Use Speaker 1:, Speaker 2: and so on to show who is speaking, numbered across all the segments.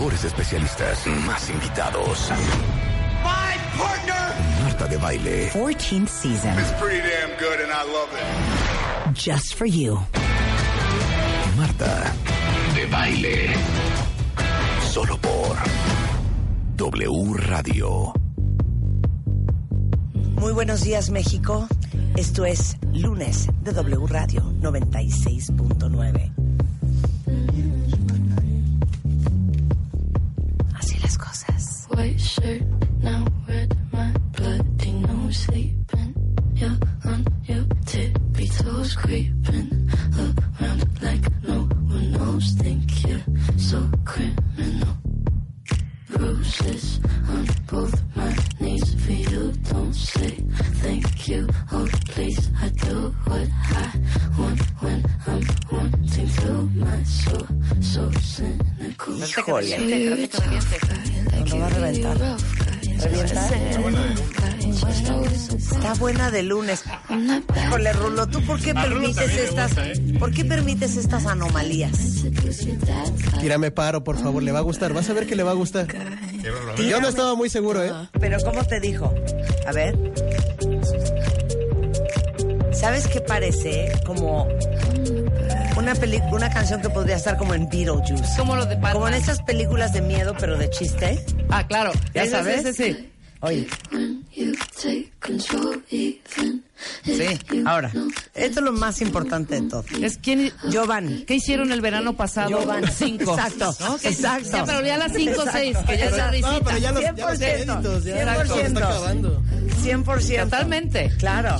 Speaker 1: Mejores especialistas. Más invitados.
Speaker 2: My partner
Speaker 1: Marta de Baile.
Speaker 3: 14th season.
Speaker 2: is pretty damn good and I love it.
Speaker 3: Just for you.
Speaker 1: Marta de Baile. Solo por W Radio.
Speaker 3: Muy buenos días, México. Esto es lunes de W Radio 96.9.
Speaker 4: white shirt, now red, my bloody nose sleeping. You're on your tippy toes, creeping around like no one knows. Think you're so criminal. Bruises on both my knees for you. Don't say thank you. Oh, please, I do what I want when I'm wanting to. My soul, so cynical.
Speaker 3: Híjole.
Speaker 4: So you're a tough guy, like
Speaker 3: No reventar. ¿Revienta? Está buena de lunes. Híjole, Rulo, ¿tú por qué permites estas, por qué permites estas anomalías?
Speaker 5: Mira, me paro, por favor, le va a gustar. Vas a ver que le va a gustar. Yo no estaba muy seguro, ¿eh?
Speaker 3: Pero ¿cómo te dijo? A ver. ¿Sabes qué parece? Como una peli una canción que podría estar como en Beetlejuice.
Speaker 6: Como lo de Batman.
Speaker 3: Como en esas películas de miedo, pero de chiste.
Speaker 6: Ah, claro.
Speaker 3: ¿Ya sabes?
Speaker 6: ese, ese.
Speaker 3: Oye, Sí. Ahora, esto es lo más importante de todo.
Speaker 6: Es quién,
Speaker 3: Giovanni.
Speaker 6: ¿Qué hicieron el verano pasado?
Speaker 3: Giovanni.
Speaker 6: Cinco.
Speaker 3: Exacto,
Speaker 6: ¿No?
Speaker 3: Exacto.
Speaker 6: Ya, pero ya las cinco o seis, que ya es la
Speaker 5: No,
Speaker 6: risita.
Speaker 5: pero ya los, ya los
Speaker 3: 100%,
Speaker 5: créditos, ya
Speaker 3: 100%.
Speaker 5: se está acabando.
Speaker 3: 100%.
Speaker 6: Totalmente.
Speaker 3: Claro.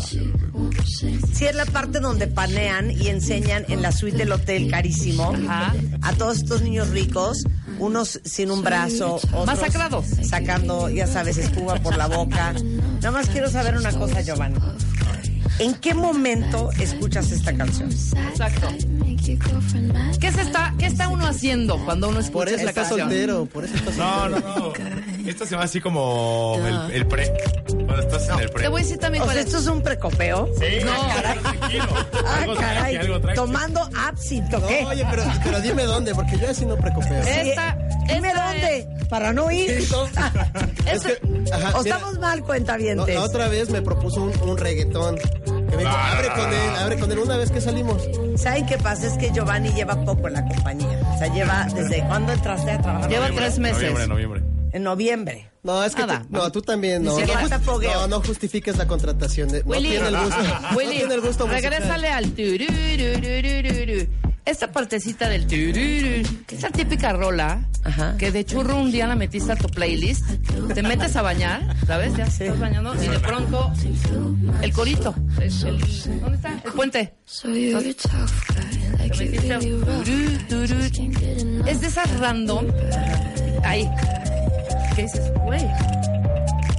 Speaker 3: Sí, es la parte donde panean y enseñan en la suite del hotel carísimo
Speaker 6: Ajá.
Speaker 3: a todos estos niños ricos, unos sin un brazo, otros
Speaker 6: Masacrados.
Speaker 3: sacando, ya sabes, espuma por la boca. Nada más quiero saber una cosa, Giovanni. ¿En qué momento escuchas esta canción?
Speaker 6: Exacto. ¿Qué, se está, ¿Qué está uno haciendo cuando uno escucha
Speaker 5: Por eso está
Speaker 6: canción?
Speaker 5: soltero, por eso está
Speaker 7: No,
Speaker 5: soltero.
Speaker 7: no, no. Esto se va así como el, el pre. Cuando estás en el pre.
Speaker 6: Te voy a decir también
Speaker 3: O
Speaker 6: cuál
Speaker 3: sea,
Speaker 6: es.
Speaker 3: esto es un precopeo.
Speaker 7: Sí,
Speaker 6: No.
Speaker 7: tranquilo.
Speaker 3: Ah,
Speaker 7: Algo tranqui,
Speaker 3: caray.
Speaker 7: algo tranqui.
Speaker 3: Tomando absinthe, ¿o
Speaker 5: No,
Speaker 3: qué?
Speaker 5: oye, pero, pero dime dónde, porque yo así no precopeo.
Speaker 3: Sí,
Speaker 6: Esta-
Speaker 3: Dime
Speaker 6: esta
Speaker 3: dónde, para no ir.
Speaker 5: No. Es que, ajá,
Speaker 3: o
Speaker 5: mira,
Speaker 3: estamos mal,
Speaker 5: no,
Speaker 3: cuentavientes.
Speaker 5: la otra vez me propuso un, un reggaetón. Que me dijo,
Speaker 7: No, no,
Speaker 5: abre
Speaker 7: no,
Speaker 5: con
Speaker 7: no.
Speaker 5: él, abre con él. Una vez que salimos.
Speaker 3: ¿Saben qué pasa? Es que Giovanni lleva poco en la compañía. O sea, lleva desde cuándo entraste a trabajar.
Speaker 6: Lleva tres meses.
Speaker 7: Noviembre, noviembre.
Speaker 3: En noviembre.
Speaker 5: No, es que
Speaker 6: Nada.
Speaker 5: tú, no, tú también. No, no, no, no justifiques la contratación. De, no
Speaker 6: Willy,
Speaker 5: tiene el gusto. no
Speaker 6: Willy,
Speaker 5: tiene el gusto
Speaker 6: regrésale al tururururururu. Esta partecita del turururu, esa típica rola
Speaker 3: Ajá.
Speaker 6: que de churro un día la metiste a tu playlist, te metes a bañar, ¿sabes? Ya estás bañando y de pronto el corito, el- el- ¿dónde está? El puente. Te
Speaker 4: you
Speaker 6: metiste a-. Es de esas random. Ahí. ¿Qué dices? Güey.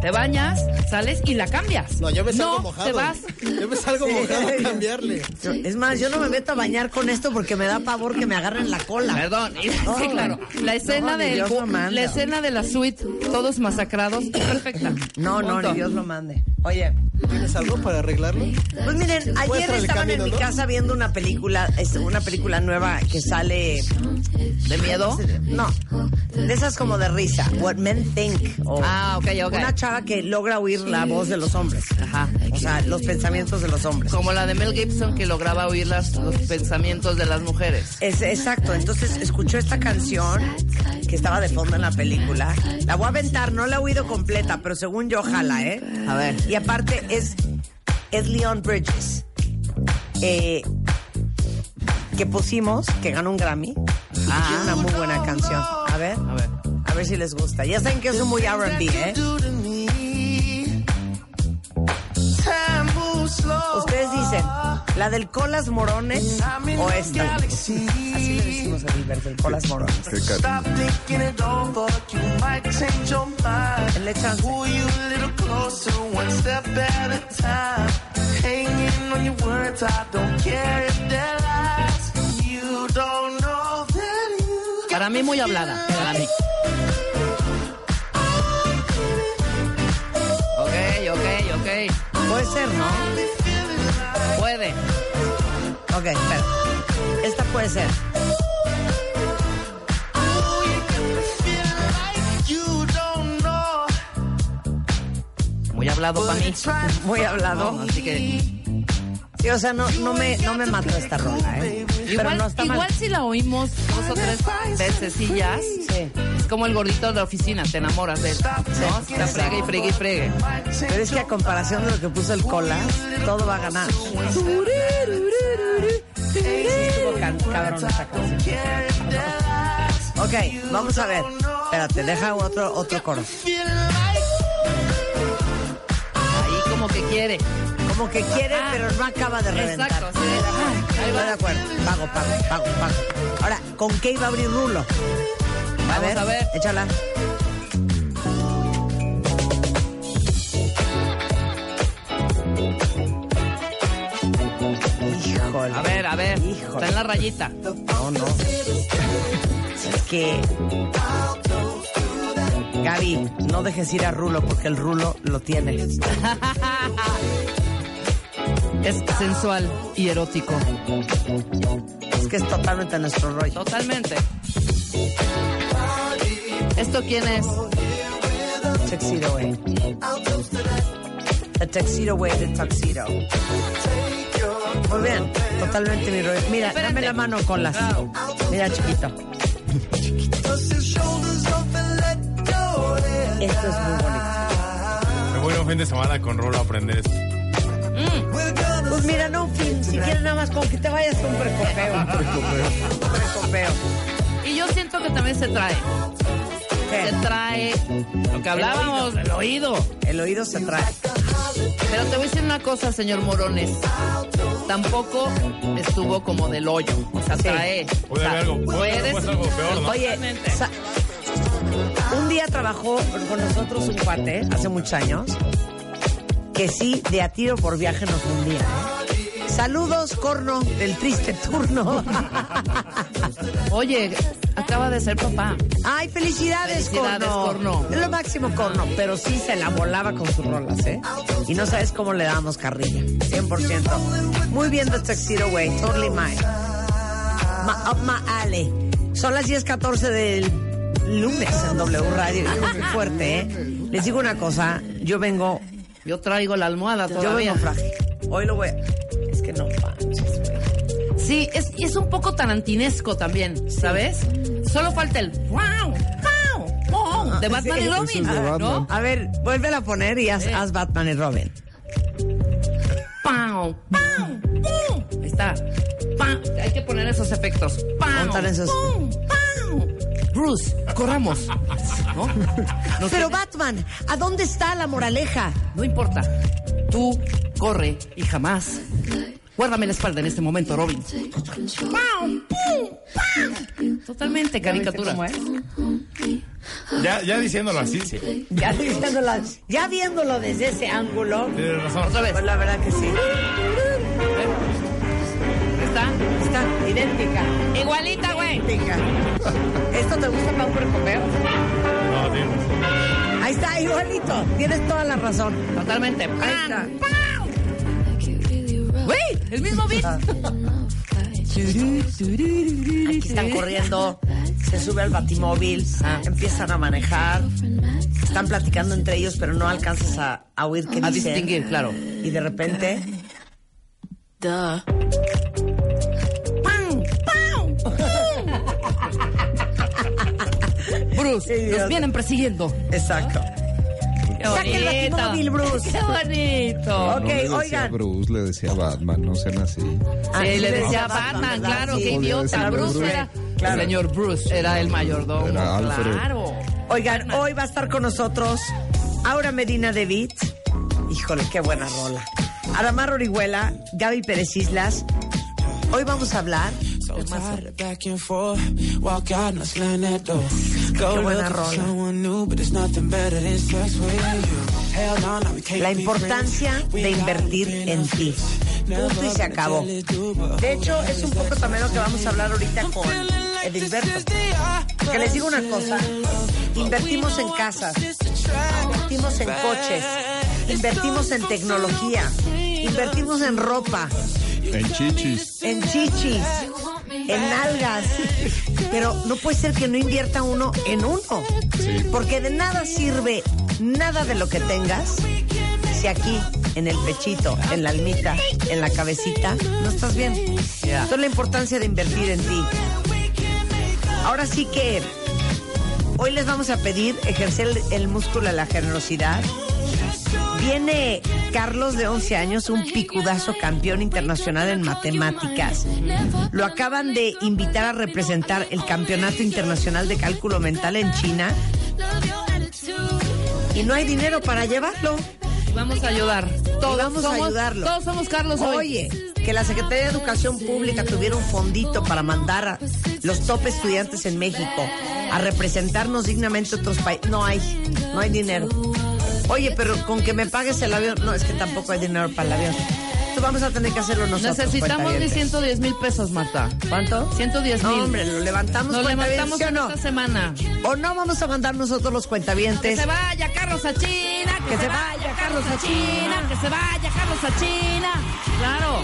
Speaker 6: Te bañas, sales y la cambias.
Speaker 5: No, yo me salgo
Speaker 6: no,
Speaker 5: mojado.
Speaker 6: te vas.
Speaker 5: Yo me salgo
Speaker 3: Sí.
Speaker 5: mojado a cambiarle.
Speaker 3: Yo- es más, yo no me meto a bañar con esto porque me da pavor que me agarren la cola.
Speaker 6: Perdón, sí, claro. La escena,
Speaker 3: No,
Speaker 6: del
Speaker 3: Dios lo manda.
Speaker 6: la escena de la suite, todos masacrados, es perfecta.
Speaker 3: No, no, ni Dios lo mande. Oye,
Speaker 5: ¿Tienes algo para arreglarlo?
Speaker 3: pues miren, ayer estaban en mi
Speaker 5: ¿no?
Speaker 3: casa viendo una película, este, una película nueva que sale
Speaker 6: ¿De miedo?
Speaker 3: No, de esas como de risa. What Men Think. o
Speaker 6: Ah, ok, ok.
Speaker 3: Una chava que logra oír la voz de los hombres.
Speaker 6: Ajá.
Speaker 3: O sea, los pensamientos de los hombres.
Speaker 6: Como la de Mel Gibson que lograba oír las, los pensamientos de las mujeres.
Speaker 3: Es, exacto, entonces escuchó esta canción que estaba de fondo en la película. La voy a aventar, no la he oído completa, pero según yo, jala, ¿eh?
Speaker 6: A ver.
Speaker 3: Y aparte es, es Leon Bridges, eh, que pusimos, que ganó un Grammy. Y tiene una muy buena canción. A ver,
Speaker 6: A ver.
Speaker 3: a ver si les gusta. Ya saben que es un muy R&B, ¿eh? Ustedes dicen, ¿La del Colas Morones o esta? Así le decimos a Gilberto, el Colas Morones.
Speaker 5: Qué.
Speaker 8: Hanging on your words, I don't care if they're lies. You don't know that you
Speaker 6: Para mí muy hablada. Para mí. Ok, ok, ok.
Speaker 3: Puede ser, ¿no?
Speaker 6: Puede.
Speaker 3: Ok, espera. Esta puede ser.
Speaker 6: Muy hablado para mí.
Speaker 3: Muy hablado.
Speaker 6: Así que
Speaker 3: Sí, o sea, no, no me, no me mató esta rola, ¿eh? Pero
Speaker 6: igual,
Speaker 3: no está
Speaker 6: igual
Speaker 3: mal.
Speaker 6: si la oímos dos o tres vececillas,
Speaker 3: Sí.
Speaker 6: es como el gordito de la oficina, te enamoras de él. ¿No? Está fregue y fregue y fregue.
Speaker 3: Pero es que a comparación de lo que puso el Colas, todo va a ganar. Sí, cabrón esta canción. Ok, vamos a ver. Espérate, deja otro, otro coro.
Speaker 6: Ahí como que quiere.
Speaker 3: Como que quiere, pero no acaba de reventar.
Speaker 6: Exacto, sí. Ahí
Speaker 3: de acuerdo. Pago, pago, pago, pago. Ahora, ¿con qué iba a abrir Rulo? A
Speaker 6: Vamos
Speaker 3: ver,
Speaker 6: a ver.
Speaker 3: échala. Híjole.
Speaker 6: A ver, a ver.
Speaker 3: Híjole.
Speaker 6: Está en la rayita.
Speaker 3: No, no. Es que. Gaby, no dejes ir a Rulo porque el Rulo lo tiene.
Speaker 6: Es sensual y erótico.
Speaker 3: Es que es totalmente nuestro rollo.
Speaker 6: Totalmente. ¿Esto quién es?
Speaker 3: Tuxedo Way. The Tuxedo Way, the Tuxedo. Muy bien, totalmente mi rollo. Mira,
Speaker 6: Espérate.
Speaker 3: dame la mano con las. Mira, chiquito. Esto es muy bonito.
Speaker 7: Me voy a un fin de semana con Rolo a aprender esto.
Speaker 3: Pues mira, no fin, si quieres nada más con que te vayas un precopeo. Un precopeo.
Speaker 6: Y yo siento que también se trae. Se trae lo que hablábamos del oído.
Speaker 3: El oído se trae.
Speaker 6: Pero te voy a decir una cosa, señor Morones. Tampoco estuvo como del hoyo. O sea,
Speaker 3: Sí.
Speaker 6: trae. O sea,
Speaker 7: algo,
Speaker 6: puedes-
Speaker 7: puesto algo peor, ¿no?
Speaker 3: Oye, un día trabajó con nosotros un cuate, hace muchos años, que sí, de a tiro por viaje nos hundía. ¿eh? Saludos, corno, del triste turno.
Speaker 6: Oye, acaba de ser papá.
Speaker 3: Ay, felicidades,
Speaker 6: Felicidades,
Speaker 3: corno.
Speaker 6: corno.
Speaker 3: Es lo máximo, corno. Pero sí se la volaba con sus rolas, ¿eh? Y no sabes cómo le damos carrilla. 100%. Muy bien, The Tuxedo Way. Totally mine. Ma, up my alley. Son las 10.14 del lunes en W Radio. Muy fuerte, ¿eh? Les digo una cosa. Yo vengo...
Speaker 6: Yo traigo la almohada
Speaker 3: Yo
Speaker 6: todavía.
Speaker 3: Hoy lo voy a... Es que no manches, güey.
Speaker 6: Sí, es, es un poco tarantinesco también, ¿sabes? Solo falta el wow, wow, wow de Batman
Speaker 3: Sí.
Speaker 6: y Robin,
Speaker 5: Ese es de
Speaker 6: ¿no?
Speaker 5: Batman.
Speaker 3: A ver, vuélvela a poner y haz,
Speaker 6: Sí.
Speaker 3: haz Batman y Robin.
Speaker 6: Pau, pau, pum. Ahí está. Pau. Hay que poner esos efectos. Pau,
Speaker 3: Montan esos-
Speaker 6: pum, pau. Bruce, corramos. ¿No? No
Speaker 3: Pero
Speaker 6: sé-
Speaker 3: Batman, ¿a dónde está la moraleja?
Speaker 6: No importa. Tú corre y jamás. Guárdame la espalda en este momento, Robin. Totalmente caricatura.
Speaker 3: ¿Cómo es?
Speaker 7: Ya, ya diciéndolo así, sí.
Speaker 3: Ya, viéndolo, ya viéndolo desde ese ángulo,
Speaker 7: Tienes razón.
Speaker 6: Otra vez.
Speaker 3: pues la verdad que sí.
Speaker 6: ¿Está?
Speaker 3: Está idéntica.
Speaker 6: Igualita, güey.
Speaker 3: idéntica. ¿Esto te gusta para un precopeo?
Speaker 7: No, razón.
Speaker 3: Ahí está, igualito. Tienes toda la razón.
Speaker 6: Totalmente.
Speaker 3: Ahí está.
Speaker 6: Güey, el mismo beat.
Speaker 3: Aquí están corriendo, se sube al batimóvil,
Speaker 6: Ah.
Speaker 3: empiezan a manejar, están platicando entre ellos, pero no alcanzas a, a oír qué
Speaker 6: A
Speaker 3: dicen.
Speaker 6: distinguir, claro.
Speaker 3: Y de repente,
Speaker 4: Duh.
Speaker 6: Bruce,
Speaker 3: Idiota.
Speaker 6: nos vienen persiguiendo.
Speaker 3: exacto.
Speaker 6: ¡Qué
Speaker 3: Saque el batimóvil, Bruce.
Speaker 6: ¡Qué bonito!
Speaker 3: Ok,
Speaker 5: no le decía
Speaker 3: oigan.
Speaker 5: Bruce, le decía Batman, no sean así.
Speaker 3: Ah,
Speaker 6: Sí,
Speaker 3: sí,
Speaker 6: le decía Batman,
Speaker 3: Batman,
Speaker 6: claro,
Speaker 3: sí.
Speaker 6: qué idiota. Bruce
Speaker 5: Bruce.
Speaker 6: era.
Speaker 3: Claro.
Speaker 6: El señor Bruce era el mayordomo.
Speaker 5: Era Alfred.
Speaker 6: Claro.
Speaker 3: Oigan, hoy va a estar con nosotros Aura Medina de Beat. Híjole, qué buena rola. Aramar Orihuela, Gaby Pérez Islas. Hoy vamos a hablar de más-
Speaker 8: Back and forth, walk out and slam that door. Go
Speaker 3: Qué buena
Speaker 8: looking for
Speaker 3: rola.
Speaker 8: someone new, but there's nothing better than sex with you. Hell no, no, we can't
Speaker 3: la importancia de invertir en ti. Punto y se acabó. De hecho, es un poco también lo que vamos a hablar ahorita con Edilberto. Que les digo una cosa, invertimos en casas, invertimos en coches, invertimos en tecnología, invertimos en ropa,
Speaker 9: En chichis.
Speaker 3: en chichis, en nalgas. Pero no puede ser que no invierta uno en uno. Porque de nada sirve nada de lo que tengas si aquí, en el pechito, en la almita, en la cabecita, no estás bien. Entonces la importancia de invertir en ti. Ahora sí que hoy les vamos a pedir ejercer el, el músculo de la generosidad. Viene Carlos de 11 años, un picudazo campeón internacional en matemáticas. Lo acaban de invitar a representar el Campeonato Internacional de Cálculo Mental en China. Y no hay dinero para llevarlo.
Speaker 6: Vamos a ayudar. Todos
Speaker 3: vamos a
Speaker 6: somos-
Speaker 3: ayudarlo.
Speaker 6: Todos somos Carlos hoy.
Speaker 3: Oye, que la Secretaría de Educación Pública tuviera un fondito para mandar a los top estudiantes en México a representarnos dignamente a otros países. No hay, no hay dinero. Oye, pero con que me pagues el avión, no, es que tampoco hay dinero para el avión. Entonces vamos a tener que hacerlo nosotros.
Speaker 6: Necesitamos mis
Speaker 3: cuentavientes.
Speaker 6: 110 mil pesos, Marta.
Speaker 3: ¿Cuánto?
Speaker 6: 110 mil.
Speaker 3: No, hombre, lo levantamos. Cuentavientes,
Speaker 6: levantamos
Speaker 3: ¿sí o
Speaker 6: en
Speaker 3: no?
Speaker 6: esta semana.
Speaker 3: O no vamos a mandar nosotros los
Speaker 6: Que
Speaker 3: cuentavientes.
Speaker 6: se vaya Carlos a China, que, se, vaya Carlos a China, que se vaya Carlos a China. Claro.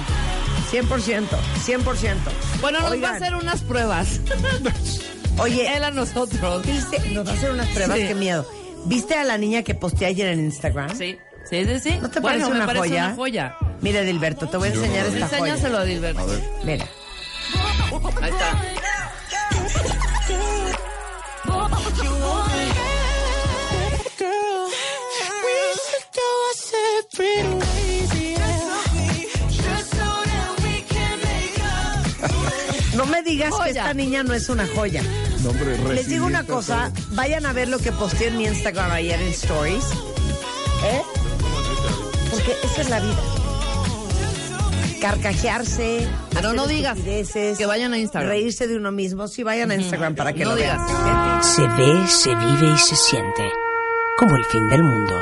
Speaker 3: 100%, 100%.
Speaker 6: Bueno, nos va a hacer unas pruebas.
Speaker 3: Oye,
Speaker 6: Él a nosotros.
Speaker 3: Nos va a hacer unas pruebas,
Speaker 6: Sí.
Speaker 3: qué miedo. ¿Viste a la niña que posteé ayer en Instagram?
Speaker 6: Sí, sí, sí, sí.
Speaker 3: ¿No te
Speaker 6: bueno,
Speaker 3: parece una
Speaker 6: parece
Speaker 3: joya?
Speaker 6: una joya.
Speaker 3: Mira, Dilberto, te voy a
Speaker 9: Yo
Speaker 3: enseñar
Speaker 9: vi.
Speaker 3: esta joya.
Speaker 6: Enséñaselo a Dilberto.
Speaker 3: Mira.
Speaker 6: Ahí está.
Speaker 3: Digas que
Speaker 6: Joya.
Speaker 3: esta niña no es una joya.
Speaker 9: No, hombre,
Speaker 3: Les digo una cosa, vayan a ver lo que posteé en mi Instagram ayer en Stories. ¿Eh? Porque esa es la vida. Carcajearse.
Speaker 6: Pero no digas que vayan a Instagram.
Speaker 3: Reírse de uno mismo. Sí, vayan a Instagram para que
Speaker 6: No
Speaker 3: lo
Speaker 6: digas.
Speaker 3: vean.
Speaker 10: Se ve, se vive y se siente como el fin del mundo.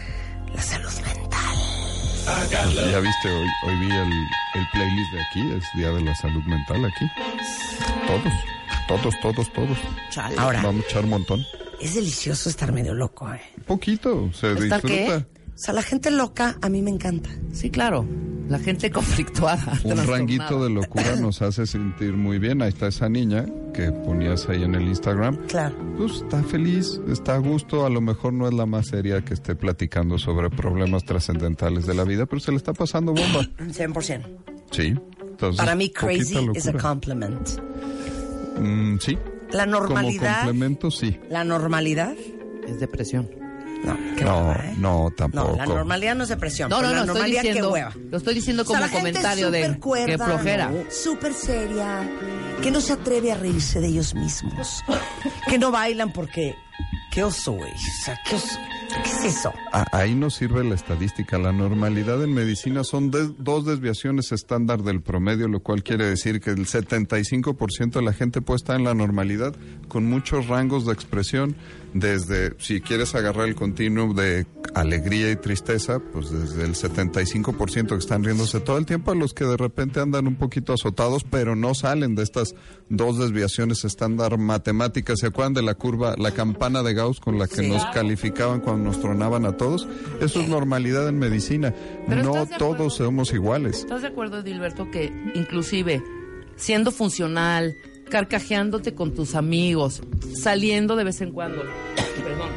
Speaker 3: La salud mental.
Speaker 9: Ya viste, hoy, hoy vi el, el playlist de aquí, es Día de la Salud Mental aquí. Todos, todos, todos, todos.
Speaker 3: Chale. Ahora,
Speaker 9: Vamos a echar un montón.
Speaker 3: es delicioso estar medio loco, ¿eh?
Speaker 9: Un poquito, se
Speaker 6: ¿Estar qué?
Speaker 3: O sea, la gente loca a mí me encanta.
Speaker 6: Sí, claro. La gente conflictuada.
Speaker 9: Un ranguito de locura nos hace sentir muy bien. Ahí está esa niña que ponías ahí en el Instagram.
Speaker 3: Claro.
Speaker 9: Pues está feliz, está a gusto. A lo mejor no es la más seria que esté platicando sobre problemas trascendentales de la vida, pero se le está pasando bomba.
Speaker 3: 100%.
Speaker 9: Sí. Entonces,
Speaker 3: Para mí, crazy a
Speaker 9: locura.
Speaker 3: compliment.
Speaker 9: Mm, sí.
Speaker 3: La
Speaker 9: Como
Speaker 3: normalidad.
Speaker 9: complemento, sí.
Speaker 3: La normalidad.
Speaker 6: Es depresión.
Speaker 3: No, qué
Speaker 9: No,
Speaker 3: hueva, ¿eh?
Speaker 9: no,
Speaker 3: No,
Speaker 9: tampoco.
Speaker 3: la normalidad no es depresión.
Speaker 6: No,
Speaker 3: pero
Speaker 6: no,
Speaker 3: la
Speaker 6: no, estoy
Speaker 3: normalidad,
Speaker 6: diciendo,
Speaker 3: qué hueva.
Speaker 6: lo estoy diciendo
Speaker 3: O sea,
Speaker 6: como
Speaker 3: la gente
Speaker 6: comentario
Speaker 3: es
Speaker 6: de
Speaker 3: cuerda,
Speaker 6: que flojera.
Speaker 3: ¿no? Súper seria, que no se atreve a reírse de ellos mismos, que no bailan porque... ¿Qué oso, güey? O sea, ¿qué oso? ¿Qué es eso?
Speaker 9: A- Ahí nos sirve la estadística. La normalidad en medicina son des- dos desviaciones estándar del promedio, lo cual quiere decir que el 75% de la gente puede estar en la normalidad con muchos rangos de expresión, desde, si quieres agarrar el continuum de alegría y tristeza, pues desde el 75% que están riéndose todo el tiempo a los que de repente andan un poquito azotados, pero no salen de estas dos desviaciones estándar matemáticas. ¿Se acuerdan de la curva, la campana de Gauss con la que
Speaker 3: Sí.
Speaker 9: nos calificaban cuando nos tronaban a todos? Eso es normalidad en medicina.
Speaker 6: Pero
Speaker 9: no todos somos iguales.
Speaker 6: ¿Estás de acuerdo, Edilberto, que inclusive siendo funcional, carcajeándote con tus amigos, saliendo de vez en cuando, perdón,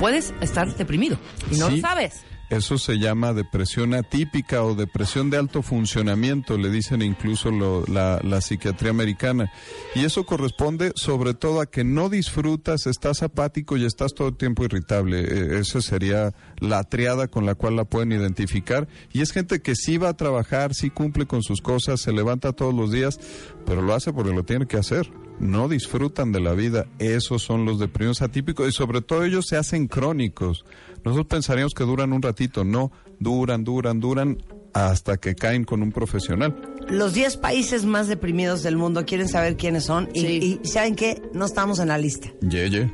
Speaker 6: puedes estar deprimido y no
Speaker 9: Sí.
Speaker 6: lo sabes?
Speaker 9: Eso se llama depresión atípica o depresión de alto funcionamiento, le dicen incluso lo- la, la psiquiatría americana. Y eso corresponde sobre todo a que no disfrutas, estás apático y estás todo el tiempo irritable. Eh, esa sería la triada con la cual la pueden identificar. Y es gente que sí va a trabajar, sí cumple con sus cosas, se levanta todos los días, pero lo hace porque lo tiene que hacer. No disfrutan de la vida. Esos son los deprimidos atípicos y sobre todo ellos se hacen crónicos. Nosotros pensaríamos que duran un ratito. No, duran, duran, duran hasta que caen con un profesional.
Speaker 3: Los 10 países más deprimidos del mundo quieren saber quiénes son. Y,
Speaker 6: Sí.
Speaker 3: y ¿saben qué? No estamos en la lista.
Speaker 9: Yeye.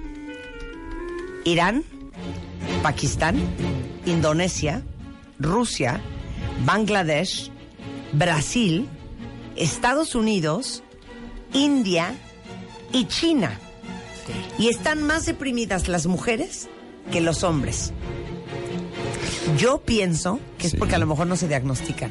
Speaker 3: Irán, Pakistán, Indonesia, Rusia, Bangladesh, Brasil, Estados Unidos, India y China. Y están más deprimidas las mujeres que los hombres. Yo pienso que es
Speaker 9: Sí.
Speaker 3: porque a lo mejor no se diagnostican,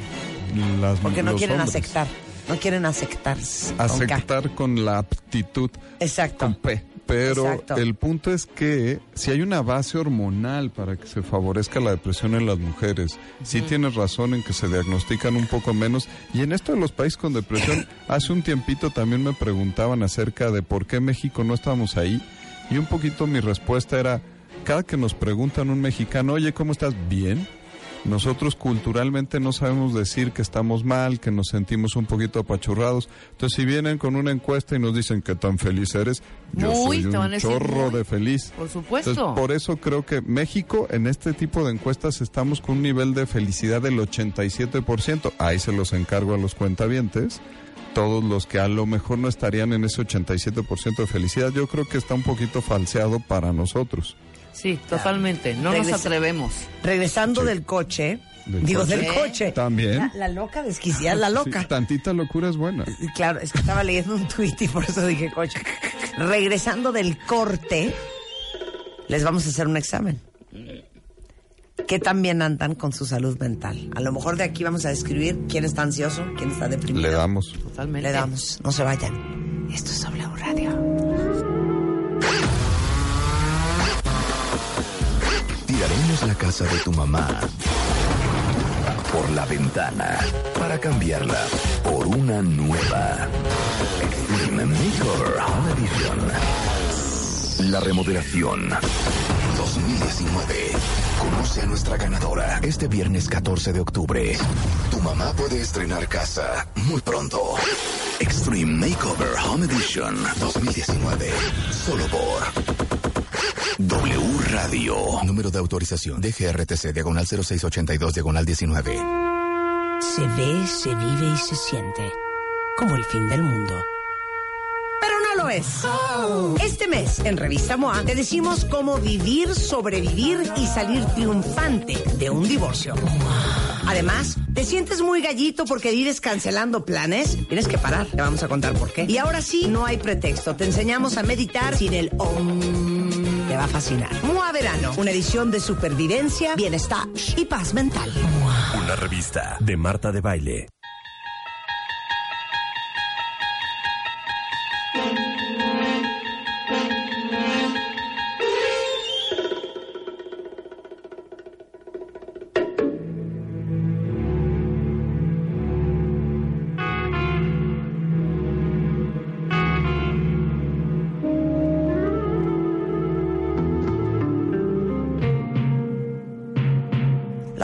Speaker 9: Las-
Speaker 3: porque no quieren
Speaker 9: hombres.
Speaker 3: aceptar, no quieren aceptar.
Speaker 9: Aceptar con la aptitud.
Speaker 3: Exacto.
Speaker 9: Con P. Pero
Speaker 3: Exacto.
Speaker 9: el punto es que si hay una base hormonal para que se favorezca la depresión en las mujeres, sí tienes razón en que se diagnostican un poco menos. Y en esto de los países con depresión, hace un tiempito también me preguntaban acerca de por qué México no estábamos ahí. Y un poquito mi respuesta era, cada que nos preguntan un mexicano, oye, ¿cómo estás? Bien. Nosotros culturalmente no sabemos decir que estamos mal, que nos sentimos un poquito apachurrados. Entonces, si vienen con una encuesta y nos dicen que tan feliz eres, yo
Speaker 6: Muy,
Speaker 9: soy un chorro
Speaker 6: muy.
Speaker 9: de feliz.
Speaker 6: Por supuesto.
Speaker 9: Entonces, por eso creo que México, en este tipo de encuestas, estamos con un nivel de felicidad del 87%. Ahí se los encargo a los cuentavientes. Todos los que a lo mejor no estarían en ese 87% de felicidad, yo creo que está un poquito falseado para nosotros.
Speaker 6: Sí, totalmente. No nos atrevemos.
Speaker 3: Regresando del coche,
Speaker 9: Del
Speaker 3: digo
Speaker 9: coche.
Speaker 3: del coche.
Speaker 9: También.
Speaker 3: La, la loca desquiciada, la loca.
Speaker 9: Sí, tantita locura es buena.
Speaker 3: Y Claro, es que estaba leyendo un tuit y por eso dije coche. Regresando del corte, les vamos a hacer un examen. ¿Qué tan bien andan con su salud mental? A lo mejor de aquí vamos a describir quién está ansioso, quién está deprimido.
Speaker 9: Le damos.
Speaker 6: Totalmente.
Speaker 3: Le damos, no se vayan. Esto es W Radio.
Speaker 11: Tiraremos la casa de tu mamá por la ventana para cambiarla por una nueva. Extreme Makeover Home Edition. La remodelación 2019. Conoce a nuestra ganadora este viernes 14 de octubre. Tu mamá puede estrenar casa muy pronto. Extreme Makeover Home Edition 2019. Solo por W Radio. Número de autorización. DGRTC, diagonal 0682, diagonal 19.
Speaker 10: Se ve, se vive y se siente como el fin del mundo.
Speaker 3: Pero no lo es. Este mes, en Revista MOA, te decimos cómo vivir, sobrevivir y salir triunfante de un divorcio. Además, ¿te sientes muy gallito porque vives cancelando planes? Tienes que parar. Te vamos a contar por qué. Y ahora sí, no hay pretexto. Te enseñamos a meditar sin el om. Te va a fascinar. MOA Verano, una edición de supervivencia, bienestar y paz mental.
Speaker 1: Una revista de Marta de Baile.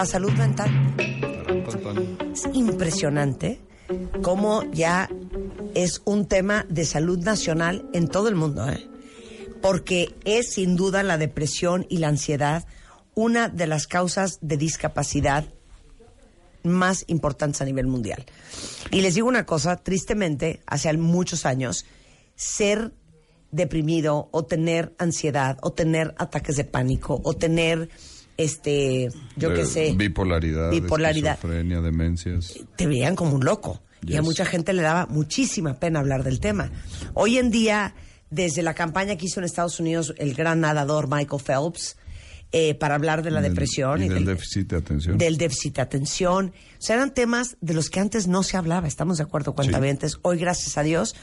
Speaker 3: Salud mental. Es impresionante cómo ya es un tema de salud nacional en todo el mundo, ¿eh? porque es sin duda la depresión y la ansiedad una de las causas de discapacidad más importantes a nivel mundial. Y les digo una cosa, tristemente, hace muchos años, ser deprimido o tener ansiedad o tener ataques de pánico o tener este yo qué sé
Speaker 9: Bipolaridad.
Speaker 3: bipolaridad
Speaker 9: Esquizofrenia, demencias.
Speaker 3: te veían como un loco. Y a mucha gente le daba muchísima pena hablar del tema. Hoy en día, desde la campaña que hizo en Estados Unidos el gran nadador Michael Phelps, eh, para hablar de la
Speaker 9: Del-
Speaker 3: depresión
Speaker 9: y
Speaker 3: y
Speaker 9: del
Speaker 3: del,
Speaker 9: déficit de atención.
Speaker 3: del déficit de atención. O sea, eran temas de los que antes no se hablaba. Estamos de acuerdo, cuentavientes. Hoy, gracias a Dios,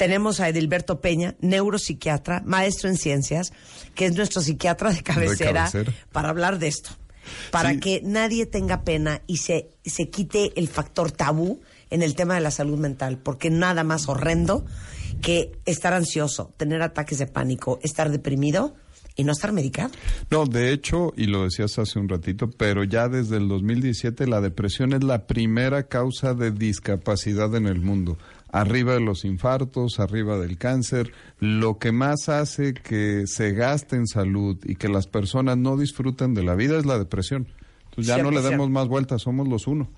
Speaker 3: tenemos a Edilberto Peña, neuropsiquiatra, maestro en ciencias, que es nuestro psiquiatra de cabecera,
Speaker 9: cabecera.
Speaker 3: para hablar de esto. para
Speaker 9: Sí.
Speaker 3: que nadie tenga pena y se, se quite el factor tabú en el tema de la salud mental, porque nada más horrendo que estar ansioso, tener ataques de pánico, estar deprimido y no estar medicado.
Speaker 9: No, de hecho, y lo decías hace un ratito, pero ya desde el 2017 la depresión es la primera causa de discapacidad en el mundo. Arriba de los infartos, arriba del cáncer, lo que más hace que se gaste en salud y que las personas no disfruten de la vida es la depresión. Entonces ya no le
Speaker 3: 100%.
Speaker 9: demos más vueltas, somos los uno.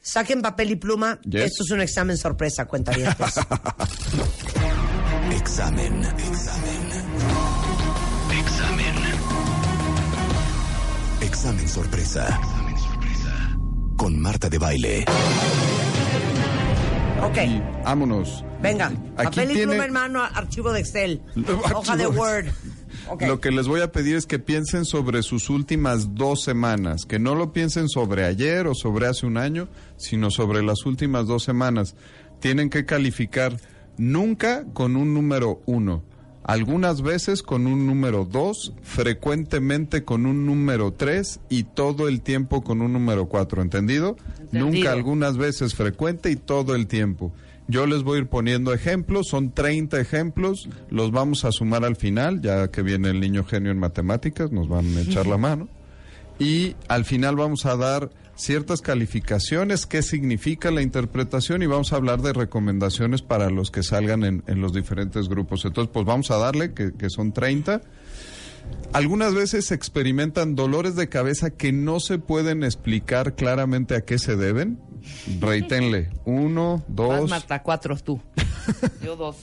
Speaker 3: Saquen papel y pluma.
Speaker 9: Yes.
Speaker 3: Esto es un examen sorpresa, cuenta bien.
Speaker 11: Examen. Examen. Examen. Examen sorpresa. Con Marta de Baile.
Speaker 3: Ok,
Speaker 9: Vámonos.
Speaker 3: venga.
Speaker 9: Aquí
Speaker 3: papel y
Speaker 9: tiene-
Speaker 3: pluma en mano, archivo de Excel,
Speaker 9: Archivo
Speaker 3: hoja de
Speaker 9: de-
Speaker 3: Word. Ok.
Speaker 9: Lo que les voy a pedir es que piensen sobre sus últimas dos semanas, que no lo piensen sobre ayer o sobre hace un año, sino sobre las últimas dos semanas. Tienen que calificar nunca con un número uno, algunas veces con un número dos, frecuentemente con un número tres y todo el tiempo con un número cuatro, ¿entendido? Nunca algunas veces frecuente y todo el tiempo. Yo les voy a ir poniendo ejemplos, son 30 ejemplos, los vamos a sumar al final, ya que viene el niño genio en matemáticas, nos van a echar la mano. Y al final vamos a dar ciertas calificaciones, qué significa la interpretación y vamos a hablar de recomendaciones para los que salgan en, en los diferentes grupos. Entonces, pues vamos a darle, que, que son 30. Algunas veces experimentan dolores de cabeza que no se pueden explicar claramente a qué se deben. Reítenle. Uno,
Speaker 6: Vas,
Speaker 9: dos.
Speaker 6: Marta, cuatro tú. Yo dos.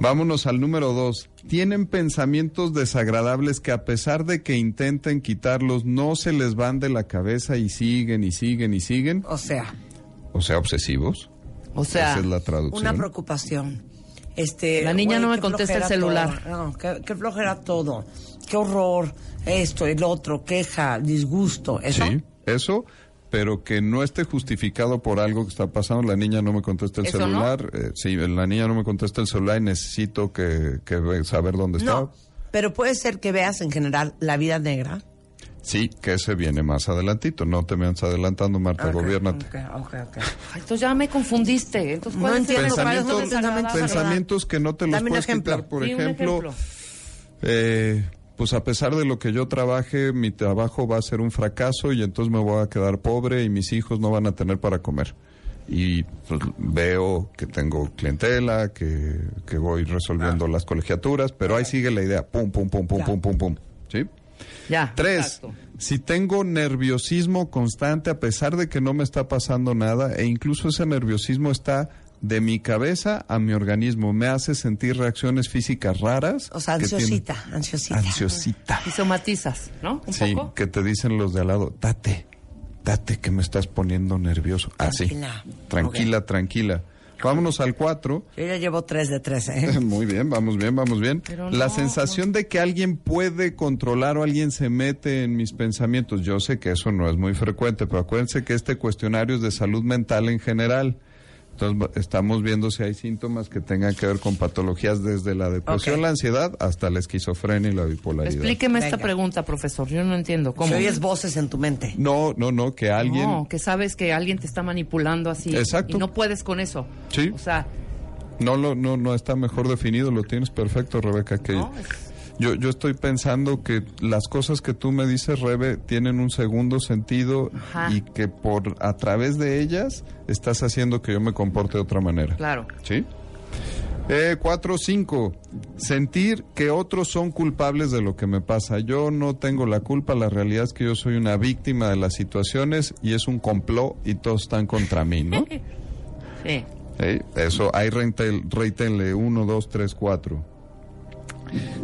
Speaker 9: Vámonos al número dos. Tienen pensamientos desagradables que a pesar de que intenten quitarlos, no se les van de la cabeza y siguen y siguen y siguen.
Speaker 3: O sea,
Speaker 9: O sea, obsesivos.
Speaker 6: O sea,
Speaker 9: Esa es la traducción.
Speaker 3: una preocupación. Este,
Speaker 6: La niña no me contesta el
Speaker 3: flojera
Speaker 6: celular.
Speaker 3: todo. No, qué, qué flojera todo. Qué horror. Esto, el otro, queja, disgusto. ¿Eso?
Speaker 9: Sí, eso, pero que no esté justificado por algo que está pasando. La niña no me contesta el celular. eh, sí, la niña no me contesta el celular y necesito que, que saber dónde está.
Speaker 3: No, pero puede ser que veas en general la vida negra.
Speaker 9: Sí, que ese viene más adelantito. No te me vas adelantando, Marta,
Speaker 3: Ok,
Speaker 9: gobiérnate.
Speaker 3: ok, ok, ok.
Speaker 6: Ay, entonces ya me confundiste. Entonces,
Speaker 3: No
Speaker 6: ¿cuál es el
Speaker 3: entiendo, ¿cuál es
Speaker 6: pensamiento
Speaker 3: el pensamiento
Speaker 6: desagradable?
Speaker 9: Pensamientos que no te los
Speaker 3: Dame
Speaker 9: puedes quitar. Por
Speaker 6: Sí,
Speaker 9: ejemplo,
Speaker 6: ejemplo.
Speaker 9: eh, pues a pesar de lo que yo trabaje, mi trabajo va a ser un fracaso y entonces me voy a quedar pobre y mis hijos no van a tener para comer. Y pues, veo que tengo clientela, que, que voy resolviendo las colegiaturas, pero ahí sigue la idea, pum, pum, pum, pum, pum, pum, pum. ¿Sí?
Speaker 6: Ya.
Speaker 9: Tres,
Speaker 6: exacto.
Speaker 9: si tengo nerviosismo constante a pesar de que no me está pasando nada e incluso ese nerviosismo está de mi cabeza a mi organismo, me hace sentir reacciones físicas raras.
Speaker 3: O sea,
Speaker 9: tienen-
Speaker 3: ansiosita, ansiosita.
Speaker 9: Ansiosita.
Speaker 6: Y somatizas, ¿no? Un
Speaker 9: Sí,
Speaker 6: poco.
Speaker 9: que te dicen los de al lado, date, date que me estás poniendo nervioso. Así.
Speaker 3: Tranquila.
Speaker 9: Tranquila, tranquila. Vámonos al cuatro.
Speaker 3: Yo ya llevo tres de tres, ¿eh?
Speaker 9: Muy bien, vamos bien, vamos bien.
Speaker 6: Pero
Speaker 9: la
Speaker 6: no,
Speaker 9: sensación de que alguien puede controlar o alguien se mete en mis pensamientos, yo sé que eso no es muy frecuente, pero acuérdense que este cuestionario es de salud mental en general. Entonces estamos viendo si hay síntomas que tengan que ver con patologías desde la depresión, la ansiedad, hasta la esquizofrenia y la bipolaridad.
Speaker 6: Explíqueme esta
Speaker 3: Venga.
Speaker 6: pregunta, profesor. Yo no entiendo. ¿Cómo?
Speaker 3: Si oyes voces en tu mente.
Speaker 9: No, no, no, que alguien...
Speaker 6: No, que sabes que alguien te está manipulando así.
Speaker 9: Exacto.
Speaker 6: Y no puedes con eso.
Speaker 9: Sí.
Speaker 6: O sea,
Speaker 9: No, lo, no, no está mejor definido, lo tienes perfecto, Rebeca. Que
Speaker 6: ¿no? Es-
Speaker 9: yo, yo estoy pensando que las cosas que tú me dices, Rebe, tienen un segundo sentido
Speaker 6: Ajá.
Speaker 9: y que por a través de ellas estás haciendo que yo me comporte de otra manera.
Speaker 6: Claro.
Speaker 9: ¿Sí? Eh, cuatro, cinco. Sentir que otros son culpables de lo que me pasa. Yo no tengo la culpa, la realidad es que yo soy una víctima de las situaciones y es un complot y todos están contra mí, ¿no?
Speaker 6: Sí.
Speaker 9: ¿Eh? Eso, ahí reítenle uno, dos, tres, cuatro.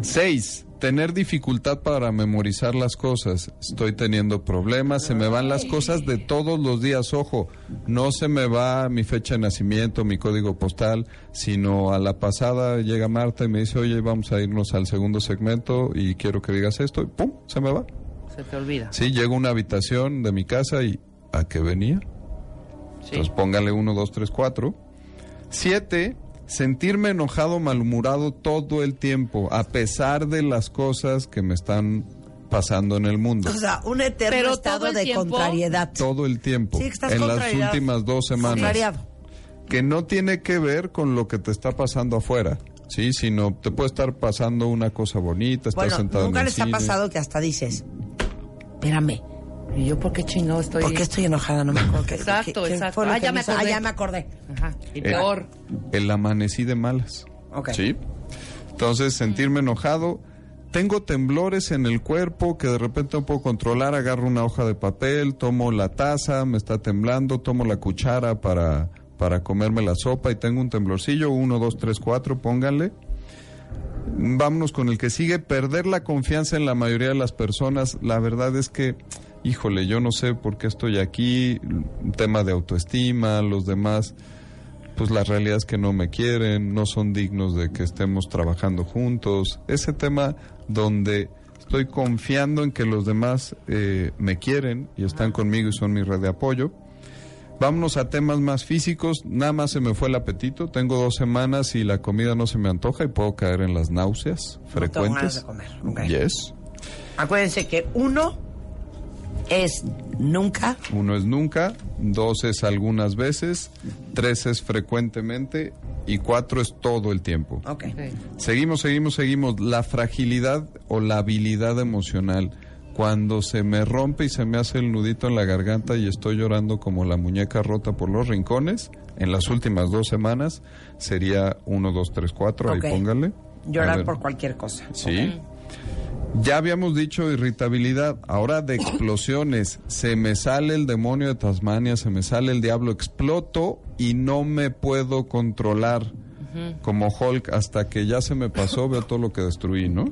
Speaker 9: Seis, tener dificultad para memorizar las cosas. Estoy teniendo problemas, se me van las cosas de todos los días. Ojo, no se me va mi fecha de nacimiento, mi código postal, sino a la pasada llega Marta y me dice, oye, vamos a irnos al segundo segmento y quiero que digas esto, y pum, se me va.
Speaker 6: Se te olvida.
Speaker 9: Sí, llego a una habitación de mi casa y ¿a qué venía?
Speaker 6: Sí.
Speaker 9: Entonces póngale uno, dos, tres, cuatro. Siete, sentirme enojado, malhumorado todo el tiempo, a pesar de las cosas que me están pasando en el mundo.
Speaker 3: O sea, un eterno
Speaker 6: Pero
Speaker 3: estado
Speaker 6: todo el
Speaker 3: de
Speaker 6: tiempo-
Speaker 3: contrariedad.
Speaker 9: todo el tiempo.
Speaker 3: Sí, estás
Speaker 9: en las últimas dos semanas.
Speaker 3: Contrariado.
Speaker 9: Que no tiene que ver con lo que te está pasando afuera. Sí, sino te puede estar pasando una cosa bonita, estás
Speaker 3: Bueno,
Speaker 9: sentado
Speaker 3: nunca
Speaker 9: en el
Speaker 3: les ha
Speaker 9: cine.
Speaker 3: pasado que hasta dices, espérame,
Speaker 6: ¿Y yo por qué chingado estoy?
Speaker 3: ¿por qué estoy enojada? No me acuerdo. ¿Qué-
Speaker 6: Exacto,
Speaker 3: qué-
Speaker 6: exacto. Ah, ya me
Speaker 3: hizo?
Speaker 6: acordé.
Speaker 3: Ah, ya me acordé.
Speaker 6: Ajá. Y
Speaker 9: Eh,
Speaker 6: peor.
Speaker 9: El amanecí de malas.
Speaker 3: Ok.
Speaker 9: ¿Sí? Entonces, sentirme enojado. Tengo temblores en el cuerpo que de repente no puedo controlar. Agarro una hoja de papel, tomo la taza, me está temblando, tomo la cuchara para, para comerme la sopa y tengo un temblorcillo. Uno, dos, tres, cuatro, pónganle. Vámonos con el que sigue. Perder la confianza en la mayoría de las personas. La verdad es que, híjole, yo no sé por qué estoy aquí. Tema de autoestima, los demás pues la realidad es que no me quieren, no son dignos de que estemos trabajando juntos. Ese tema donde estoy confiando en que los demás eh, me quieren y están conmigo y son mi red de apoyo. Vámonos a temas más físicos. Nada más se me fue el apetito. Tengo dos semanas y la comida no se me antoja y puedo caer en las náuseas
Speaker 3: No tengo ganas
Speaker 9: frecuentes.
Speaker 3: de comer.
Speaker 9: Yes.
Speaker 3: Acuérdense que uno es nunca,
Speaker 9: Uno es nunca, dos es algunas veces, tres es frecuentemente y cuatro es todo el tiempo.
Speaker 3: ok.
Speaker 9: Seguimos, seguimos, seguimos. La fragilidad o la habilidad emocional. Cuando se me rompe y se me hace el nudito en la garganta y estoy llorando como la muñeca rota por los rincones, en las últimas dos semanas sería uno, dos, tres, cuatro,
Speaker 3: Ok.
Speaker 9: ahí póngale.
Speaker 3: Llorar por cualquier cosa.
Speaker 9: Sí. Ya habíamos dicho irritabilidad, ahora de explosiones. Se me sale el demonio de Tasmania, se me sale el diablo, exploto y no me puedo controlar. Como Hulk, hasta que ya se me pasó, veo todo lo que destruí, ¿no?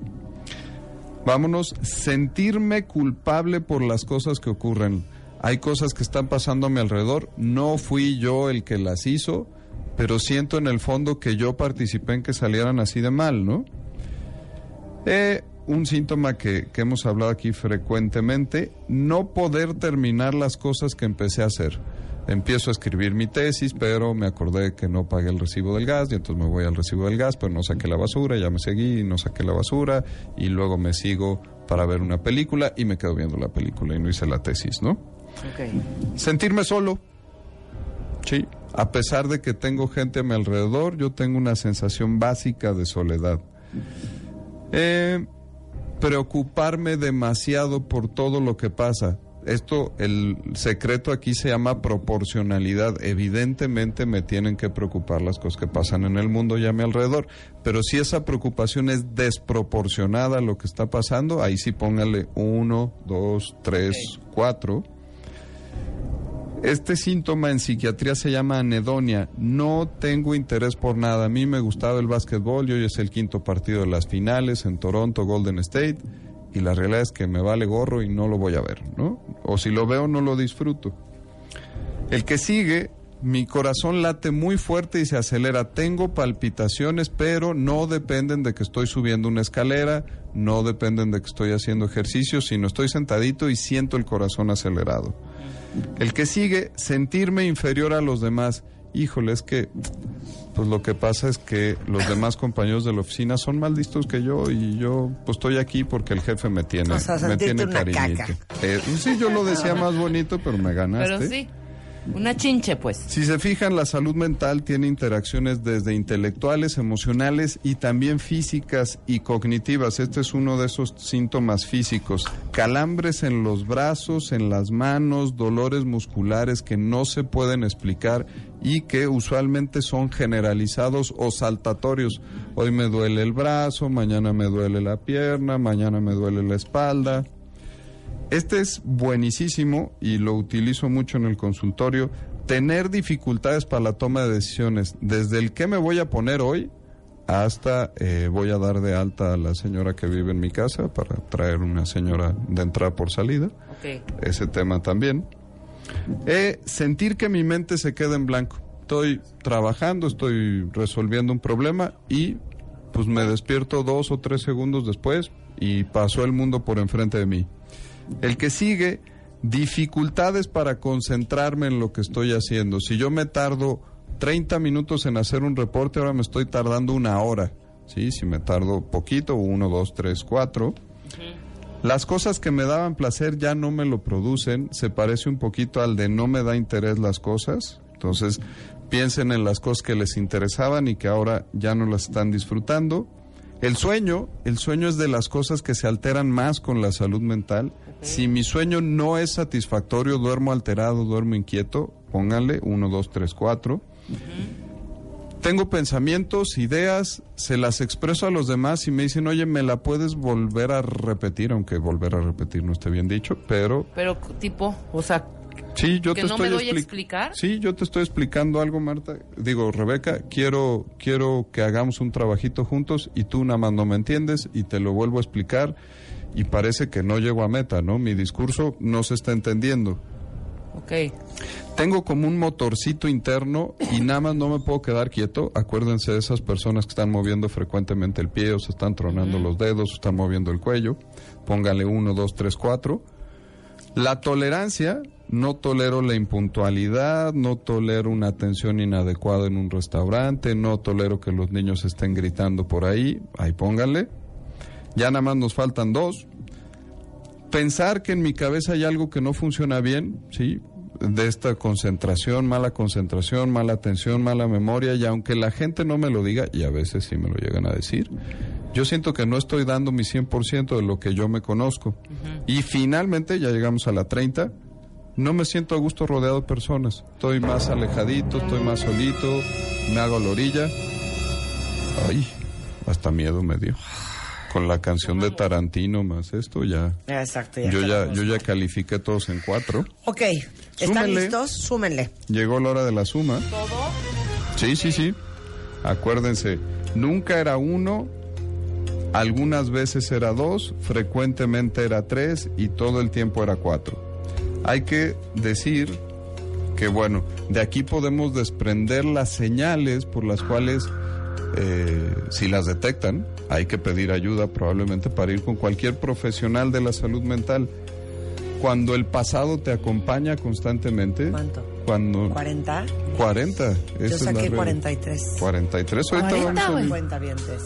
Speaker 9: Vámonos, sentirme culpable por las cosas que ocurren. Hay cosas que están pasando a mi alrededor, no fui yo el que las hizo, pero siento en el fondo que yo participé en que salieran así de mal, ¿no? Eh, un síntoma que, que hemos hablado aquí frecuentemente, no poder terminar las cosas que empecé a hacer. Empiezo a escribir mi tesis, pero me acordé que no pagué el recibo del gas y entonces me voy al recibo del gas, pero no saqué la basura, ya me seguí y no saqué la basura y luego me sigo para ver una película y me quedo viendo la película y no hice la tesis, ¿no? Sentirme solo. Sí, a pesar de que tengo gente a mi alrededor, yo tengo una sensación básica de soledad. Eh, preocuparme demasiado por todo lo que pasa. Esto, el secreto aquí se llama proporcionalidad. Evidentemente me tienen que preocupar las cosas que pasan en el mundo y a mi alrededor. Pero si esa preocupación es desproporcionada a lo que está pasando, ahí sí póngale uno, dos, tres, cuatro. Este síntoma en psiquiatría se llama anedonia. No tengo interés por nada. A mí me gustaba el básquetbol y hoy es el quinto partido de las finales en Toronto, Golden State. Y la realidad es que me vale gorro y no lo voy a ver, ¿no? O si lo veo, no lo disfruto. El que sigue, mi corazón late muy fuerte y se acelera. Tengo palpitaciones, pero no dependen de que estoy subiendo una escalera, no dependen de que estoy haciendo ejercicio, sino estoy sentadito y siento el corazón acelerado. El que sigue, sentirme inferior a los demás. Híjole, es que pues lo que pasa es que los demás compañeros de la oficina son más listos que yo y yo pues estoy aquí porque el jefe me tiene,
Speaker 3: O sea,
Speaker 9: me tiene
Speaker 3: una
Speaker 9: cariñito.
Speaker 3: caca.
Speaker 9: Eh, sí, yo lo decía más bonito, pero me ganaste.
Speaker 6: Pero sí, una chinche, pues.
Speaker 9: Si se fijan, la salud mental tiene interacciones desde intelectuales, emocionales y también físicas y cognitivas. Este es uno de esos síntomas físicos. Calambres en los brazos, en las manos, dolores musculares que no se pueden explicar y que usualmente son generalizados o saltatorios. Hoy me duele el brazo, mañana me duele la pierna, mañana me duele la espalda. Este es buenísimo y lo utilizo mucho en el consultorio. Tener dificultades para la toma de decisiones, desde el qué me voy a poner hoy hasta eh, voy a dar de alta a la señora que vive en mi casa para traer una señora de entrada por salida. Ese tema también. Eh, sentir que mi mente se queda en blanco. Estoy trabajando, estoy resolviendo un problema y pues me despierto dos o tres segundos después y pasó el mundo por enfrente de mí. El que sigue, dificultades para concentrarme en lo que estoy haciendo. Si yo me tardo 30 minutos en hacer un reporte, ahora me estoy tardando una hora. ¿sí? Si me tardo poquito, uno, dos, tres, cuatro. Las cosas que me daban placer ya no me lo producen, se parece un poquito al de no me da interés las cosas. Entonces, piensen en las cosas que les interesaban y que ahora ya no las están disfrutando. El sueño, el sueño es de las cosas que se alteran más con la salud mental. Si mi sueño no es satisfactorio, duermo alterado, duermo inquieto, pónganle 1, 2, 3, 4. Tengo pensamientos, ideas, se las expreso a los demás y me dicen, oye, ¿me la puedes volver a repetir? Aunque volver a repetir no esté bien dicho, pero
Speaker 6: Pero tipo, o sea,
Speaker 9: Sí, yo
Speaker 6: que
Speaker 9: te
Speaker 6: no
Speaker 9: estoy
Speaker 6: me doy a
Speaker 9: expli-
Speaker 6: explicar.
Speaker 9: Sí, yo te estoy explicando algo, Marta. Digo, Rebeca, quiero quiero que hagamos un trabajito juntos y tú nada más no me entiendes y te lo vuelvo a explicar y parece que no llego a meta, ¿no? Mi discurso no se está entendiendo.
Speaker 6: Ok.
Speaker 9: Tengo como un motorcito interno y nada más no me puedo quedar quieto. Acuérdense de esas personas que están moviendo frecuentemente el pie o se están tronando los dedos o están moviendo el cuello. Póngale uno, dos, tres, cuatro. La tolerancia, no tolero la impuntualidad, no tolero una atención inadecuada en un restaurante, no tolero que los niños estén gritando por ahí, ahí póngale. Ya nada más nos faltan dos. Pensar que en mi cabeza hay algo que no funciona bien, ¿sí? De esta concentración, mala concentración, mala atención, mala memoria, y aunque la gente no me lo diga, y a veces sí me lo llegan a decir, yo siento que no estoy dando mi 100% de lo que yo me conozco. Y finalmente, ya llegamos a la 30, no me siento a gusto rodeado de personas. Estoy más alejadito, estoy más solito, me hago a la orilla. Ay, hasta miedo me dio. Con la canción de Tarantino más esto ya.
Speaker 3: Exacto.
Speaker 9: Yo ya, yo ya califiqué todos en cuatro.
Speaker 3: Ok, ¿están
Speaker 9: Súmenle.
Speaker 3: listos? Súmenle.
Speaker 9: Llegó la hora de la suma. Sí, sí, sí. Acuérdense, nunca era uno, algunas veces era dos, frecuentemente era tres y todo el tiempo era cuatro. Hay que decir que, bueno, de aquí podemos desprender las señales por las cuales, eh, si las detectan, hay que pedir ayuda probablemente para ir con cualquier profesional de la salud mental. Cuando el pasado te acompaña constantemente.
Speaker 3: ¿Cuánto?
Speaker 9: Cuando
Speaker 3: 40.
Speaker 9: 40. esa
Speaker 3: Yo
Speaker 9: es la
Speaker 3: saqué
Speaker 9: regla.
Speaker 3: 43.
Speaker 9: 43. Ahorita vamos, a,
Speaker 3: 50 vientes.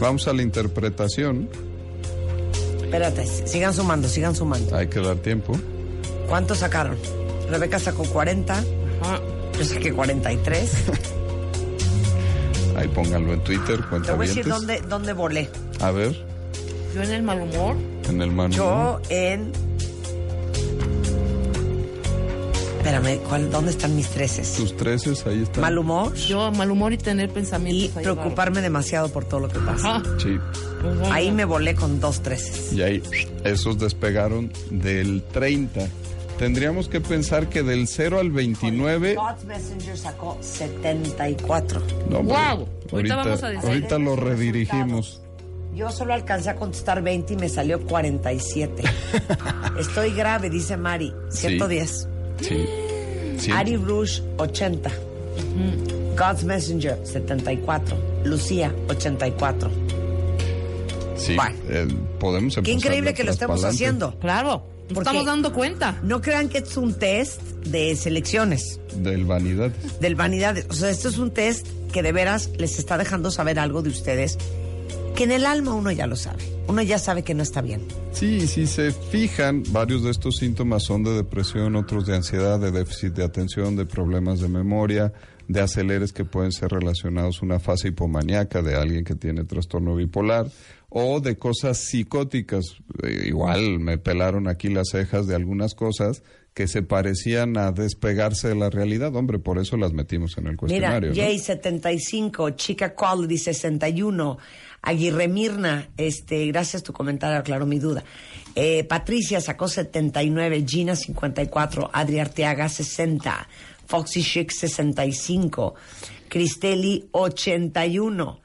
Speaker 9: vamos a la interpretación.
Speaker 3: Espérate, sigan sumando, sigan sumando.
Speaker 9: Hay que dar tiempo.
Speaker 3: ¿Cuántos sacaron? Rebeca sacó 40. Yo saqué 43.
Speaker 9: Ahí pónganlo en Twitter,
Speaker 3: Te voy a decir dónde, dónde volé.
Speaker 9: A ver,
Speaker 6: Yo en el mal humor.
Speaker 9: en el manual.
Speaker 3: Yo en. Espérame, ¿cuál, ¿dónde están mis treces?
Speaker 9: Tus treces, ahí están.
Speaker 3: Mal humor.
Speaker 6: Yo mal humor y tener pensamientos.
Speaker 3: Y
Speaker 6: ahí
Speaker 3: preocuparme demasiado por todo lo que pasa.
Speaker 9: Sí.
Speaker 3: Ahí me volé con dos treces.
Speaker 9: Y ahí, esos despegaron del 30. Tendríamos que pensar que del 0 al 29.
Speaker 3: God's Messenger sacó 74.
Speaker 9: No,
Speaker 6: Guau. Ahorita vamos a decir.
Speaker 9: ahorita lo redirigimos.
Speaker 3: Yo solo alcancé a contestar 20 y me salió 47. Estoy grave, dice Mari. 110.
Speaker 9: Sí. Sí.
Speaker 3: Ari Rouge, 80. God's Messenger, 74. Lucía, 84.
Speaker 9: Sí.
Speaker 3: Bueno.
Speaker 9: eh, podemos empezar
Speaker 3: Qué increíble que lo estemos
Speaker 9: pa'lante.
Speaker 3: haciendo.
Speaker 6: Claro. Nos
Speaker 3: Porque-
Speaker 6: estamos dando cuenta.
Speaker 3: No crean que es un test de selecciones,
Speaker 9: Del vanidad.
Speaker 3: del vanidades. O sea, esto es un test que de veras les está dejando saber algo de ustedes que en el alma uno ya lo sabe. Uno ya sabe que no está bien.
Speaker 9: Sí, si se fijan, varios de estos síntomas son de depresión, otros de ansiedad, de déficit de atención, de problemas de memoria, de aceleres que pueden ser relacionados a una fase hipomaníaca de alguien que tiene trastorno bipolar o de cosas psicóticas. Eh, igual me pelaron aquí las cejas de algunas cosas que se parecían a despegarse de la realidad. Hombre, por eso las metimos en el
Speaker 3: Mira,
Speaker 9: cuestionario. ¿no?
Speaker 3: Jay 75, Chica Quality 61, Aguirre Mirna, este, gracias tu comentario, aclaró mi duda. Eh, Patricia sacó 79, Gina 54, Adri Arteaga 60, Foxy Chic 65, Cristeli 81,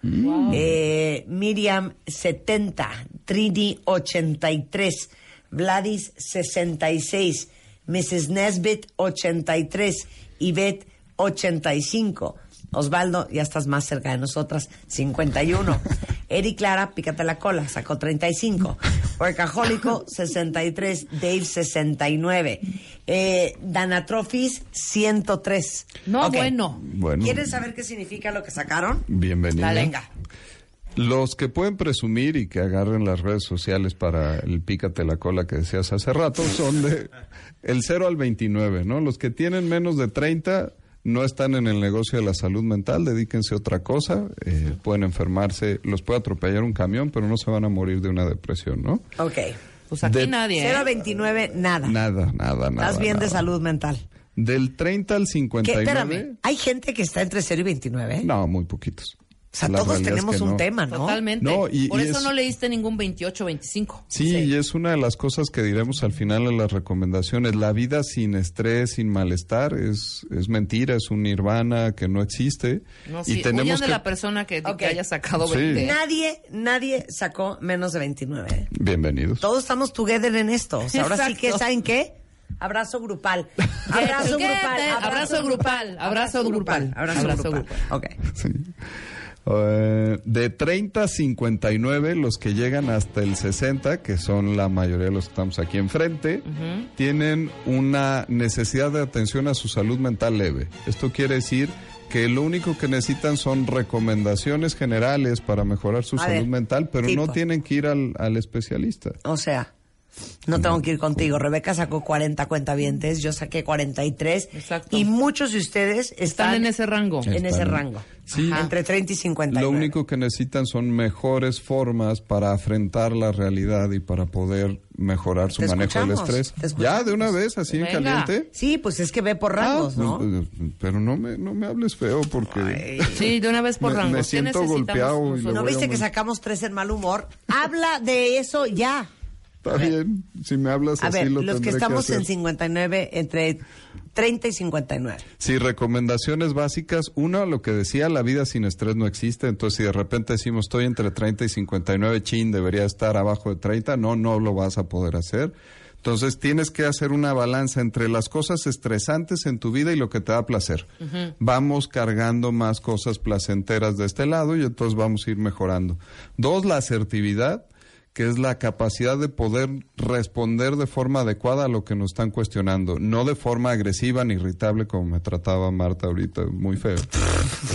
Speaker 3: eh, Miriam 70, Trini 83, Vladis 66, Mrs. Nesbit 83, Yvette 85. Osvaldo, ya estás más cerca de nosotras, 51. Eric Clara, pícate la cola, sacó 35. Workahólico, 63. Dave, 69. Eh, Danatrofis, 103.
Speaker 6: No, bueno.
Speaker 9: Bueno.
Speaker 3: ¿Quieren saber qué significa lo que sacaron?
Speaker 9: Bienvenida.
Speaker 3: La lenga.
Speaker 9: Los que pueden presumir y que agarren las redes sociales para el pícate la cola que decías hace rato son de el 0 al 29, ¿no? Los que tienen menos de 30 no están en el negocio de la salud mental, dedíquense a otra cosa, eh, pueden enfermarse, los puede atropellar un camión, pero no se van a morir de una depresión, ¿no?
Speaker 3: Ok.
Speaker 6: Pues aquí
Speaker 9: De-
Speaker 6: nadie.
Speaker 3: 0
Speaker 6: ¿eh?
Speaker 3: a 29, nada.
Speaker 9: Nada, nada, nada.
Speaker 3: Estás bien de salud mental.
Speaker 9: Del 30 al
Speaker 3: ¿Qué?
Speaker 9: 59.
Speaker 3: Espérame, hay gente que está entre 0 y 29.
Speaker 9: No, muy poquitos.
Speaker 3: O sea,
Speaker 9: La
Speaker 3: todos
Speaker 9: es
Speaker 3: tenemos
Speaker 9: que
Speaker 3: un tema, ¿no?
Speaker 6: Totalmente.
Speaker 9: No, y-
Speaker 6: Por
Speaker 9: y
Speaker 6: eso
Speaker 9: es-
Speaker 6: no leíste ningún 28 25.
Speaker 9: Sí, y es una de las cosas que diremos al final en las recomendaciones. La vida sin estrés, sin malestar, es, es mentira, es un nirvana que no existe.
Speaker 6: No,
Speaker 9: y
Speaker 6: sí,
Speaker 9: tenemos
Speaker 6: huyan de
Speaker 9: que...
Speaker 6: la persona que, que haya sacado
Speaker 9: Sí.
Speaker 6: 20.
Speaker 3: Nadie, nadie sacó menos de 29. ¿eh?
Speaker 9: Bienvenidos.
Speaker 3: Todos estamos together en esto. O sea, ahora sí que. ¿saben qué? Abrazo grupal. Abrazo grupal.
Speaker 6: Abrazo grupal. Abrazo grupal.
Speaker 3: Abrazo
Speaker 6: Abrazo
Speaker 3: grupal.
Speaker 6: grupal.
Speaker 3: Ok.
Speaker 9: Sí. Eh, de 30 a 59, los que llegan hasta el 60, que son la mayoría de los que estamos aquí enfrente, tienen una necesidad de atención a su salud mental leve. Esto quiere decir que lo único que necesitan son recomendaciones generales para mejorar su
Speaker 3: A
Speaker 9: salud
Speaker 3: ver,
Speaker 9: mental, pero
Speaker 3: tipo.
Speaker 9: no tienen que ir al, al especialista.
Speaker 3: O sea, no tengo que ir contigo. Rebeca sacó 40 cuentavientes, yo saqué 43.
Speaker 6: Exacto.
Speaker 3: Y muchos de ustedes están,
Speaker 6: Están en ese rango.
Speaker 3: en ese rango.
Speaker 9: Sí.
Speaker 3: Entre 30 y 50.
Speaker 9: Lo único que necesitan son mejores formas para afrontar la realidad y para poder mejorar su manejo del estrés. Ya, de una vez, así en caliente.
Speaker 3: Sí, pues es que ve por rangos,
Speaker 9: Ah,
Speaker 3: ¿no?
Speaker 9: pues, eh, Pero no me, no me hables feo porque
Speaker 6: Sí, de una vez por
Speaker 9: Me-
Speaker 6: rangos.
Speaker 9: me
Speaker 6: ¿Qué
Speaker 9: siento golpeado y
Speaker 3: ¿No
Speaker 9: a
Speaker 3: viste que sacamos tres en mal humor? Habla de eso ya.
Speaker 9: Está bien. Si me hablas
Speaker 3: A
Speaker 9: así,
Speaker 3: ver,
Speaker 9: lo
Speaker 3: los que estamos
Speaker 9: hacer.
Speaker 3: en 59, entre 30 y 59.
Speaker 9: Sí, recomendaciones básicas. Una, lo que decía, la vida sin estrés no existe. Entonces, si de repente decimos estoy entre 30 y 59, chin, debería estar abajo de 30, no, no lo vas a poder hacer. Entonces, tienes que hacer una balanza entre las cosas estresantes en tu vida y lo que te da placer. Vamos cargando más cosas placenteras de este lado y entonces vamos a ir mejorando. Dos, la asertividad que es la capacidad de poder responder de forma adecuada a lo que nos están cuestionando, no de forma agresiva ni irritable como me trataba Marta ahorita, muy feo.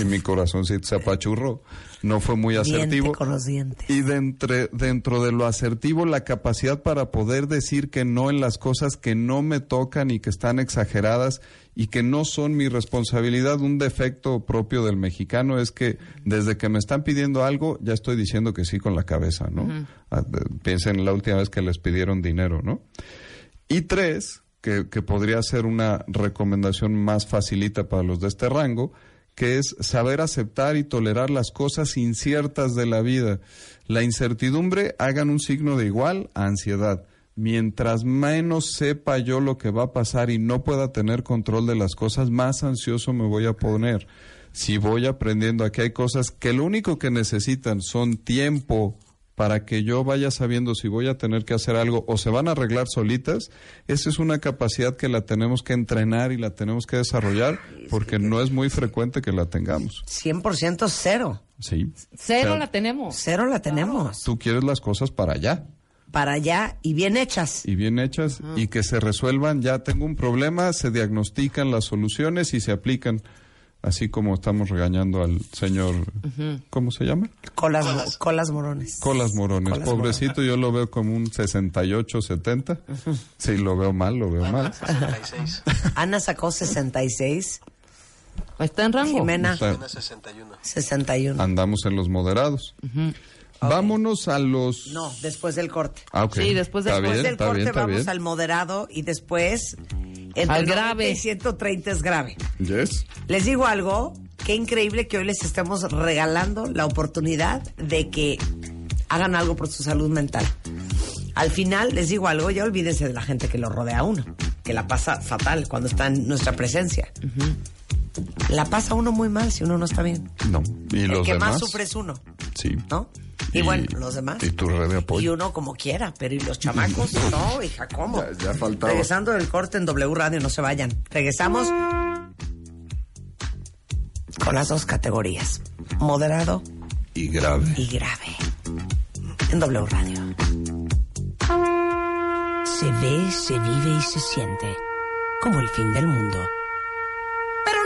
Speaker 9: y mi corazoncito se apachurró. No fue muy asertivo.
Speaker 3: con los dientes.
Speaker 9: Y dentro, dentro de lo asertivo, la capacidad para poder decir que no en las cosas que no me tocan y que están exageradas y que no son mi responsabilidad. Un defecto propio del mexicano es que desde que me están pidiendo algo, ya estoy diciendo que sí con la cabeza, ¿no? Ah, de- Piensen en la última vez que les pidieron dinero, ¿no? Y tres, que, que podría ser una recomendación más facilita para los de este rango, que es saber aceptar y tolerar las cosas inciertas de la vida. La incertidumbre hagan un signo de igual a ansiedad. Mientras menos sepa yo lo que va a pasar y no pueda tener control de las cosas, más ansioso me voy a poner. Si voy aprendiendo aquí hay cosas que lo único que necesitan son tiempo para que yo vaya sabiendo si voy a tener que hacer algo o se van a arreglar solitas, esa es una capacidad que la tenemos que entrenar y la tenemos que desarrollar porque no es muy frecuente que la tengamos.
Speaker 3: 100% cero.
Speaker 9: Sí.
Speaker 6: Cero
Speaker 9: O sea,
Speaker 6: la tenemos.
Speaker 3: Cero la tenemos.
Speaker 9: Tú quieres las cosas para allá
Speaker 3: Para allá y bien hechas.
Speaker 9: y bien hechas y que se resuelvan. Ya tengo un problema, se diagnostican las soluciones y se aplican. Así como estamos regañando al señor, ¿cómo se llama?
Speaker 3: Colas, mo- colas morones.
Speaker 9: Colas Morones.
Speaker 3: Colas
Speaker 9: Pobrecito, yo lo veo como un 68, 70. Sí, lo veo mal, lo veo mal.
Speaker 3: Ana sacó 66.
Speaker 6: Está en rango.
Speaker 3: Jimena,
Speaker 9: Está-
Speaker 3: 61.
Speaker 9: andamos en los moderados. Vámonos a los...
Speaker 3: No, después del corte.
Speaker 9: Ah, ok.
Speaker 6: Sí, después del-
Speaker 3: Después
Speaker 9: bien,
Speaker 3: del corte
Speaker 9: bien,
Speaker 3: vamos
Speaker 9: bien.
Speaker 3: al moderado y después entre
Speaker 6: Al
Speaker 3: 90
Speaker 6: grave.
Speaker 3: y 130 es grave.
Speaker 9: Yes.
Speaker 3: Les digo algo, qué increíble que hoy les estemos regalando la oportunidad de que hagan algo por su salud mental. Al final, les digo algo, ya olvídense de la gente que lo rodea a uno, que la pasa fatal cuando está en nuestra presencia. La pasa uno muy mal si uno no está bien.
Speaker 9: No. ¿Y
Speaker 3: El
Speaker 9: los
Speaker 3: que
Speaker 9: demás?
Speaker 3: más sufre es uno,
Speaker 9: Sí.
Speaker 3: ¿no? Y, bueno, los demás.
Speaker 9: Y tu red de
Speaker 3: Y
Speaker 9: apoyo.
Speaker 3: uno como quiera, pero ¿y los chamacos? No, hija, ¿cómo?
Speaker 9: Ya- ya faltaba.
Speaker 3: Regresando del corte en W Radio, no se vayan. Regresamos con las dos categorías, moderado
Speaker 9: Y grave.
Speaker 3: y grave, en W Radio.
Speaker 10: Se ve, se vive y se siente como el fin del mundo.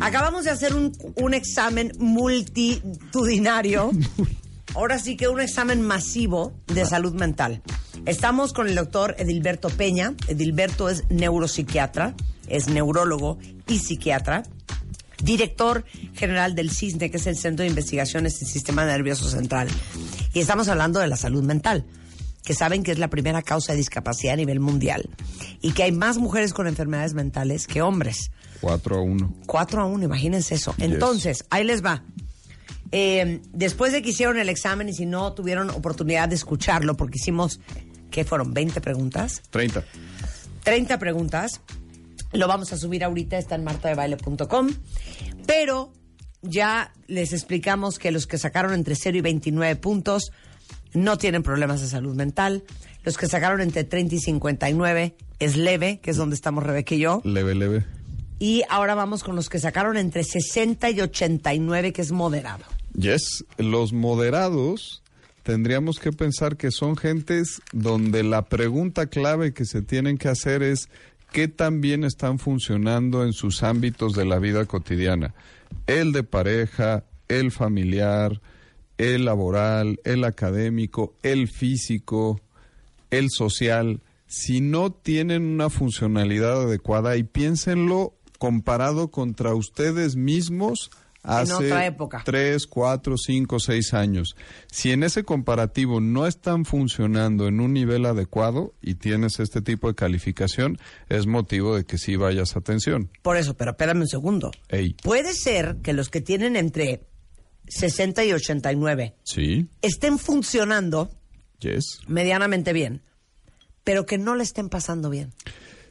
Speaker 3: Acabamos de hacer un, un examen multitudinario. Ahora sí que un examen masivo de salud mental. Estamos con el doctor Edilberto Peña. Edilberto es neuropsiquiatra, es neurólogo y psiquiatra. Director general del CISNE, que es el Centro de Investigaciones del Sistema Nervioso Central. Y estamos hablando de la salud mental, que saben que es la primera causa de discapacidad a nivel mundial. Y que hay más mujeres con enfermedades mentales que hombres.
Speaker 9: 4 a 1.
Speaker 3: 4 a 1, imagínense eso. Entonces, ahí les va. Eh, después de que hicieron el examen y si no tuvieron oportunidad de escucharlo, porque hicimos, ¿qué fueron? ¿20 preguntas?
Speaker 9: 30.
Speaker 3: 30 preguntas. Lo vamos a subir ahorita, está en martadebaile.com. Pero ya les explicamos que los que sacaron entre 0 y 29 puntos no tienen problemas de salud mental. Los que sacaron entre 30 y 59 es leve, que es donde estamos Rebeca y yo.
Speaker 9: Leve, leve.
Speaker 3: Y ahora vamos con los que sacaron entre 60 y 89, que es moderado.
Speaker 9: Yes, los moderados tendríamos que pensar que son gentes donde la pregunta clave que se tienen que hacer es qué tan bien están funcionando en sus ámbitos de la vida cotidiana. El de pareja, el familiar, el laboral, el académico, el físico, el social. Si no tienen una funcionalidad adecuada y piénsenlo comparado contra ustedes mismos hace
Speaker 3: otra época.
Speaker 9: tres, cuatro, cinco, seis años. Si en ese comparativo no están funcionando en un nivel adecuado y tienes este tipo de calificación, es motivo de que sí vayas a atención.
Speaker 3: Por eso, pero espérame un segundo.
Speaker 9: Ey,
Speaker 3: Puede ser que los que tienen entre 60 y 89
Speaker 9: sí,
Speaker 3: estén funcionando
Speaker 9: yes.
Speaker 3: medianamente bien, pero que no le estén pasando bien.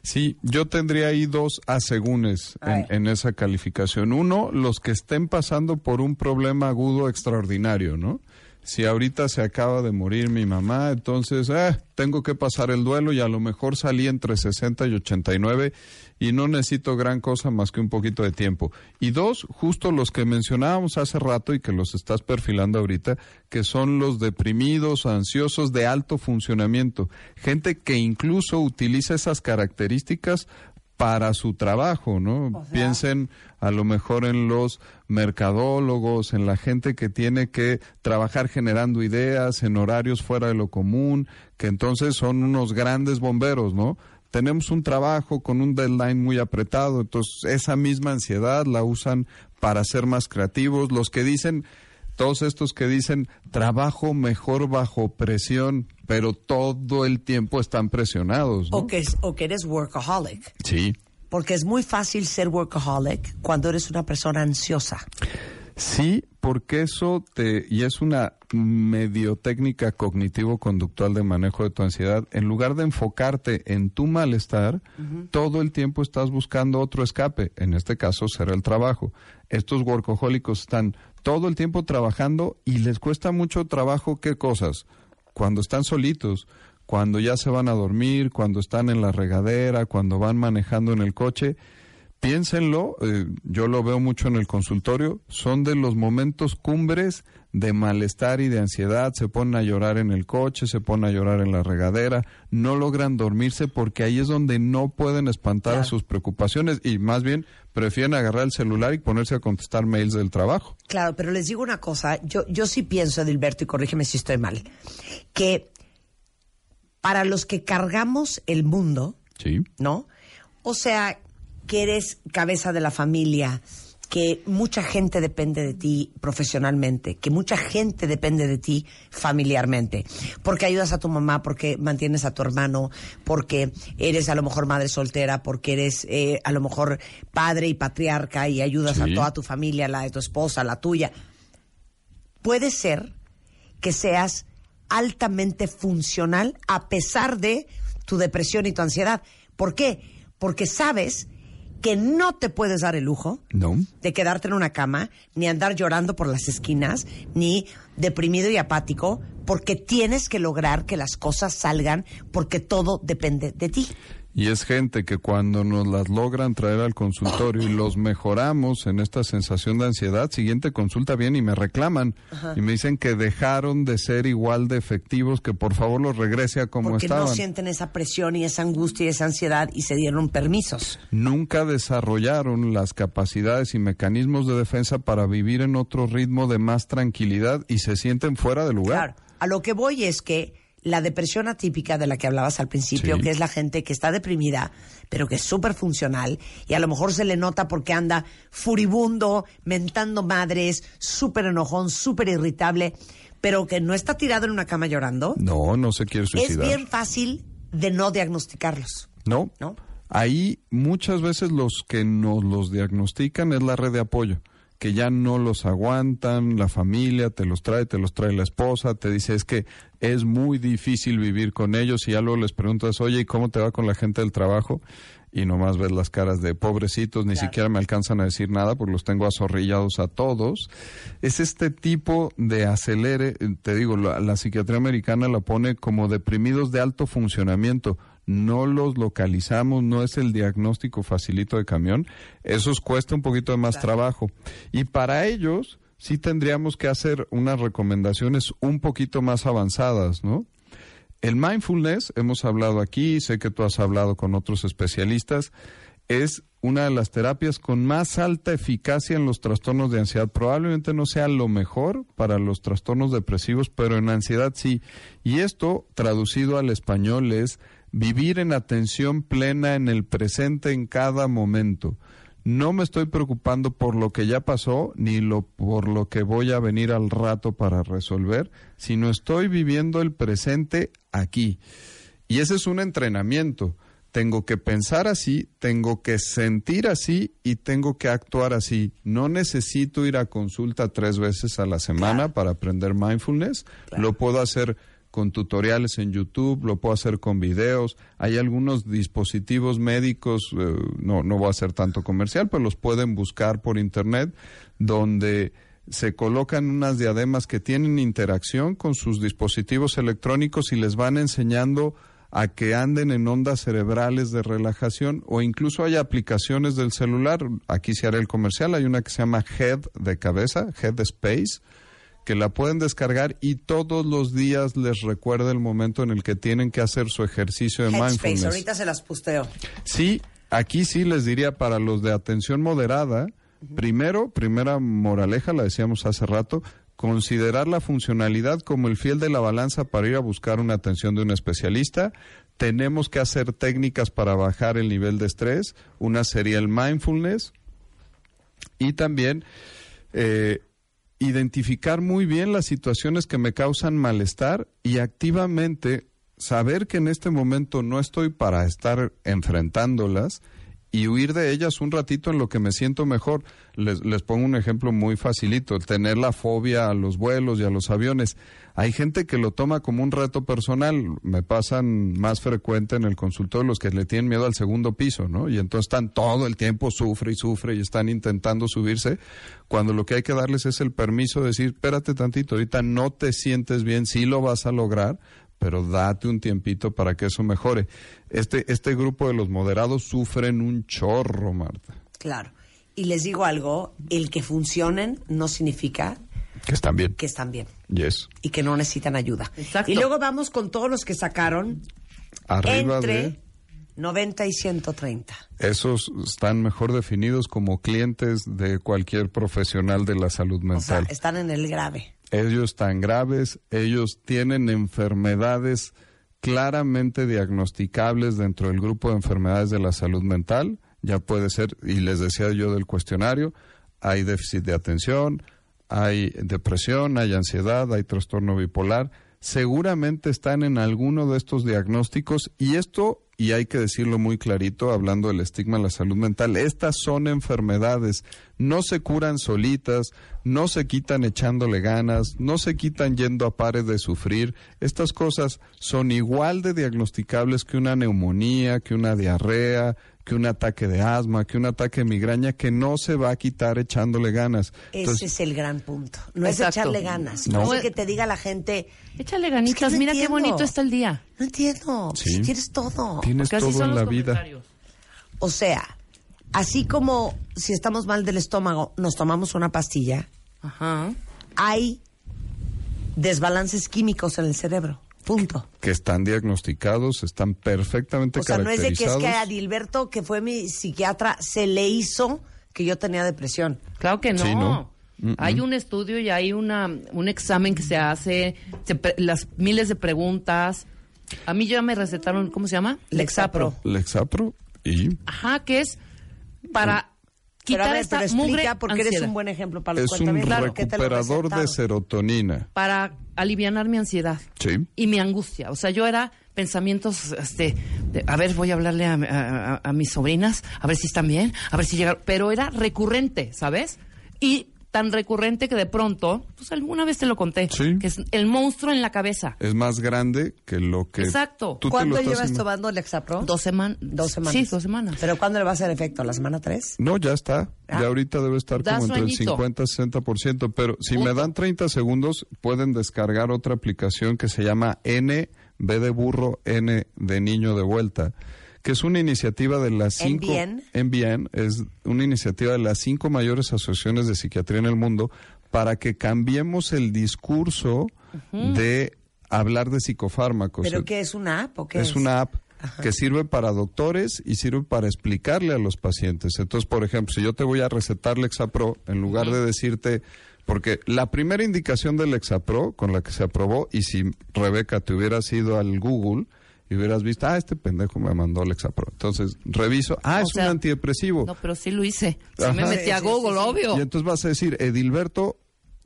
Speaker 9: Sí, yo tendría ahí dos asegúnes
Speaker 3: A
Speaker 9: en, en esa calificación. Uno, los que estén pasando por un problema agudo extraordinario, ¿no? Si ahorita se acaba de morir mi mamá, entonces eh, tengo que pasar el duelo y a lo mejor salí entre 60 y 89 y no necesito gran cosa más que un poquito de tiempo. Y dos, justo los que mencionábamos hace rato y que los estás perfilando ahorita, que son los deprimidos, ansiosos de alto funcionamiento. Gente que incluso utiliza esas características para su trabajo, ¿no? Piensen a lo mejor en los mercadólogos, en la gente que tiene que trabajar generando ideas en horarios fuera de lo común, que entonces son unos grandes bomberos, ¿no? Tenemos un trabajo con un deadline muy apretado, entonces esa misma ansiedad la usan para ser más creativos. Los que dicen, todos estos que dicen trabajo mejor bajo presión, pero todo el tiempo están presionados, ¿no?
Speaker 3: O, que, es- o que eres workaholic.
Speaker 9: Sí.
Speaker 3: Porque es muy fácil ser workaholic cuando eres una persona ansiosa.
Speaker 9: Sí, porque eso te, y es una medio técnica cognitivo-conductual de manejo de tu ansiedad, en lugar de enfocarte en tu malestar, todo el tiempo estás buscando otro escape, en este caso será el trabajo. Estos workahólicos están todo el tiempo trabajando y les cuesta mucho trabajo qué cosas, cuando están solitos, cuando ya se van a dormir, cuando están en la regadera, cuando van manejando en el coche, piénsenlo, eh, yo lo veo mucho en el consultorio, son de los momentos cumbres de malestar y de ansiedad, se ponen a llorar en el coche, se ponen a llorar en la regadera, no logran dormirse porque ahí es donde no pueden espantar sus preocupaciones y más bien prefieren agarrar el celular y ponerse a contestar mails del trabajo.
Speaker 3: Claro, pero les digo una cosa, yo, yo sí pienso, Edilberto, y corrígeme si estoy mal, que para los que cargamos el mundo,
Speaker 9: Sí.
Speaker 3: ¿no? O sea, que eres cabeza de la familia, que mucha gente depende de ti profesionalmente, que mucha gente depende de ti familiarmente, porque ayudas a tu mamá, porque mantienes a tu hermano, porque eres a lo mejor madre soltera, porque eres eh, a lo mejor padre y patriarca y ayudas a toda tu familia, la de tu esposa, la tuya. Puede ser que seas altamente funcional a pesar de tu depresión y tu ansiedad. ¿Por qué? Porque sabes que no te puedes dar el lujo
Speaker 9: No.
Speaker 3: de quedarte en una cama, ni andar llorando por las esquinas, ni deprimido y apático, porque tienes que lograr que las cosas salgan, porque todo depende de ti.
Speaker 9: Y es gente que cuando nos las logran traer al consultorio y los mejoramos en esta sensación de ansiedad, siguiente consulta bien y me reclaman
Speaker 3: Ajá.
Speaker 9: y me dicen que dejaron de ser igual de efectivos, que por favor los regrese a como
Speaker 3: Porque
Speaker 9: estaban.
Speaker 3: no sienten esa presión y esa angustia y esa ansiedad y se dieron permisos.
Speaker 9: Nunca desarrollaron las capacidades y mecanismos de defensa para vivir en otro ritmo de más tranquilidad y se sienten fuera de lugar.
Speaker 3: Claro, a lo que voy es que la depresión atípica de la que hablabas al principio,
Speaker 9: Sí.
Speaker 3: que es la gente que está deprimida, pero que es súper funcional, y a lo mejor se le nota porque anda furibundo, mentando madres, súper enojón, súper irritable, pero que no está tirado en una cama llorando,
Speaker 9: No, no se quiere
Speaker 3: es
Speaker 9: suicidar.
Speaker 3: bien fácil de no diagnosticarlos.
Speaker 9: No.
Speaker 3: ¿No?
Speaker 9: Ahí muchas veces los que nos los diagnostican es la red de apoyo, que ya no los aguantan, la familia te los trae, te los trae la esposa, te dice es que es muy difícil vivir con ellos y ya luego les preguntas, oye, ¿y cómo te va con la gente del trabajo? Y nomás ves las caras de pobrecitos, ni siquiera me alcanzan a decir nada porque los tengo azorrillados a todos. Es este tipo de acelere, te digo, la, la psiquiatría americana la pone como deprimidos de alto funcionamiento no los localizamos, no es el diagnóstico facilito de camión, esos cuesta un poquito de más trabajo. Y para ellos sí tendríamos que hacer unas recomendaciones un poquito más avanzadas, ¿no? El mindfulness, hemos hablado aquí, sé que tú has hablado con otros especialistas, es una de las terapias con más alta eficacia en los trastornos de ansiedad. Probablemente no sea lo mejor para los trastornos depresivos, pero en ansiedad sí. Y esto, traducido al español, es vivir en atención plena en el presente en cada momento. No me estoy preocupando por lo que ya pasó ni lo por lo que voy a venir al rato para resolver, sino estoy viviendo el presente aquí. Y ese es un entrenamiento. Tengo que pensar así, tengo que sentir así y tengo que actuar así. No necesito ir a consulta tres veces a la semana para aprender mindfulness. Lo puedo hacer con tutoriales en YouTube, lo puedo hacer con videos. Hay algunos dispositivos médicos, eh, no, no voy a hacer tanto comercial, pero los pueden buscar por internet, donde se colocan unas diademas que tienen interacción con sus dispositivos electrónicos y les van enseñando a que anden en ondas cerebrales de relajación o incluso hay aplicaciones del celular, aquí se hará el comercial, hay una que se llama Head de cabeza, Head Space, que la pueden descargar y todos los días les recuerda el momento en el que tienen que hacer su ejercicio de
Speaker 3: Headspace,
Speaker 9: mindfulness.
Speaker 3: ahorita se las pusteo.
Speaker 9: Sí, aquí sí les diría para los de atención moderada, primero, primera moraleja, la decíamos hace rato, considerar la funcionalidad como el fiel de la balanza para ir a buscar una atención de un especialista. Tenemos que hacer técnicas para bajar el nivel de estrés. Una sería el mindfulness. Y también eh, identificar muy bien las situaciones que me causan malestar y activamente saber que en este momento no estoy para estar enfrentándolas y huir de ellas un ratito en lo que me siento mejor. Les, les pongo un ejemplo muy facilito, tener la fobia a los vuelos y a los aviones. Hay gente que lo toma como un reto personal. Me pasan más frecuente en el consultorio los que le tienen miedo al segundo piso, ¿no? Y entonces están todo el tiempo, sufre y sufre y están intentando subirse, cuando lo que hay que darles es el permiso de decir, espérate tantito, ahorita no te sientes bien, sí lo vas a lograr, pero date un tiempito para que eso mejore. Este, este grupo de los moderados sufren un chorro, Marta.
Speaker 3: Claro. Y les digo algo, el que funcionen no significa
Speaker 9: Que están bien.
Speaker 3: que están bien
Speaker 9: Yes.
Speaker 3: y que no necesitan ayuda.
Speaker 6: Exacto.
Speaker 3: Y luego vamos con todos los que sacaron
Speaker 9: Arriba
Speaker 3: entre
Speaker 9: de...
Speaker 3: 90 y 130.
Speaker 9: Esos están mejor definidos como clientes de cualquier profesional de la salud
Speaker 3: O sea,
Speaker 9: mental.
Speaker 3: están en el grave.
Speaker 9: Ellos están graves, ellos tienen enfermedades claramente diagnosticables dentro del grupo de enfermedades de la salud mental, ya puede ser, y les decía yo del cuestionario, hay déficit de atención, hay depresión, hay ansiedad, hay trastorno bipolar, seguramente están en alguno de estos diagnósticos y esto, y hay que decirlo muy clarito, hablando del estigma de la salud mental, estas son enfermedades, no se curan solitas, no se quitan echándole ganas, no se quitan yendo a pares de sufrir, estas cosas son igual de diagnosticables que una neumonía, que una diarrea, que un ataque de asma, que un ataque de migraña, que no se va a quitar echándole ganas.
Speaker 3: Ese es el gran punto. No
Speaker 6: Exacto.
Speaker 3: es echarle ganas.
Speaker 9: No.
Speaker 3: No es que te diga la gente,
Speaker 6: Échale
Speaker 3: Es
Speaker 6: ganitas,
Speaker 3: que no
Speaker 6: mira qué bonito está el día.
Speaker 3: no entiendo,
Speaker 9: Sí.
Speaker 3: si quieres todo.
Speaker 9: tienes
Speaker 6: Porque así
Speaker 9: todo en la vida.
Speaker 3: O sea, así como si estamos mal del estómago, nos tomamos una pastilla,
Speaker 6: Ajá.
Speaker 3: hay desbalances químicos en el cerebro. Punto.
Speaker 9: Que están diagnosticados, están perfectamente
Speaker 3: O sea, no es de que es que a Dilberto, que fue mi psiquiatra, se le hizo que yo tenía depresión.
Speaker 6: Claro que no.
Speaker 9: Sí, no. Mm-mm.
Speaker 6: Hay un estudio y hay una, un examen que se hace, se pre- las miles de preguntas. A mí ya me recetaron, ¿cómo se llama?
Speaker 3: Lexapro.
Speaker 9: Lexapro y
Speaker 6: Ajá, que es para
Speaker 3: Pero
Speaker 6: quitar
Speaker 3: ver,
Speaker 6: esta
Speaker 3: pero
Speaker 6: mugre
Speaker 3: porque eres
Speaker 6: ansiedad.
Speaker 3: un buen ejemplo para los
Speaker 9: es un
Speaker 3: cuentavientes. ¿Por qué te lo
Speaker 9: recuperador de serotonina.
Speaker 6: Para alivianar mi ansiedad
Speaker 9: Sí.
Speaker 6: y mi angustia. O sea, yo era pensamientos, este, de, a ver, voy a hablarle a, a- a- a mis sobrinas, a ver si están bien, a ver si llegaron. Pero era recurrente, ¿sabes? Y tan recurrente que de pronto, pues alguna vez te lo conté,
Speaker 9: Sí.
Speaker 6: que es el monstruo en la cabeza.
Speaker 9: Es más grande que lo que
Speaker 6: Exacto.
Speaker 9: tú te
Speaker 3: ¿Cuándo
Speaker 9: lo estás
Speaker 3: llevas tomando Lexapro?
Speaker 6: Dos semanas.
Speaker 3: Dos semanas.
Speaker 6: Sí, dos semanas.
Speaker 3: ¿Pero cuándo le va a hacer efecto? ¿La semana 3?
Speaker 9: No, ya está.
Speaker 3: Ah.
Speaker 9: Ya ahorita debe estar
Speaker 6: Da
Speaker 9: como entre el
Speaker 6: sueñito.
Speaker 9: 50 y 60%. Pero si me dan 30 segundos, pueden descargar otra aplicación que se llama N, B de burro, N de niño de vuelta, que es una iniciativa de las cinco...
Speaker 3: NBN.
Speaker 9: NBN es una iniciativa de las cinco mayores asociaciones de psiquiatría en el mundo para que cambiemos el discurso de hablar de psicofármacos.
Speaker 3: ¿Pero qué es una app o qué es?
Speaker 9: es una app que sirve para doctores y sirve para explicarle a los pacientes. Entonces, por ejemplo, si yo te voy a recetar Lexapro, en lugar de decirte, porque la primera indicación del Lexapro con la que se aprobó, y si Rebeca te hubieras ido al Google y hubieras visto, ah, este pendejo me mandó Lexapro. Entonces, reviso, ah,
Speaker 6: O
Speaker 9: es
Speaker 6: sea,
Speaker 9: un antidepresivo.
Speaker 6: No, pero sí lo hice. Sí
Speaker 9: Ajá.
Speaker 6: me metí a Google,
Speaker 3: sí, sí.
Speaker 6: obvio.
Speaker 9: Y entonces vas a decir, Edilberto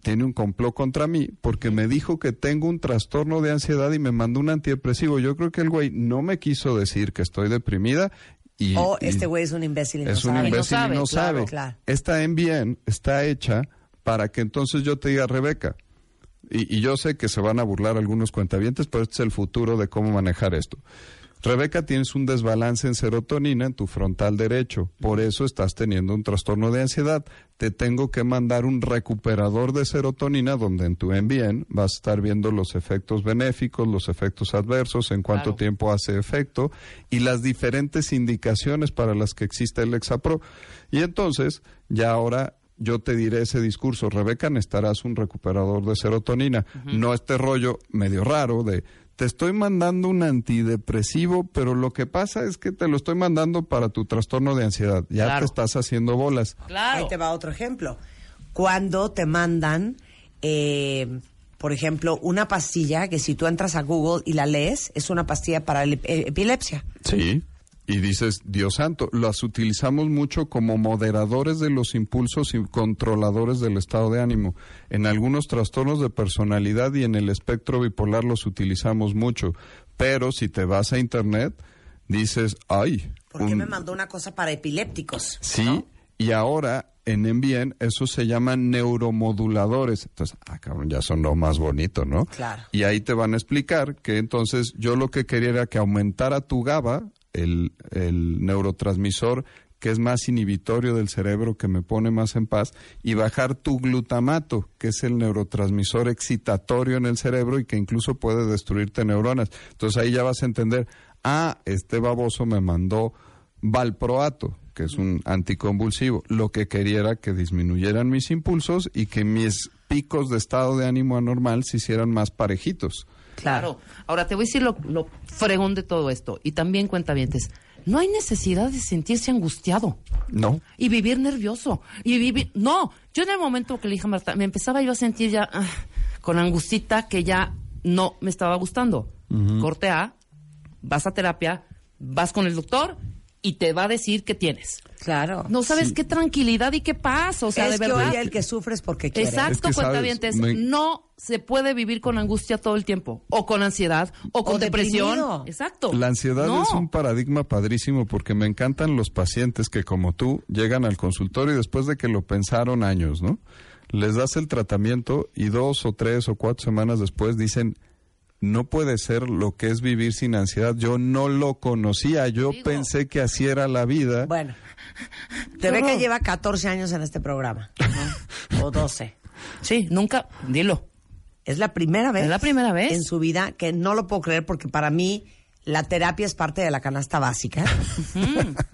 Speaker 9: tiene un complot contra mí porque me dijo que tengo un trastorno de ansiedad y me mandó un antidepresivo. Yo creo que el güey no me quiso decir que estoy deprimida y...
Speaker 3: O este güey es un imbécil y no
Speaker 9: es un
Speaker 3: sabe.
Speaker 9: imbécil
Speaker 6: sabe,
Speaker 9: y no
Speaker 6: claro,
Speaker 9: sabe.
Speaker 3: claro.
Speaker 9: Esta bien está hecha para que entonces yo te diga, Rebeca, y, y yo sé que se van a burlar algunos cuentavientes, pero este es el futuro de cómo manejar esto. Rebeca, tienes un desbalance en serotonina en tu frontal derecho, por eso estás teniendo un trastorno de ansiedad. Te tengo que mandar un recuperador de serotonina donde en tu MBN vas a estar viendo los efectos benéficos, los efectos adversos, en cuánto
Speaker 6: Claro.
Speaker 9: tiempo hace efecto y las diferentes indicaciones para las que existe el Lexapro. Y entonces, ya ahora yo te diré ese discurso, Rebeca, necesitarás un recuperador de serotonina, no este rollo medio raro de te estoy mandando un antidepresivo, pero lo que pasa es que te lo estoy mandando para tu trastorno de ansiedad. Ya
Speaker 6: Claro.
Speaker 9: te estás haciendo bolas.
Speaker 6: Claro.
Speaker 3: Ahí te va otro ejemplo. Cuando te mandan, eh, por ejemplo, una pastilla que si tú entras a Google y la lees, es una pastilla para la epilepsia.
Speaker 9: Sí. Y dices, Dios santo, las utilizamos mucho como moderadores de los impulsos y controladores del estado de ánimo. En algunos trastornos de personalidad y en el espectro bipolar los utilizamos mucho. Pero si te vas a internet, dices, ay.
Speaker 3: ¿Por qué
Speaker 9: un-
Speaker 3: me mandó una cosa para epilépticos?
Speaker 9: Sí, y ahora en Envien eso se llaman neuromoduladores. Entonces, ah, cabrón, ya sonó más bonito, ¿no?
Speaker 3: Claro.
Speaker 9: Y ahí te van a explicar que entonces yo lo que quería era que aumentara tu GABA, el, el neurotransmisor que es más inhibitorio del cerebro, que me pone más en paz, y bajar tu glutamato, que es el neurotransmisor excitatorio en el cerebro y que incluso puede destruirte neuronas. Entonces ahí ya vas a entender, ah, este baboso me mandó valproato, que es un anticonvulsivo. Lo que quería era que disminuyeran mis impulsos y que mis picos de estado de ánimo anormal se hicieran más parejitos.
Speaker 6: Claro. Ahora te voy a decir lo, lo fregón de todo esto. Y también cuentavientes. No hay necesidad de sentirse angustiado
Speaker 9: No.
Speaker 6: y vivir nervioso. Y vivir. No. Yo en el momento que le dije a Marta, me empezaba yo a sentir ya ah, con angustita que ya no me estaba gustando. Corte A, vas a terapia, vas con el doctor y te va a decir qué tienes.
Speaker 3: Claro.
Speaker 6: No sabes qué tranquilidad y qué paz. O sea,
Speaker 3: es
Speaker 6: de
Speaker 3: que
Speaker 6: verdad.
Speaker 3: hoy el que sufre es porque quiere.
Speaker 6: Exacto,
Speaker 9: Es que, ¿sabes? Me-
Speaker 6: No se puede vivir con angustia todo el tiempo. O con ansiedad, o con
Speaker 3: O
Speaker 6: depresión.
Speaker 3: deprimido.
Speaker 6: Exacto.
Speaker 9: La ansiedad
Speaker 6: No.
Speaker 9: es un paradigma padrísimo porque me encantan los pacientes que como tú llegan al consultorio y después de que lo pensaron años, ¿no? Les das el tratamiento y dos o tres o cuatro semanas después dicen, no puede ser lo que es vivir sin ansiedad. Yo no lo conocía, yo pensé que así era la vida.
Speaker 3: Bueno, Rebeca lleva 14 años en este programa. ¿no? O 12.
Speaker 6: Sí, nunca, dilo.
Speaker 3: Es la primera vez.
Speaker 6: Es la primera vez.
Speaker 3: En su vida que no lo puedo creer porque para mí la terapia es parte de la canasta básica.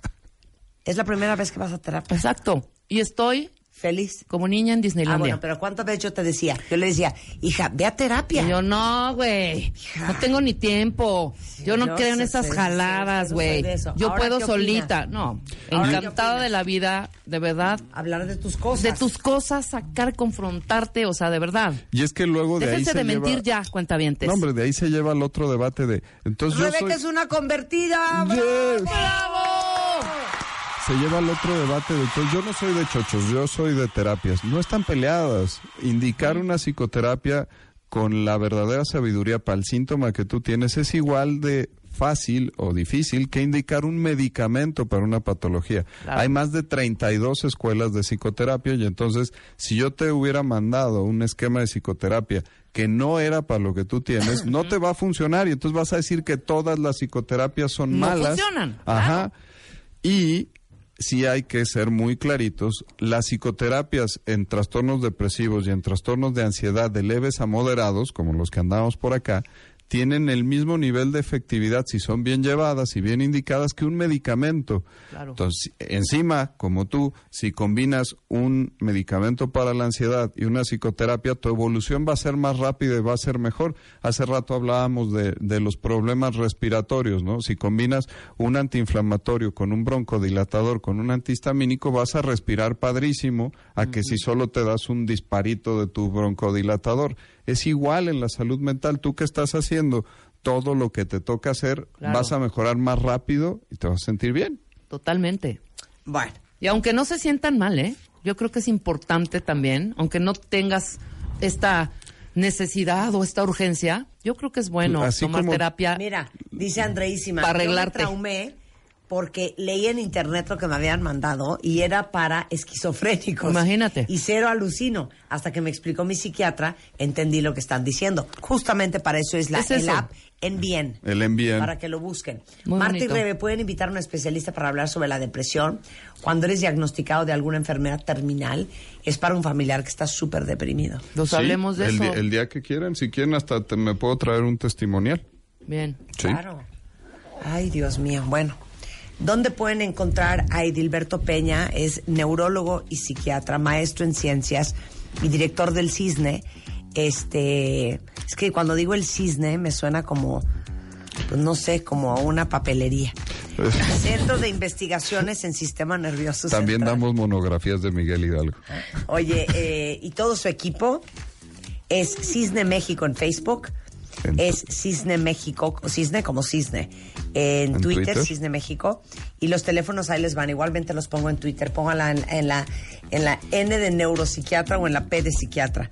Speaker 3: es la primera vez que vas a terapia.
Speaker 6: Exacto. Y estoy
Speaker 3: feliz.
Speaker 6: Como niña en
Speaker 3: Ah,
Speaker 6: Disneylandia.
Speaker 3: bueno, pero ¿cuántas veces yo te decía? Yo le decía, hija, ve a terapia.
Speaker 6: Y yo, no, güey. No tengo ni tiempo. Yo no creo en esas
Speaker 3: sé,
Speaker 6: jaladas,
Speaker 3: no
Speaker 6: güey.
Speaker 3: eso.
Speaker 6: Yo
Speaker 3: ¿Ahora
Speaker 6: puedo solita. No.
Speaker 3: ¿Ahora qué
Speaker 6: Encantada de la vida, de verdad.
Speaker 3: Hablar de tus cosas.
Speaker 6: De tus cosas, sacar, confrontarte, o sea, de verdad.
Speaker 9: Y es que luego de ahí
Speaker 6: Déjense
Speaker 9: se
Speaker 6: de mentir
Speaker 9: lleva...
Speaker 6: ya, cuentavientes.
Speaker 9: No, hombre, de ahí se lleva el otro debate de... Entonces yo
Speaker 3: Rebeca
Speaker 9: soy...
Speaker 3: es una convertida.
Speaker 9: Yes.
Speaker 3: ¡Bravo!
Speaker 9: Se lleva al otro debate de yo no soy de chochos, yo soy de terapias. No están peleadas. Indicar una psicoterapia con la verdadera sabiduría para el síntoma que tú tienes es igual de fácil o difícil que indicar un medicamento para una patología.
Speaker 12: Claro.
Speaker 9: Hay más de 32 escuelas de psicoterapia y entonces si yo te hubiera mandado un esquema de psicoterapia que no era para lo que tú tienes, no te va a funcionar y entonces vas a decir que todas las psicoterapias son
Speaker 6: No
Speaker 9: malas.
Speaker 6: funcionan,
Speaker 9: Ajá. Y sí hay que ser muy claritos, las psicoterapias en trastornos depresivos y en trastornos de ansiedad de leves a moderados, como los que andamos por acá, tienen el mismo nivel de efectividad si son bien llevadas y bien indicadas que un medicamento.
Speaker 6: Claro.
Speaker 9: Entonces, encima, como tú, si combinas un medicamento para la ansiedad y una psicoterapia, tu evolución va a ser más rápida y va a ser mejor. Hace rato hablábamos de, de los problemas respiratorios, ¿no? Si combinas un antiinflamatorio con un broncodilatador, con un antihistamínico, vas a respirar padrísimo a que si solo te das un disparito de tu broncodilatador. Es igual en la salud mental. Tú que estás haciendo todo lo que te toca hacer,
Speaker 6: Claro.
Speaker 9: vas a mejorar más rápido y te vas a sentir bien.
Speaker 6: Totalmente.
Speaker 3: Bueno.
Speaker 6: Y aunque no se sientan mal, ¿eh? Yo creo que es importante también, aunque no tengas esta necesidad o esta urgencia, yo creo que es bueno
Speaker 9: Así
Speaker 6: tomar
Speaker 9: como-
Speaker 6: terapia.
Speaker 3: Mira, dice Andreísima.
Speaker 6: Para
Speaker 3: Yo me
Speaker 6: arreglarte.
Speaker 3: traumé porque leí en internet lo que me habían mandado y era para esquizofrénicos.
Speaker 6: Imagínate.
Speaker 3: Y cero alucino. Hasta que me explicó mi psiquiatra, entendí lo que están diciendo. Justamente para eso es la
Speaker 6: Es
Speaker 3: el app En Bien.
Speaker 9: El en bien.
Speaker 3: Para que lo busquen.
Speaker 6: Muy
Speaker 3: Marta y. Rebe pueden invitar a un especialista para hablar sobre la depresión. Cuando eres diagnosticado de alguna enfermedad terminal, es para un familiar que está súper deprimido.
Speaker 9: Sí,
Speaker 6: hablemos de
Speaker 9: el,
Speaker 6: eso.
Speaker 9: el día que quieran, si quieren hasta te- me puedo traer un testimonial.
Speaker 6: Bien.
Speaker 9: Sí.
Speaker 3: Claro. Ay, Dios mío. Bueno, ¿dónde pueden encontrar a Edilberto Peña? Es neurólogo y psiquiatra, maestro en ciencias y director del CISNE. Este, es que cuando digo el CISNE me suena como, pues no sé, como a una papelería. Centro de Investigaciones en Sistema Nervioso
Speaker 9: También
Speaker 3: Central.
Speaker 9: damos monografías de Miguel Hidalgo.
Speaker 3: Oye, eh, y todo su equipo es Cisne México en Facebook, es Cisne México, Cisne como Cisne, en,
Speaker 9: ¿En
Speaker 3: Twitter,
Speaker 9: Twitter?
Speaker 3: Cisne México, y los teléfonos ahí les van, igualmente los pongo en Twitter, póngala en, en la, en la N de neuropsiquiatra o en la P de psiquiatra.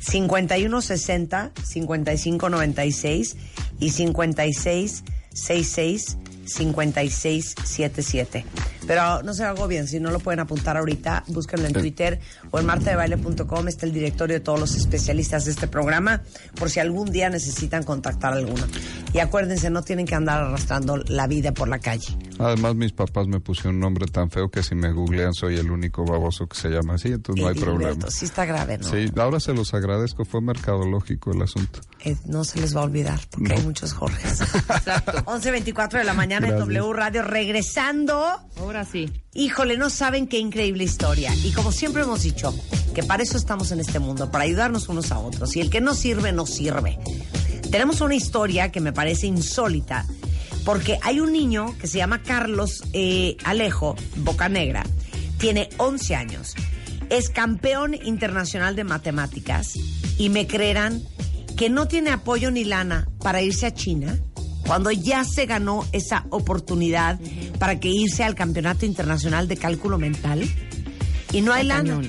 Speaker 3: 5160 5596 y 5666 5677. Pero no se agobien, si no lo pueden apuntar ahorita, búsquenlo en. Twitter o en martadebaile.com está el directorio de todos los especialistas de este programa por si algún día necesitan contactar a alguno. Y acuérdense, no tienen que andar arrastrando la vida por la calle.
Speaker 9: Además, mis papás me pusieron un nombre tan feo que si me googlean soy el único baboso que se llama así, entonces no hay problema.
Speaker 3: Sí está grave, ¿no?
Speaker 9: Sí, ahora se los agradezco, fue mercadológico el asunto.
Speaker 3: Eh, no se les va a olvidar porque
Speaker 9: No.
Speaker 3: hay muchos Jorges. Exacto. 11.24 de la mañana en. W Radio. Regresando.
Speaker 6: Ahora sí.
Speaker 3: Híjole, no saben qué increíble historia. Y como siempre hemos dicho, que para eso estamos en este mundo, para ayudarnos unos a otros. Y el que no sirve, no sirve. Tenemos una historia que me parece insólita, porque hay un niño que se llama Carlos eh, Alejo Bocanegra, tiene 11 años, es campeón internacional de matemáticas y me creerán que no tiene apoyo ni lana para irse a China cuando ya se ganó esa oportunidad para que irse al Campeonato Internacional de Cálculo Mental y no hay lana.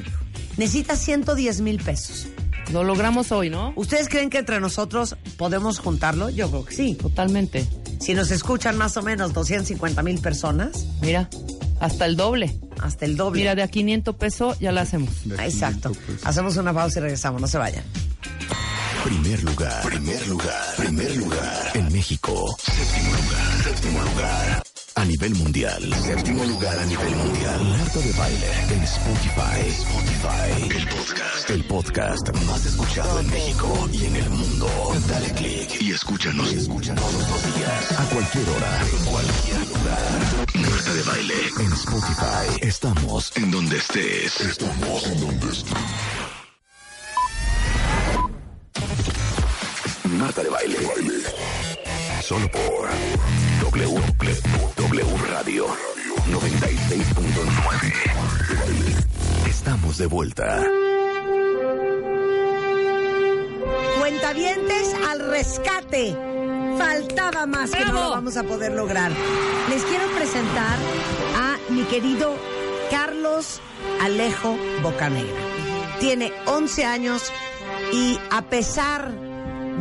Speaker 3: Necesita 110 mil pesos.
Speaker 6: Lo logramos hoy, ¿no?
Speaker 3: ¿Ustedes creen que entre nosotros podemos juntarlo? Yo creo que sí.
Speaker 6: Totalmente.
Speaker 3: Si nos escuchan más o menos 250 mil personas,
Speaker 6: Mira, hasta el doble.
Speaker 3: hasta el doble.
Speaker 6: Mira, de a 500 pesos ya la hacemos.
Speaker 3: Exacto. Hacemos una pausa y regresamos, no se vayan.
Speaker 11: Primer lugar. Primer lugar. Primer lugar. En México. Séptimo lugar. Séptimo lugar. A nivel mundial. Séptimo lugar a nivel mundial. Marta de baile. En Spotify. Spotify. El podcast. El podcast más escuchado en México y en el mundo. Dale click y escúchanos. Y escúchanos todos los días. A cualquier hora. En cualquier lugar. Marta de baile. En Spotify. Estamos en donde estés. Estamos en donde estés. Marta de baile. Solo por W, W Radio 96.9. Estamos de vuelta.
Speaker 3: Cuentavientes al rescate. Faltaba más que no lo vamos a poder lograr. Les quiero presentar a mi querido Carlos Alejo Bocanegra. Tiene 11 años y a pesar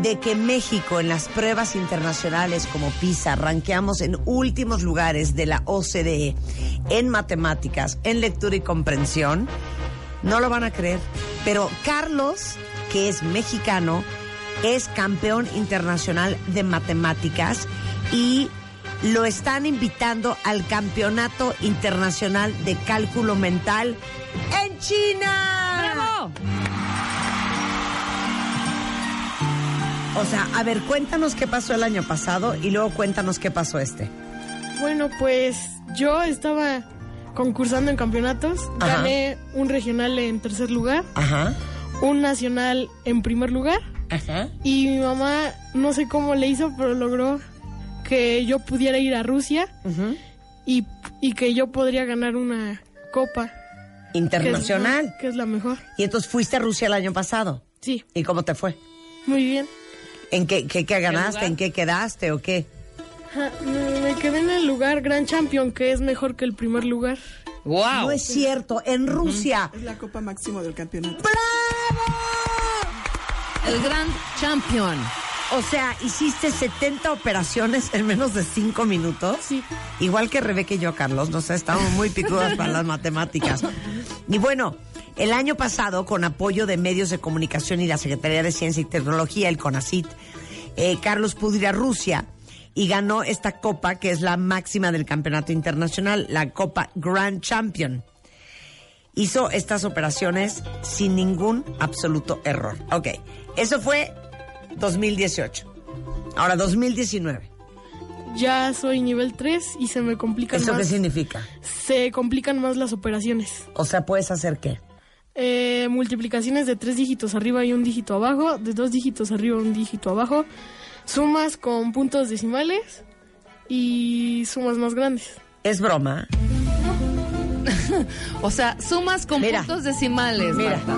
Speaker 3: de que México en las pruebas internacionales como PISA ranqueamos en últimos lugares de la OCDE en matemáticas, en lectura y comprensión, no lo van a creer. Pero Carlos, que es mexicano, es campeón internacional de matemáticas y lo están invitando al Campeonato Internacional de Cálculo Mental en China.
Speaker 6: ¡Bravo!
Speaker 3: O sea, a ver, cuéntanos qué pasó el año pasado y luego cuéntanos qué pasó este.
Speaker 12: Bueno, pues yo estaba concursando en campeonatos.
Speaker 3: Ajá.
Speaker 12: Gané un regional en tercer lugar,
Speaker 3: Ajá.
Speaker 12: un nacional en primer lugar.
Speaker 3: Ajá.
Speaker 12: Y mi mamá, no sé cómo le hizo, pero logró que yo pudiera ir a Rusia y, y que yo podría ganar una copa.
Speaker 3: Internacional.
Speaker 12: Que es, que es la mejor.
Speaker 3: Y entonces fuiste a Rusia el año pasado.
Speaker 12: Sí.
Speaker 3: ¿Y cómo te fue?
Speaker 12: Muy bien.
Speaker 3: ¿En qué, qué, qué ganaste? ¿En qué quedaste o qué?
Speaker 12: Ajá, Me me quedé en el lugar Grand Champion, que es mejor que el primer lugar.
Speaker 6: ¡Wow!
Speaker 3: No es cierto, en Rusia.
Speaker 13: Es la copa máximo del campeonato.
Speaker 6: El Grand Champion.
Speaker 3: O sea, hiciste 70 operaciones en menos de 5 minutos.
Speaker 12: Sí.
Speaker 3: Igual que Rebeca y yo, Carlos. No sé, estamos muy picudas para las matemáticas. Y bueno, el año pasado, con apoyo de medios de comunicación y la Secretaría de Ciencia y Tecnología, el CONACIT, eh, Carlos pudo ir a Rusia y ganó esta copa que es la máxima del campeonato internacional, la Copa Grand Champion. Hizo estas operaciones sin ningún absoluto error. Ok, eso fue 2018. Ahora 2019.
Speaker 12: Ya soy nivel 3 y se me complican
Speaker 3: ¿Eso
Speaker 12: más.
Speaker 3: qué significa?
Speaker 12: Se complican más las operaciones.
Speaker 3: O sea, puedes hacer qué?
Speaker 12: Eh, multiplicaciones de tres dígitos arriba y un dígito abajo, de dos dígitos arriba y un dígito abajo, sumas con puntos decimales y sumas más grandes.
Speaker 3: Es broma.
Speaker 6: O sea, sumas con
Speaker 3: Mira.
Speaker 6: puntos decimales,
Speaker 3: Mira.
Speaker 6: Marta.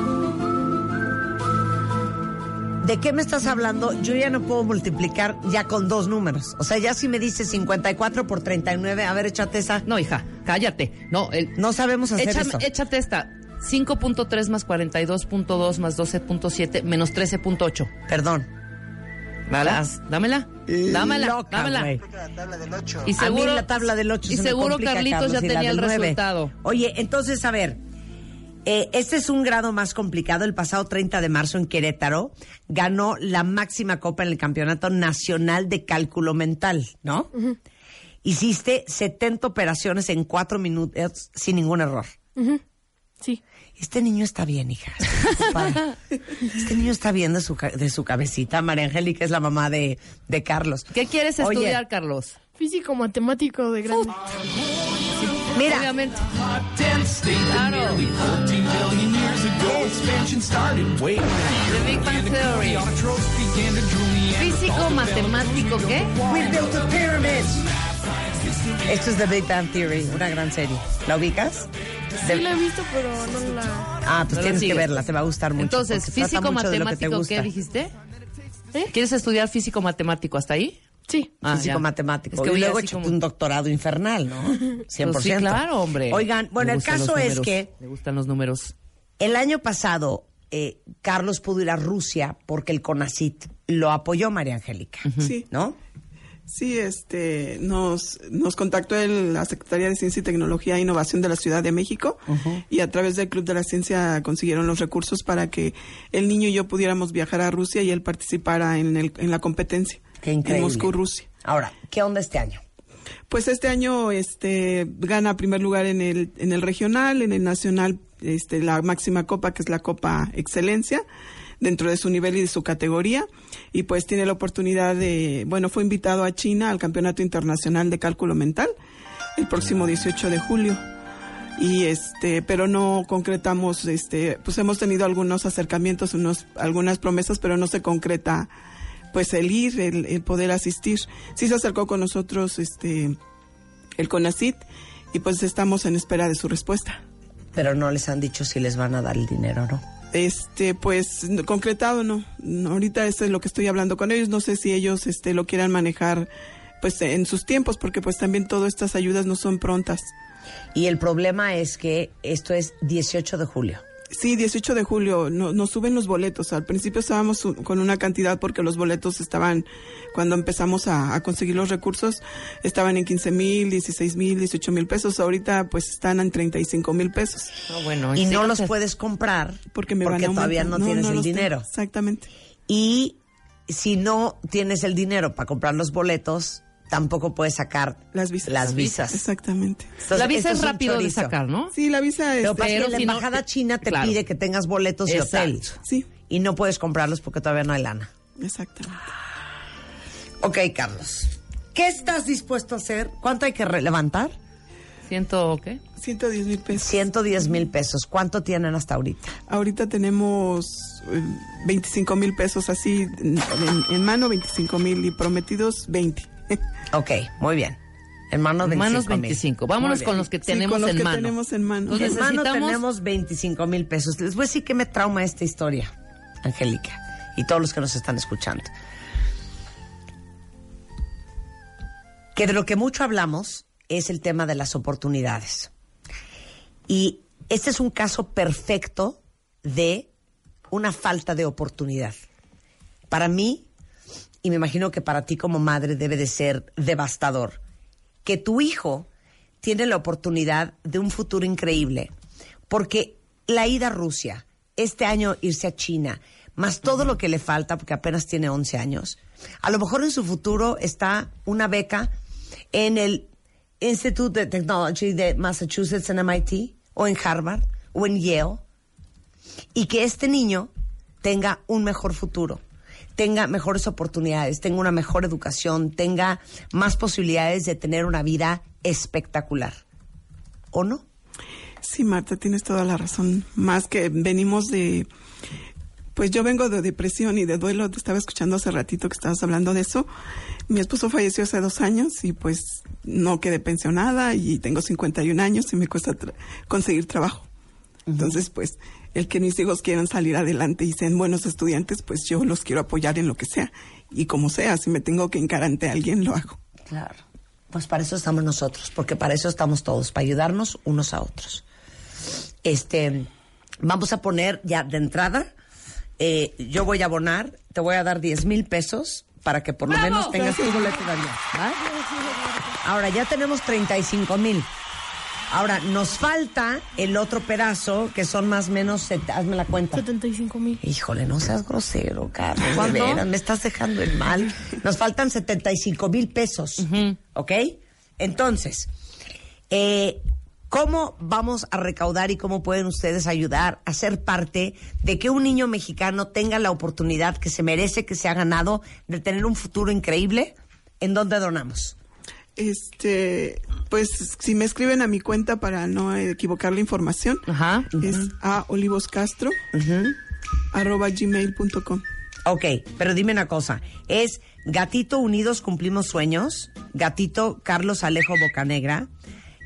Speaker 3: ¿De qué me estás hablando? Yo ya no puedo multiplicar ya con dos números. O sea, ya si me dices 54 por 39, a ver, échate esa.
Speaker 6: No, hija, cállate. No, el,
Speaker 3: No sabemos hacer
Speaker 6: échame-
Speaker 3: eso.
Speaker 6: échate esta. 5.3 más 42.2 más 12.7 menos 13.8.
Speaker 3: Perdón.
Speaker 6: ¿Vale?
Speaker 3: Estás
Speaker 6: Dámela. Dámela.
Speaker 3: loca,
Speaker 6: dámela. Y seguro,
Speaker 3: a mí la tabla del 8
Speaker 6: y seguro Carlitos ya tenía el resultado.
Speaker 3: Oye, entonces, a ver, eh, este es un grado más complicado. El pasado 30 de marzo en Querétaro ganó la máxima copa en el Campeonato Nacional de Cálculo Mental, ¿no? Hiciste 70 operaciones en 4 minutos sin ningún error.
Speaker 12: Ujú. Sí.
Speaker 3: Este niño está bien, hija. Este niño está bien de su, ca- de su cabecita. María Angélica es la mamá de, de Carlos.
Speaker 6: ¿Qué quieres
Speaker 3: Oye,
Speaker 6: estudiar, Carlos?
Speaker 12: Físico matemático de grande.
Speaker 3: Mira.
Speaker 6: Obviamente.
Speaker 8: Claro.
Speaker 6: The Big Bang Theory. Físico, matemático, ¿qué?
Speaker 3: We built the pyramids. Esto es The Big Bang Theory, una gran serie. ¿La ubicas?
Speaker 12: Sí la he visto, pero no la...
Speaker 3: Ah, pues
Speaker 6: No
Speaker 3: tienes que verla, te va a gustar mucho.
Speaker 6: Entonces, físico,
Speaker 3: que
Speaker 6: matemático. ¿qué dijiste?
Speaker 12: ¿Eh?
Speaker 6: ¿Quieres estudiar físico, matemático hasta ahí?
Speaker 12: Sí.
Speaker 6: Ah,
Speaker 3: físico matemático.
Speaker 6: Es que
Speaker 3: y luego échate
Speaker 6: como-
Speaker 3: un doctorado infernal, ¿no? 100%.
Speaker 6: Pues sí, claro, hombre.
Speaker 3: Oigan, bueno, el caso es que
Speaker 6: Me gustan los números.
Speaker 3: el año pasado eh, Carlos pudo ir a Rusia porque el CONACIT lo apoyó María Angélica,
Speaker 13: Sí.
Speaker 3: ¿no?
Speaker 13: Sí, este, nos, nos contactó el- la Secretaría de Ciencia y Tecnología e Innovación de la Ciudad de México y a través del Club de la Ciencia consiguieron los recursos para que el niño y yo pudiéramos viajar a Rusia y él participara en, el, en la competencia
Speaker 3: Qué
Speaker 13: en
Speaker 3: increíble.
Speaker 13: Moscú, Rusia.
Speaker 3: Ahora, ¿qué onda este año?
Speaker 13: Pues este año este gana primer lugar en el en el regional, en el nacional este la máxima copa que es la Copa Excelencia dentro de su nivel y de su categoría y pues tiene la oportunidad de, bueno, fue invitado a China al Campeonato Internacional de Cálculo Mental el próximo 18 de julio. Y este, pero no concretamos este, pues hemos tenido algunos acercamientos, unos algunas promesas, pero no se concreta pues el ir, el, el poder asistir. Sí se acercó con nosotros este el CONACIT y pues estamos en espera de su respuesta.
Speaker 3: Pero no les han dicho si les van a dar el dinero o no.
Speaker 13: Este, pues concretado. No, Ahorita eso es lo que estoy hablando con ellos. No sé si ellos este lo quieran manejar pues en sus tiempos porque pues también todas estas ayudas no son prontas.
Speaker 3: Y el problema es que esto es 18 de julio.
Speaker 13: Sí, 18 de julio no- nos suben los boletos. Al principio estábamos con una cantidad porque los boletos estaban, cuando empezamos a, a conseguir los recursos, estaban en 15 mil, 16 mil, 18 mil pesos. Ahorita pues están en 35 mil pesos.
Speaker 6: bueno,
Speaker 3: Y
Speaker 6: sí,
Speaker 3: no los puedes comprar
Speaker 13: porque, me van a
Speaker 3: todavía no, tienes el
Speaker 13: tengo.
Speaker 3: dinero.
Speaker 13: Exactamente.
Speaker 3: Y si no tienes el dinero para comprar los boletos, tampoco puedes sacar
Speaker 13: las visas.
Speaker 3: Las visas.
Speaker 13: Exactamente.
Speaker 3: Entonces,
Speaker 6: La visa es
Speaker 3: un
Speaker 6: rápido de sacar, ¿no?
Speaker 13: Sí, la visa
Speaker 3: Pero
Speaker 13: este,
Speaker 3: pasa que
Speaker 6: pero
Speaker 3: la
Speaker 6: si no-
Speaker 3: embajada china te
Speaker 6: claro.
Speaker 3: pide que tengas boletos de hotel.
Speaker 13: Sí.
Speaker 3: Y no puedes comprarlos porque todavía no hay lana.
Speaker 13: Exactamente.
Speaker 3: Ok, Carlos. ¿Qué estás dispuesto a hacer? ¿Cuánto hay que re- levantar?
Speaker 6: ¿Ciento qué?
Speaker 13: 110 mil pesos.
Speaker 3: 110 mil pesos. ¿Cuánto tienen hasta ahorita?
Speaker 13: Ahorita tenemos eh, 25 mil pesos así en mano, 25 mil y prometidos 20.
Speaker 3: Ok, muy bien. En mano 25
Speaker 6: Manos 25. Vámonos con los que
Speaker 13: Sí,
Speaker 6: tenemos
Speaker 13: con los
Speaker 6: en
Speaker 13: que
Speaker 6: mano.
Speaker 13: tenemos en mano.
Speaker 3: En mano tenemos 25 mil pesos. Les voy a decir que me trauma esta historia, Angélica, y todos los que nos están escuchando. Que de lo que mucho hablamos es el tema de las oportunidades. Y este es un caso perfecto de una falta de oportunidad. Para mí, y me imagino que para ti como madre debe de ser devastador, que tu hijo tiene la oportunidad de un futuro increíble, porque la ida a Rusia, este año irse a China, más todo lo que le falta, porque apenas tiene 11 años, a lo mejor en su futuro está una beca en el Institute de Technology de Massachusetts en MIT, o en Harvard, o en Yale, y que este niño tenga un mejor futuro, tenga mejores oportunidades, tenga una mejor educación, tenga más posibilidades de tener una vida espectacular. ¿O no?
Speaker 13: Sí, Marta, tienes toda la razón. Más que venimos de... Pues yo vengo de depresión y de duelo. Te estaba escuchando hace ratito que estabas hablando de eso. Mi esposo falleció hace dos años y pues no quedé pensionada y tengo 51 años y me cuesta tra- conseguir trabajo. Entonces, pues, el que mis hijos quieran salir adelante y sean buenos estudiantes, pues yo los quiero apoyar en lo que sea. Y como sea, si me tengo que encarar ante alguien, lo hago.
Speaker 3: Claro. Pues para eso estamos nosotros, porque para eso estamos todos, para ayudarnos unos a otros. Este, vamos a poner ya de entrada, eh, yo voy a abonar, te voy a dar 10 mil pesos para que por lo
Speaker 6: ¡Bravo!
Speaker 3: menos tengas tu boleto de. Ahora ya tenemos 35 mil. Ahora nos falta el otro pedazo, que son más o menos, hazme la cuenta.
Speaker 12: 75 mil.
Speaker 3: Híjole, no seas grosero, Carlos. De
Speaker 6: ¿Cuánto?
Speaker 3: veras, me estás dejando en mal. Nos faltan 75 mil pesos. ¿Ok? Entonces, eh, ¿cómo vamos a recaudar y cómo pueden ustedes ayudar a ser parte de que un niño mexicano tenga la oportunidad que se merece, que se ha ganado, de tener un futuro increíble? ¿En dónde donamos?
Speaker 13: Este, pues si me escriben a mi cuenta para no equivocar la información, es a olivoscastro arroba gmail.com.
Speaker 3: Ok, pero dime una cosa. ¿Es Gatito Unidos Cumplimos Sueños? Gatito Carlos Alejo Bocanegra.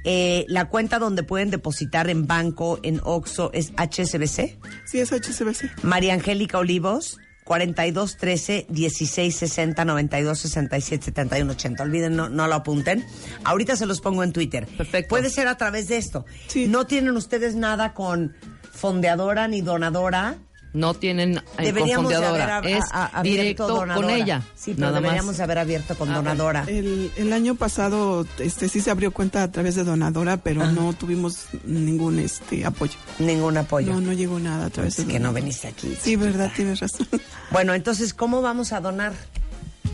Speaker 3: Eh, la cuenta donde pueden depositar en banco, en OXO, es HSBC.
Speaker 13: Sí, es HSBC.
Speaker 3: María Angélica Olivos, 42 13 16 60 92 67 71 80. Olviden, no, no lo apunten. Ahorita se los pongo en Twitter. Perfecto. Puede ser a través de esto. No tienen ustedes nada con fondeadora ni donadora.
Speaker 6: No tienen eh,
Speaker 3: Deberíamos de haber ab-
Speaker 6: es
Speaker 3: a-
Speaker 6: directo
Speaker 3: donadora.
Speaker 6: con ella.
Speaker 3: Sí, pero
Speaker 6: nada
Speaker 3: deberíamos
Speaker 6: más.
Speaker 3: haber abierto con
Speaker 6: Ah,
Speaker 3: donadora.
Speaker 13: El, el año pasado este sí se abrió cuenta a través de donadora, pero no tuvimos ningún este apoyo.
Speaker 3: Ningún apoyo.
Speaker 13: No, no llegó nada a través
Speaker 3: Es
Speaker 13: de
Speaker 3: que no veniste aquí.
Speaker 13: Sí, verdad, tienes razón.
Speaker 3: Bueno, entonces, ¿cómo vamos a donar?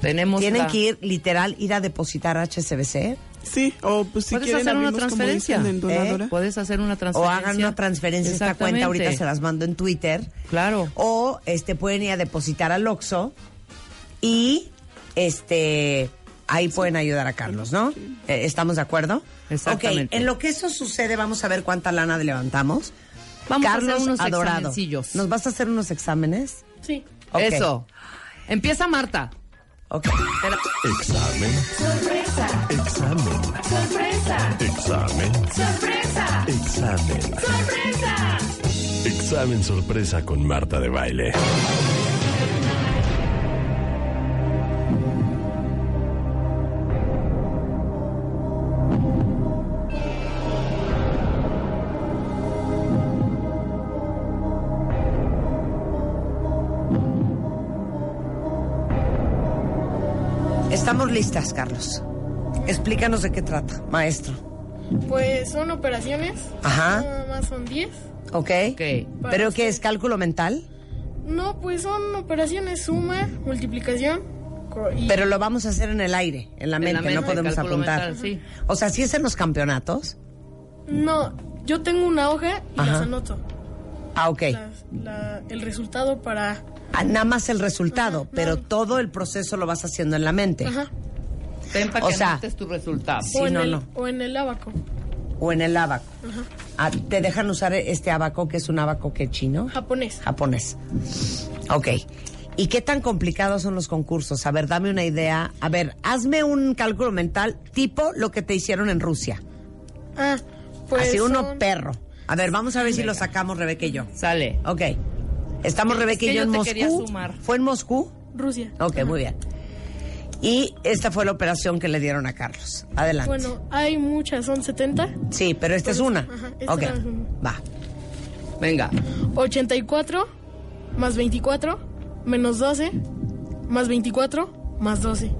Speaker 6: Tenemos
Speaker 3: Tienen
Speaker 6: la-
Speaker 3: que ir, literal, ir a depositar HSBC.
Speaker 13: Sí, o pues si
Speaker 6: Puedes
Speaker 13: quieren
Speaker 6: hacer una transferencia.
Speaker 13: dicen en donadora.
Speaker 3: ¿Eh?
Speaker 6: Puedes hacer una
Speaker 3: O
Speaker 6: transferencia.
Speaker 3: hagan una transferencia a esta cuenta, ahorita se las mando en Twitter.
Speaker 6: Claro.
Speaker 3: O este pueden ir a depositar al Oxxo y este ahí pueden ayudar a Carlos, ¿no? Eh, ¿Estamos de acuerdo?
Speaker 6: Exactamente.
Speaker 3: Ok, en lo que eso sucede, vamos a ver cuánta lana levantamos.
Speaker 6: Vamos a
Speaker 3: Carlos
Speaker 6: hacer unos
Speaker 3: Adorado. ¿Nos vas a hacer unos exámenes?
Speaker 12: Sí.
Speaker 3: Ok.
Speaker 6: Eso. Empieza Marta.
Speaker 3: Ok.
Speaker 1: Examen.
Speaker 4: Sorpresa.
Speaker 1: Examen.
Speaker 4: Sorpresa.
Speaker 1: Examen.
Speaker 4: Sorpresa.
Speaker 1: Examen.
Speaker 4: Sorpresa.
Speaker 1: Examen sorpresa con Marta de Baile.
Speaker 3: Estamos listas, Carlos. Explícanos de qué trata, maestro.
Speaker 12: Pues son operaciones.
Speaker 3: Ajá.
Speaker 12: Nada más son 10.
Speaker 3: ¿Ok? ¿Pero qué es cálculo mental?
Speaker 12: No, pues son operaciones suma, multiplicación. y-
Speaker 3: Pero lo vamos a hacer en el aire, en la
Speaker 6: En la
Speaker 3: mente, no
Speaker 6: mente,
Speaker 3: podemos apuntar.
Speaker 6: mental, sí.
Speaker 3: O sea, si es en los campeonatos.
Speaker 12: No, yo tengo una hoja y
Speaker 3: Ajá.
Speaker 12: las anoto.
Speaker 3: Ah, ok.
Speaker 12: La- el resultado para...
Speaker 3: Nada más el resultado, pero todo el proceso lo vas haciendo en la mente.
Speaker 12: Ajá.
Speaker 6: Ven para
Speaker 3: O
Speaker 6: que
Speaker 3: sea,
Speaker 6: anotes tu resultado.
Speaker 3: Sí,
Speaker 12: o, en
Speaker 3: no,
Speaker 12: el,
Speaker 3: no.
Speaker 12: o en el abaco.
Speaker 3: O en el abaco.
Speaker 12: Ajá.
Speaker 3: Ah, ¿Te dejan usar este abaco que es un abaco que chino?
Speaker 12: Japonés.
Speaker 3: Japonés. Ok. ¿Y qué tan complicados son los concursos? A ver, dame una idea. A ver, hazme un cálculo mental tipo lo que te hicieron en Rusia.
Speaker 12: Ah, pues
Speaker 3: Así uno
Speaker 12: son-
Speaker 3: perro. A ver, vamos a ver si lo sacamos Rebeca y yo.
Speaker 6: Sale.
Speaker 3: Ok. Estamos
Speaker 6: Es
Speaker 3: Rebeca
Speaker 6: que
Speaker 3: y yo
Speaker 6: yo
Speaker 3: en
Speaker 6: te quería
Speaker 3: Moscú.
Speaker 6: sumar.
Speaker 3: ¿Fue en Moscú?
Speaker 12: Rusia.
Speaker 3: Ok, muy bien. Y esta fue la operación que le dieron a Carlos. Adelante.
Speaker 12: Bueno, hay muchas, son 70.
Speaker 3: sí, pero esta es
Speaker 12: Por eso-
Speaker 3: una.
Speaker 12: ajá, esta
Speaker 3: ok.
Speaker 12: es una.
Speaker 3: Va.
Speaker 6: Venga.
Speaker 12: 84 más 24 menos 12 más 24 más 12.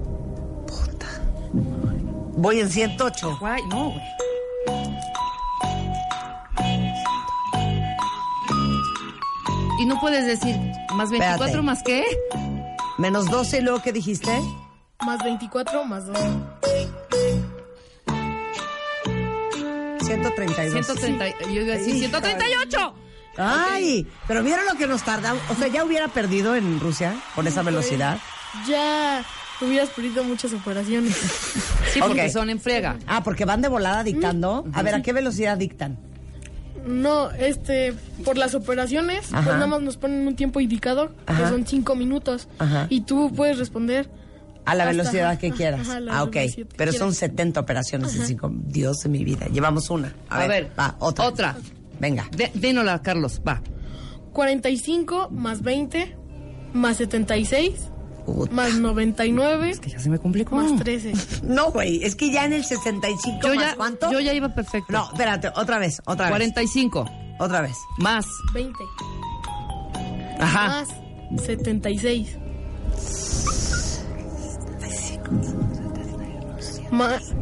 Speaker 3: Voy en 108.
Speaker 6: Guay, no, güey. Y no puedes decir más 24
Speaker 3: Espérate.
Speaker 6: más qué?
Speaker 3: Menos 12 y luego ¿qué dijiste?
Speaker 12: Más 24 más 12.
Speaker 3: 132.
Speaker 6: 130, yo iba a decir
Speaker 3: Hija
Speaker 6: 138.
Speaker 3: Ay, pero ¿vieron lo que nos tardamos? O sea, ya hubiera perdido en Rusia con esa velocidad.
Speaker 12: Ya hubieras perdido muchas operaciones.
Speaker 6: Sí, porque
Speaker 3: Ok.
Speaker 6: son en friega.
Speaker 3: Ah, porque van de volada dictando. A ver, ¿a qué velocidad dictan?
Speaker 12: No, este, por las operaciones,
Speaker 3: Ajá.
Speaker 12: pues nada más nos ponen un tiempo indicado,
Speaker 3: Ajá.
Speaker 12: que son 5 minutos.
Speaker 3: Ajá.
Speaker 12: Y tú puedes responder
Speaker 3: A la
Speaker 12: Hasta-
Speaker 3: velocidad que quieras. ah, ok. Pero son
Speaker 12: quieras.
Speaker 3: 70 operaciones en cinco. Dios de mi vida. Llevamos una. A,
Speaker 6: A
Speaker 3: ver,
Speaker 6: ver,
Speaker 3: va, otra.
Speaker 6: Otra.
Speaker 3: Venga.
Speaker 6: De, dínola, Carlos, va.
Speaker 12: 45 más 20 más 76
Speaker 3: Puta.
Speaker 12: más 99
Speaker 6: Que ya se me complicó.
Speaker 12: más 13.
Speaker 3: No, güey, es que ya en el 65
Speaker 6: Yo
Speaker 3: más
Speaker 6: ya,
Speaker 3: cuánto?
Speaker 6: yo ya iba perfecto.
Speaker 3: No, espérate, otra vez, otra vez.
Speaker 6: 45
Speaker 3: Otra vez.
Speaker 6: más.
Speaker 12: 20
Speaker 6: Ajá.
Speaker 12: más 76 más,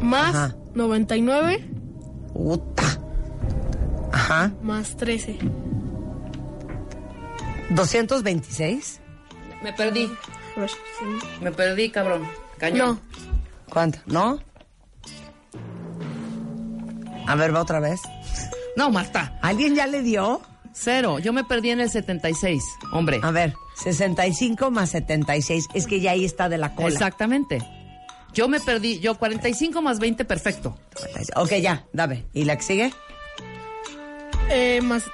Speaker 12: más
Speaker 3: Ajá.
Speaker 12: 99
Speaker 3: Puta. Ajá.
Speaker 12: más 13.
Speaker 3: 226.
Speaker 6: Me perdí.
Speaker 12: A ver, sí.
Speaker 6: Me perdí, cabrón. Cañón.
Speaker 12: No,
Speaker 3: ¿Cuánto? ¿No? A ver, va otra vez.
Speaker 6: No, Marta.
Speaker 3: ¿Alguien ya le dio?
Speaker 6: Cero. Yo me perdí en el 76. Hombre.
Speaker 3: A ver, 65 más 76. Es que ya ahí está de la cola.
Speaker 6: Exactamente. Yo me perdí. Yo 45 más 20, perfecto.
Speaker 3: Ok, ya, dame. ¿Y la que sigue?
Speaker 12: eh, más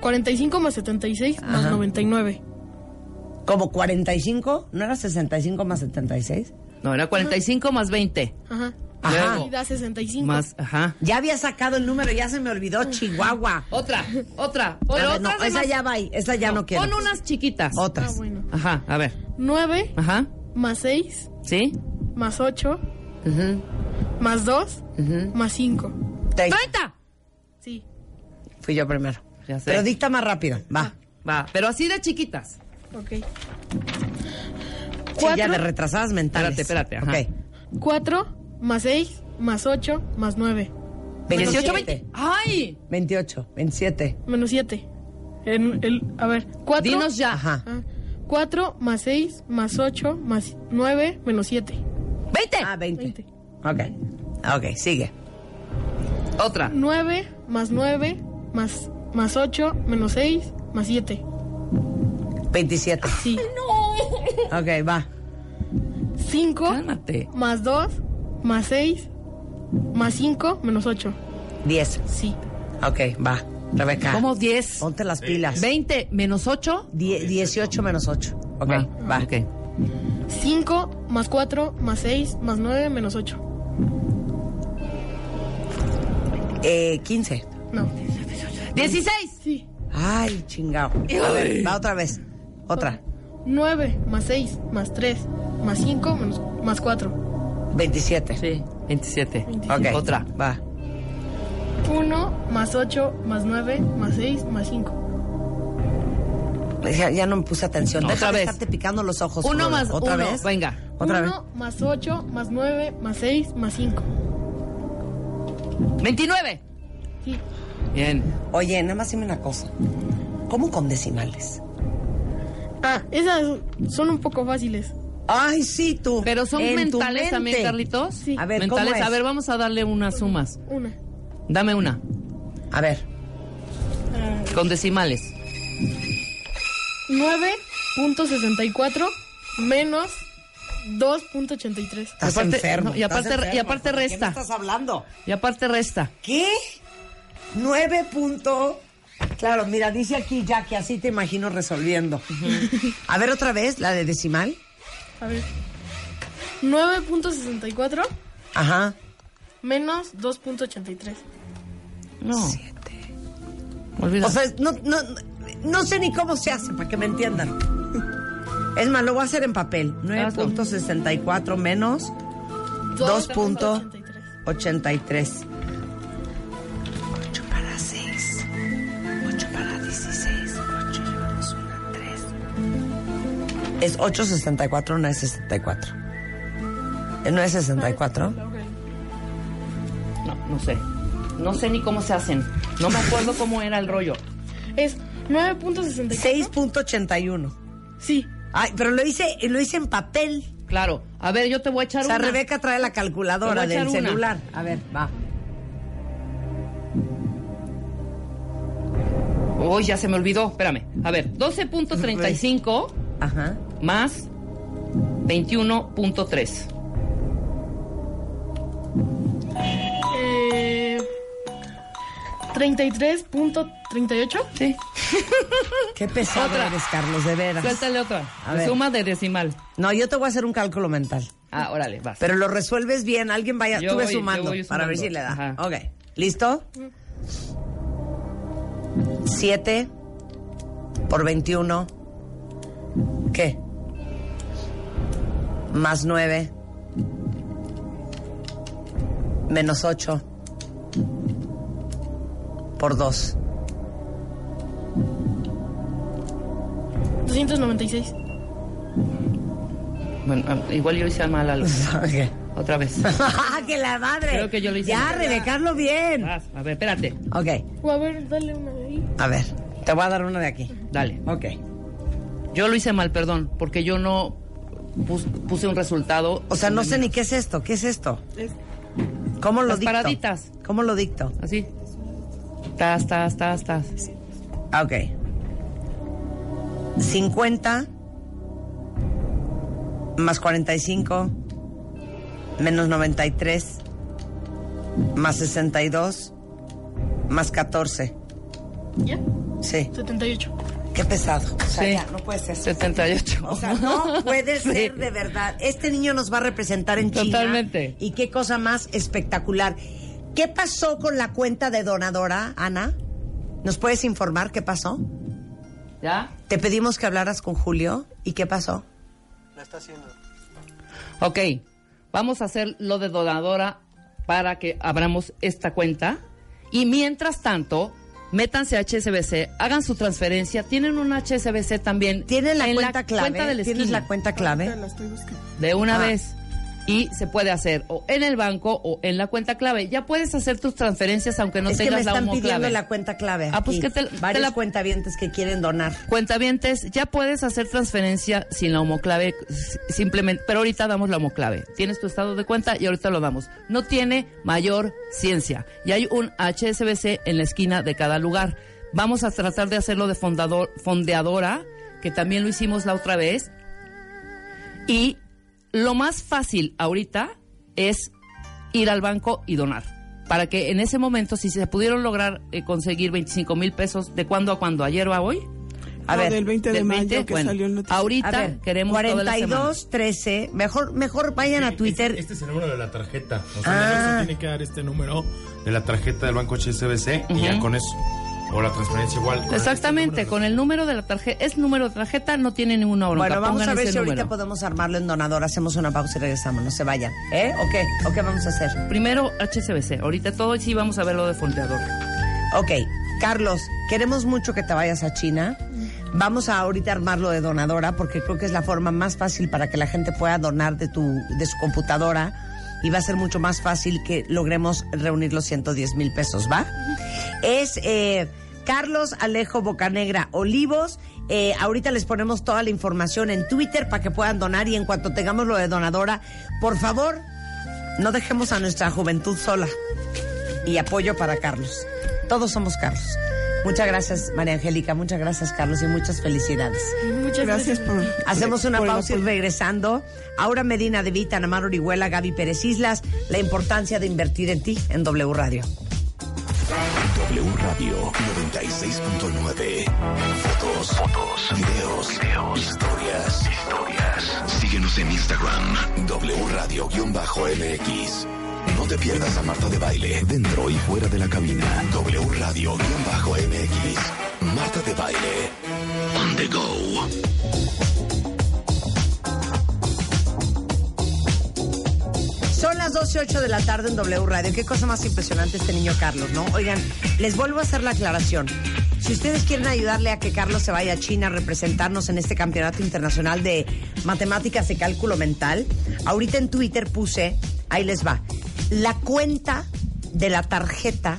Speaker 12: 45 más 76 más
Speaker 3: Ajá.
Speaker 12: 99.
Speaker 3: ¿Como 45? ¿No era 65 más 76?
Speaker 6: No, era 45 más 20.
Speaker 12: Ajá.
Speaker 3: Ajá.
Speaker 12: Y da 65.
Speaker 6: Más, ajá.
Speaker 3: Ya había sacado el número, ya se me olvidó, Chihuahua.
Speaker 6: Otra, otra.
Speaker 3: A
Speaker 6: Pero
Speaker 3: ver, no,
Speaker 6: otras de
Speaker 3: esa
Speaker 6: más-
Speaker 3: ya va ahí, esa ya no, quiero.
Speaker 6: Pon unas chiquitas.
Speaker 12: Ah,
Speaker 3: Otras.
Speaker 12: bueno.
Speaker 6: Ajá, a ver.
Speaker 12: 9
Speaker 6: Ajá.
Speaker 12: más 6
Speaker 6: ¿Sí?
Speaker 12: más 8
Speaker 6: Ujú,
Speaker 12: más 2
Speaker 6: ujú.
Speaker 12: más 5.
Speaker 3: Te-
Speaker 6: ¡30!
Speaker 12: Sí.
Speaker 3: Fui yo primero.
Speaker 6: Ya sé.
Speaker 3: Pero dicta más rápido, va.
Speaker 6: Va, pero así de chiquitas.
Speaker 12: Ok.
Speaker 3: Sí, ya
Speaker 12: Cuatro.
Speaker 3: de retrasadas mentales.
Speaker 6: Espérate, espérate, ajá.
Speaker 3: Ok.
Speaker 12: 4 más 6 más 8 más 9.
Speaker 6: 18,
Speaker 3: 27.
Speaker 6: 20. ¡Ay!
Speaker 3: 28, 27.
Speaker 12: Menos 7. En el, a ver, 4.
Speaker 6: Dinos ya.
Speaker 3: Ajá.
Speaker 12: 4 más 6 más 8 más 9 menos 7.
Speaker 6: 20.
Speaker 3: Ah, 20.
Speaker 12: 20.
Speaker 3: Ok. Ok, sigue.
Speaker 6: Otra.
Speaker 12: 9 más 9 más, más 8 menos 6 más 7.
Speaker 3: 27.
Speaker 12: Sí.
Speaker 3: Ok, va.
Speaker 12: 5
Speaker 6: Cálmate.
Speaker 12: más 2 más 6 más 5 menos 8.
Speaker 3: 10.
Speaker 12: Sí.
Speaker 3: Ok, va. Rebeca.
Speaker 6: ¿Cómo 10?
Speaker 3: Ponte las pilas.
Speaker 6: 20 menos 8.
Speaker 3: Die- 18 menos 8. Ok,
Speaker 6: Va,
Speaker 3: va.
Speaker 6: Ok.
Speaker 12: 5 más 4 más 6 más 9 menos 8.
Speaker 3: Eh, 15.
Speaker 12: No.
Speaker 6: 16.
Speaker 12: Sí.
Speaker 3: Ay, chingado. A ver, va otra vez. Otra.
Speaker 12: 9 más 6 más 3 más 5 menos, más 4.
Speaker 3: 27.
Speaker 6: Sí, 27.
Speaker 3: Ok.
Speaker 6: Otra.
Speaker 3: Va.
Speaker 12: 1 más 8 más 9 más 6 más 5.
Speaker 3: Ya, ya no me puse atención.
Speaker 6: Otra
Speaker 3: Deja de
Speaker 6: vez.
Speaker 3: estarte picando los ojos.
Speaker 6: Uno
Speaker 3: Flor.
Speaker 6: más
Speaker 3: ¿Otra
Speaker 6: uno.
Speaker 3: vez?
Speaker 6: Venga.
Speaker 3: Otra vez.
Speaker 12: 1 más 8 más 9 más 6 más 5.
Speaker 6: 29.
Speaker 12: Sí.
Speaker 6: Bien.
Speaker 3: Oye, nada más dime una cosa. ¿Cómo con decimales?
Speaker 12: Ah, esas son un poco fáciles.
Speaker 3: Ay, sí, tú.
Speaker 6: Pero son
Speaker 3: En
Speaker 6: mentales también. Carlitos.
Speaker 12: Sí.
Speaker 3: A ver,
Speaker 6: mentales.
Speaker 3: ¿cómo es?
Speaker 6: A ver, vamos a darle unas sumas.
Speaker 12: Una.
Speaker 6: Dame una.
Speaker 3: A ver.
Speaker 6: Con decimales.
Speaker 12: 9.64 menos 2.83.
Speaker 3: Estás
Speaker 6: aparte-
Speaker 3: enfermo.
Speaker 6: no, y aparte-
Speaker 3: estás enfermo,
Speaker 6: y aparte
Speaker 3: ¿de qué
Speaker 6: resta.
Speaker 3: me estás hablando?
Speaker 6: Y aparte resta.
Speaker 3: ¿Qué? 9 punto... Claro, mira, dice aquí ya que así te imagino resolviendo. A ver otra vez, la de decimal.
Speaker 12: A ver. 9.64
Speaker 3: Ajá.
Speaker 12: menos 2.83.
Speaker 6: No. Olvida.
Speaker 3: O sea, no, no, no sé ni cómo se hace, para que me entiendan. Es más, lo voy a hacer en papel. 9.64 menos 2.83. Es 8.64, no es 64. ¿Eh, ¿No es 64?
Speaker 6: No, no sé. No sé ni cómo se hacen. No me acuerdo cómo era el rollo.
Speaker 12: Es 9.64.
Speaker 3: 6.81.
Speaker 12: Sí.
Speaker 3: Ay, pero lo hice, lo hice en papel.
Speaker 6: Claro. A ver, yo te voy a echar
Speaker 3: O sea,
Speaker 6: una.
Speaker 3: Rebeca trae la calculadora del
Speaker 6: una.
Speaker 3: celular. A ver, va.
Speaker 6: Uy, ya se me olvidó. Espérame. A ver, 12.35
Speaker 3: Ajá.
Speaker 6: Más 21.3.
Speaker 12: Eh, 33.38.
Speaker 6: Sí.
Speaker 3: Qué pesado
Speaker 6: Otra.
Speaker 3: eres, Carlos, de veras.
Speaker 6: Suéltale otra.
Speaker 3: A ver.
Speaker 6: Suma de decimal.
Speaker 3: No, yo te voy a hacer un cálculo mental.
Speaker 6: Ah, órale, vas.
Speaker 3: Pero lo resuelves bien. Alguien vaya,
Speaker 6: Yo
Speaker 3: tú ves
Speaker 6: voy- yo
Speaker 3: sumando, para ver si le da.
Speaker 6: Ajá.
Speaker 3: Ok. ¿Listo? 7 por 21. ¿Qué? Más 9. Menos 8. Por 2.
Speaker 12: 296.
Speaker 6: Bueno, ah, igual yo hice mal algo.
Speaker 3: Ok.
Speaker 6: Otra vez.
Speaker 3: ¡Ah, que la madre!
Speaker 6: Creo que yo lo hice
Speaker 3: Ya. Rebecarlo bien.
Speaker 6: Vas, a ver, espérate.
Speaker 3: Ok.
Speaker 12: O a ver, dale una de ahí.
Speaker 3: A ver, te voy a dar una de aquí.
Speaker 6: Dale.
Speaker 3: Ok.
Speaker 6: Yo lo hice mal, perdón, porque yo no puse un resultado.
Speaker 3: O sea, no sé ni qué es esto. ¿Qué es esto? ¿Cómo lo
Speaker 6: Las
Speaker 3: dicto?
Speaker 6: paraditas.
Speaker 3: ¿Cómo lo dicto?
Speaker 6: Así. Tas, tas, tas, tas.
Speaker 3: Ah, Ok. 50 más 45 menos 93 más 62 más 14.
Speaker 12: ¿Ya?
Speaker 3: Sí.
Speaker 12: 78.
Speaker 3: Qué pesado. O sea,
Speaker 6: Sí.
Speaker 3: ya, no puede ser.
Speaker 6: 78.
Speaker 3: O sea, no puede
Speaker 6: Sí.
Speaker 3: ser de verdad. Este niño nos va a representar en China.
Speaker 6: Totalmente.
Speaker 3: Y qué cosa más espectacular. ¿Qué pasó con la cuenta de donadora, Ana? ¿Nos puedes informar qué pasó?
Speaker 6: ¿Ya?
Speaker 3: Te pedimos que hablaras con Julio. ¿Y qué pasó?
Speaker 5: La está haciendo.
Speaker 6: Ok, vamos a hacer lo de donadora para que abramos esta cuenta. Y mientras tanto, métanse a HSBC, hagan su transferencia, tienen un HSBC también.
Speaker 3: ¿Tienen la
Speaker 6: en
Speaker 3: cuenta clave?
Speaker 6: cuenta de la
Speaker 3: ¿Tienes la cuenta clave?
Speaker 6: De una
Speaker 3: Ah.
Speaker 6: vez. Y se puede hacer o en el banco o en la cuenta clave. Ya puedes hacer tus transferencias aunque no
Speaker 3: es que
Speaker 6: tengas
Speaker 3: me
Speaker 6: la
Speaker 3: están
Speaker 6: homo
Speaker 3: pidiendo
Speaker 6: clave.
Speaker 3: la cuenta clave.
Speaker 6: Ah, pues que te- te
Speaker 3: Varios
Speaker 6: la-
Speaker 3: cuentavientes que quieren donar.
Speaker 6: Cuentavientes, ya puedes hacer transferencia sin la homoclave, simplemente, pero ahorita damos la homoclave. Tienes tu estado de cuenta y ahorita lo damos. No tiene mayor ciencia. Y hay un HSBC en la esquina de cada lugar. Vamos a tratar de hacerlo de fondador, fondeadora, que también lo hicimos la otra vez. Y lo más fácil ahorita es ir al banco y donar. Para que en ese momento, si se pudieron lograr eh, conseguir 25 mil pesos, ¿de cuándo a cuándo? ¿Ayer o a hoy?
Speaker 3: A
Speaker 13: No,
Speaker 3: ver,
Speaker 13: del 20 de
Speaker 6: del
Speaker 13: mayo
Speaker 6: 20,
Speaker 13: que
Speaker 6: bueno,
Speaker 13: salió el noticiero.
Speaker 6: ahorita
Speaker 3: ver,
Speaker 6: queremos toda la semana.
Speaker 3: 42 13. Mejor, mejor vayan a Twitter.
Speaker 7: Este es el número de la tarjeta. O sea,
Speaker 3: Ah.
Speaker 7: tiene que dar este número de la tarjeta del banco HSBC y ya con eso. O la transferencia igual. con
Speaker 6: Exactamente, con el número de la tarjeta. Es número de tarjeta, no tiene ninguna bronca.
Speaker 3: Bueno, vamos
Speaker 6: pongan
Speaker 3: a ver si ahorita
Speaker 6: número.
Speaker 3: podemos armarlo en donador. Hacemos una pausa y regresamos. No se vayan. ¿Eh? ¿O qué? ¿O qué vamos a hacer?
Speaker 6: Primero HSBC. Ahorita todo y sí vamos a ver lo de fondeador.
Speaker 3: Ok, Carlos, queremos mucho que te vayas a China. Vamos a ahorita armarlo de donadora porque creo que es la forma más fácil para que la gente pueda donar de, tu, de su computadora y va a ser mucho más fácil que logremos reunir los 110 mil pesos, ¿va? Es eh, Carlos Alejo Bocanegra Olivos. Eh, ahorita les ponemos toda la información en Twitter para que puedan donar y en cuanto tengamos lo de donadora, por favor, no dejemos a nuestra juventud sola y apoyo para Carlos. Todos somos Carlos. Muchas gracias, María Angélica. Muchas gracias, Carlos, y muchas felicidades.
Speaker 12: Muchas
Speaker 13: Gracias por.
Speaker 3: Hacemos una
Speaker 13: por
Speaker 3: pausa y regresando. Aura Medina de Vita, Namar Orihuela, Gaby Pérez Islas. La importancia de invertir en ti en W Radio.
Speaker 11: W Radio 96.9. Fotos, fotos, videos, videos, historias, historias. Síguenos en Instagram, W Radio-MX. No te pierdas a Marta de Baile, dentro y fuera de la cabina. W Radio-MX. Marta de Baile. On the go.
Speaker 3: Son las 12 y 8 de la tarde en W Radio. Qué cosa más impresionante este niño Carlos, ¿no? Oigan, les vuelvo a hacer la aclaración. Si ustedes quieren ayudarle a que Carlos se vaya a China a representarnos en este campeonato internacional de matemáticas y cálculo mental, ahorita en Twitter puse, ahí les va, la cuenta de la tarjeta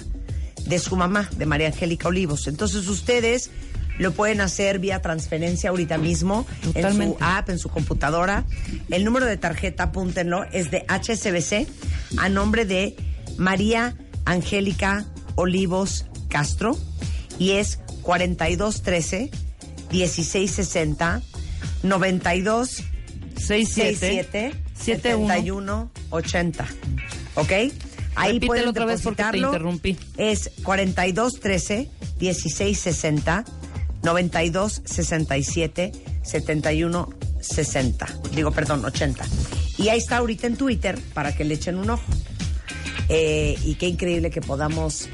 Speaker 3: de su mamá, de María Angélica Olivos. Entonces ustedes lo pueden hacer vía transferencia ahorita mismo en su app, en su computadora. El número de tarjeta, apúntenlo, es de HSBC a nombre de María Angélica Olivos Castro y es 4213 1660 92
Speaker 6: 67
Speaker 3: 71 80. ¿Ok? Ahí
Speaker 6: Repítelo
Speaker 3: pueden
Speaker 6: otra vez porque te interrumpí.
Speaker 3: Es 4213 1660 92 67 71 60. Digo, perdón, 80. Y ahí está ahorita en Twitter para que le echen un ojo. Eh, y qué increíble que podamos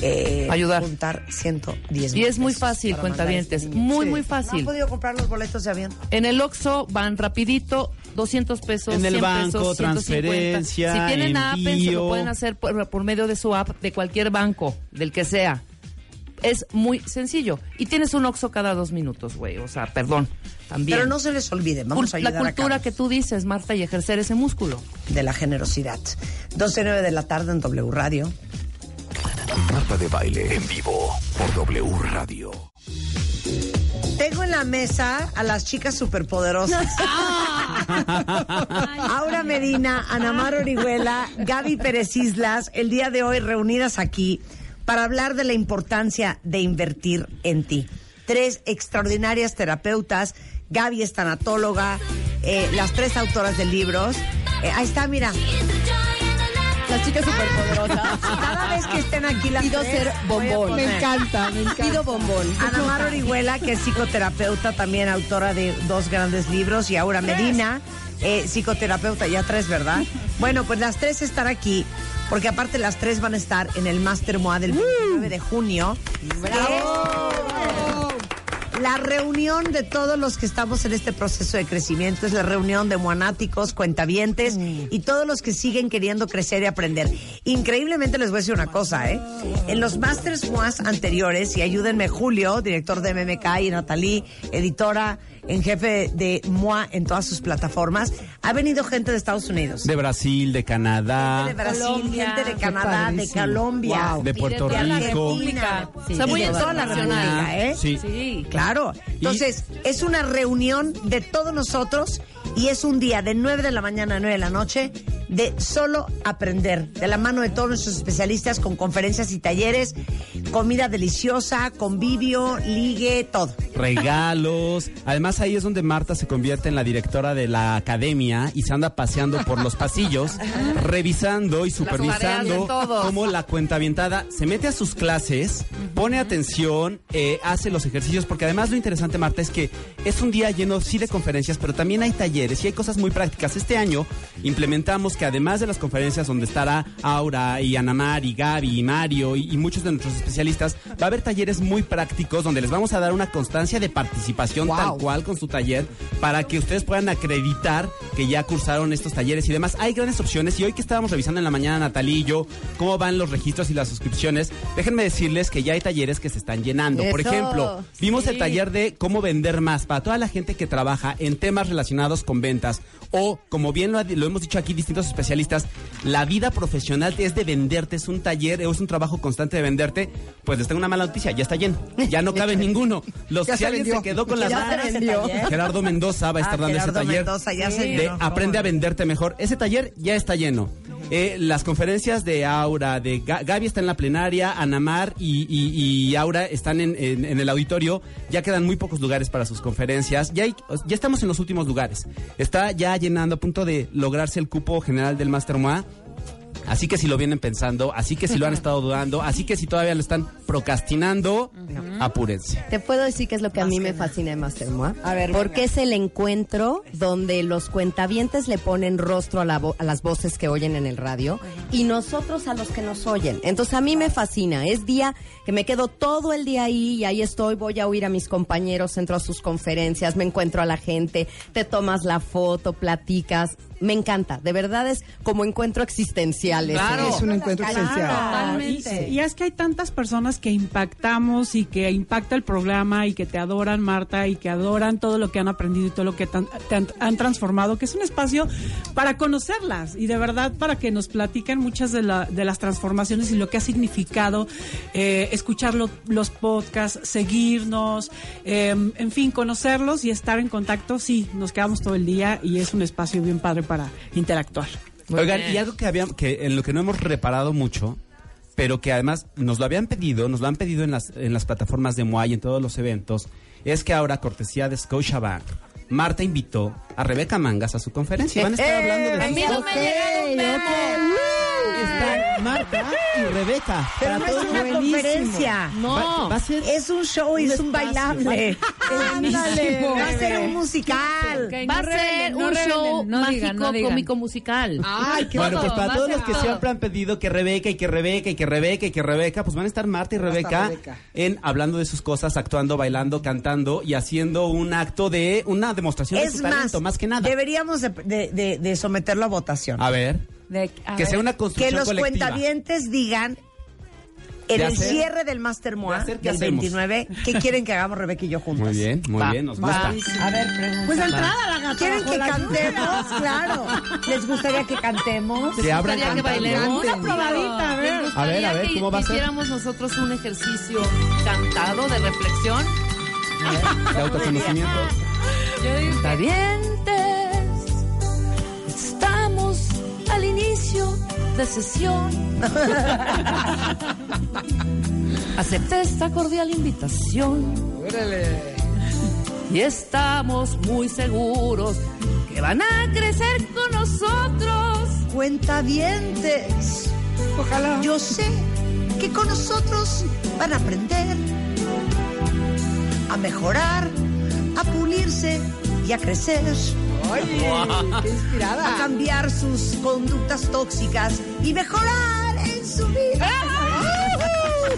Speaker 3: eh,
Speaker 6: Ayudar.
Speaker 3: juntar 110
Speaker 6: Y es muy fácil, cuentavientes.
Speaker 3: este niño.
Speaker 6: Muy,
Speaker 3: Sí.
Speaker 6: muy
Speaker 3: ¿No
Speaker 6: fácil.
Speaker 3: han podido comprar los boletos de avión?
Speaker 6: En el Oxxo van rapidito, 200 pesos,
Speaker 14: En el
Speaker 6: 100
Speaker 14: banco,
Speaker 6: pesos, 150.
Speaker 14: transferencia,
Speaker 6: Si tienen app, se
Speaker 14: envío.
Speaker 6: lo pueden hacer por, por medio de su app de cualquier banco, del que sea. Es muy sencillo. Y tienes un Oxxo cada dos minutos, güey. O sea, perdón. También.
Speaker 3: Pero no se les olvide, vamos a
Speaker 6: La
Speaker 3: a
Speaker 6: cultura que tú dices, Marta, y ejercer ese músculo.
Speaker 3: de la generosidad. 12 9 de la tarde en W Radio.
Speaker 11: Marta de Baile en vivo por W Radio.
Speaker 3: Tengo en la mesa a las chicas superpoderosas. Aura Medina, Anamar Orihuela, Gaby Pérez Islas, el día de hoy reunidas aquí para hablar de la importancia de invertir en ti. Tres extraordinarias terapeutas, Gaby es tanatóloga, eh, las tres autoras de libros. Eh, ahí está, mira.
Speaker 15: Las chicas superpoderosas.
Speaker 3: Cada vez que estén aquí las
Speaker 15: Pido
Speaker 3: tres,
Speaker 15: ser bombón. Me encanta, me encanta. Pido bombón.
Speaker 3: Ana Mar Orihuela, que es psicoterapeuta, también autora de dos grandes libros, y Aura Medina, eh, psicoterapeuta, ya tres, ¿verdad? Bueno, pues las tres están aquí, porque aparte las tres van a estar en el Master MOA del 29 de junio. es La reunión de todos los que estamos en este proceso de crecimiento es la reunión de moanáticos, cuentavientes y todos los que siguen queriendo crecer y aprender. Increíblemente les voy a decir una cosa, ¿eh? En los Masters MOAS anteriores, y ayúdenme Julio, director de MMK, y Natalie, editora en jefe de MOA en todas sus plataformas, ha venido gente de Estados Unidos.
Speaker 14: De Brasil, de Canadá,
Speaker 3: de Brasil,
Speaker 6: Colombia.
Speaker 3: gente de Canadá, de. Colombia,
Speaker 14: de Puerto
Speaker 6: de
Speaker 14: Rico.
Speaker 6: República.
Speaker 3: Sí.
Speaker 6: O sea, muy
Speaker 3: de toda la. República, ¿eh?
Speaker 14: Sí.
Speaker 6: Sí.
Speaker 3: Claro. Entonces, es una reunión de todos nosotros y es un día de 9 de la mañana a 9 de la noche de solo aprender, de la mano de todos nuestros especialistas con conferencias y talleres, comida deliciosa, convivio, ligue, todo.
Speaker 14: regalos. Además ahí es donde Marta se convierte en la directora de la academia y se anda paseando por los pasillos, revisando y supervisando cómo la cuenta avientada se mete a sus clases, pone atención, eh, hace los ejercicios, porque además lo interesante, Marta, es que es un día lleno sí de conferencias, pero también hay talleres y hay cosas muy prácticas. Este año implementamos que además de las conferencias donde estará Aura y Anamar y Gaby y Mario y, y muchos de nuestros especialistas, va a haber talleres muy prácticos donde les vamos a dar una constancia de participación tal cual con su taller para que ustedes puedan acreditar que ya cursaron estos talleres y demás. Hay grandes opciones y hoy que estábamos revisando en la mañana, Natalie y yo, cómo van los registros y las suscripciones, déjenme decirles que ya hay talleres que se están llenando. Por ejemplo, vimos
Speaker 15: Sí.
Speaker 14: el taller de cómo vender más para toda la gente que trabaja en temas relacionados con ventas o, como bien lo, lo hemos dicho aquí distintos especialistas, la vida profesional es de venderte, es un taller, es un trabajo constante de venderte. Pues les tengo una mala noticia, ya está lleno, ya no cabe ninguno. Los,
Speaker 3: Ya
Speaker 14: si
Speaker 3: se
Speaker 14: alguien se
Speaker 3: vendió.
Speaker 14: quedó con las
Speaker 3: se vendió.
Speaker 14: Gerardo Mendoza va a
Speaker 3: Ah,
Speaker 14: estar dando ese taller
Speaker 3: Mendoza, ya se
Speaker 14: de. Aprende a venderte mejor. Ese taller ya está lleno. Eh, las conferencias de Aura, de Ga- Gaby está en la plenaria, Anamar y, y- y Aura están en el auditorio. Ya quedan muy pocos lugares para sus conferencias. Ya, hay- ya estamos en los últimos lugares. Está ya llenando a punto de lograrse el cupo general del Master MOA. Así que si lo vienen pensando, así que si lo han estado dudando, así que si todavía lo están procrastinando, apúrense.
Speaker 15: Te puedo decir que es lo que a mí me fascina de Master Moa.
Speaker 3: A ver,
Speaker 15: Porque es el encuentro donde los cuentavientes le ponen rostro a, la vo- a las voces que oyen en el radio y nosotros a los que nos oyen. Entonces a mí me fascina. Es día que me quedo todo el día ahí y ahí estoy. Voy a oír a mis compañeros, entro a sus conferencias, me encuentro a la gente, te tomas la foto, platicas. Me encanta. De verdad es como encuentro existencial. ese.
Speaker 6: Claro.
Speaker 13: Es un encuentro esencial.
Speaker 6: Totalmente.
Speaker 16: Y, y es que hay tantas personas que impactamos y que impacta el programa y que te adoran, Marta, y que adoran todo lo que han aprendido y todo lo que tan- te han, han transformado, que es un espacio para conocerlas y de verdad para que nos platiquen muchas de, la- de las transformaciones y lo que ha significado eh, escuchar lo- los podcasts, seguirnos, eh, en fin, conocerlos y estar en contacto. Sí, nos quedamos todo el día y es un espacio bien padre para interactuar.
Speaker 14: Oigan, y algo que, habían, que en lo que no hemos reparado mucho, pero que además nos lo habían pedido, nos lo han pedido en las, en las plataformas de Moai en todos los eventos, es que ahora, cortesía de Scotiabank, Marta invitó a Rebeca Mangas a su conferencia. y Van a estar hablando de
Speaker 6: llegado un memo.
Speaker 14: Están Marta y Rebeca.
Speaker 3: Pero
Speaker 14: para
Speaker 3: no
Speaker 14: todos.
Speaker 3: es una
Speaker 13: buenísimo.
Speaker 3: conferencia.
Speaker 6: No.
Speaker 14: Va, va a ser
Speaker 3: Es un show y es un bailable. Ándale, va a ser un musical.
Speaker 6: Va a ser un show mágico, cómico, musical.
Speaker 13: Ay, qué
Speaker 14: Bueno, pues para todos los que
Speaker 6: todo.
Speaker 14: siempre han pedido que Rebeca y que Rebeca y que Rebeca y que Rebeca, pues van a estar Marta y Rebeca,
Speaker 13: Rebeca.
Speaker 14: en hablando de sus cosas, actuando, bailando, cantando y haciendo un acto de una demostración de su
Speaker 3: más,
Speaker 14: talento, más que nada.
Speaker 3: deberíamos de, de- de- de someterlo a votación.
Speaker 14: A ver,
Speaker 6: De- a
Speaker 14: que
Speaker 6: ver.
Speaker 14: sea una
Speaker 3: que
Speaker 14: construcción
Speaker 3: los
Speaker 14: colectiva.
Speaker 3: cuentavientes digan en el
Speaker 14: hacer-
Speaker 3: cierre del Master Moa
Speaker 14: de hacer, ¿qué
Speaker 3: del
Speaker 14: hacemos?
Speaker 3: 29, ¿qué quieren que hagamos Rebeca y yo juntos?
Speaker 14: Muy bien, muy
Speaker 3: Va,
Speaker 14: bien, nos
Speaker 3: va.
Speaker 14: gusta.
Speaker 3: A ver, pregunta.
Speaker 16: Pues de entrada la gata
Speaker 3: ¿Quieren que cantemos? Claro. ¿Les gustaría que cantemos?
Speaker 14: Que abran
Speaker 6: gustaría que
Speaker 14: cantando.
Speaker 6: bailemos.
Speaker 16: Una probadita, a ver.
Speaker 14: A ver, a ver,
Speaker 6: que
Speaker 14: ¿cómo va a ser?
Speaker 6: hiciéramos nosotros un ejercicio cantado de reflexión.
Speaker 14: De autoconocimiento.
Speaker 6: Cuentavientes, estamos al inicio de sesión. Acepté esta cordial invitación. Y estamos muy seguros que van a crecer con nosotros.
Speaker 3: Cuentavientes.
Speaker 13: Ojalá.
Speaker 3: Yo sé que con nosotros van a aprender a mejorar, a pulirse y a crecer.
Speaker 13: Ay, qué
Speaker 3: A
Speaker 13: inspirada.
Speaker 3: cambiar sus conductas tóxicas y mejorar en su vida.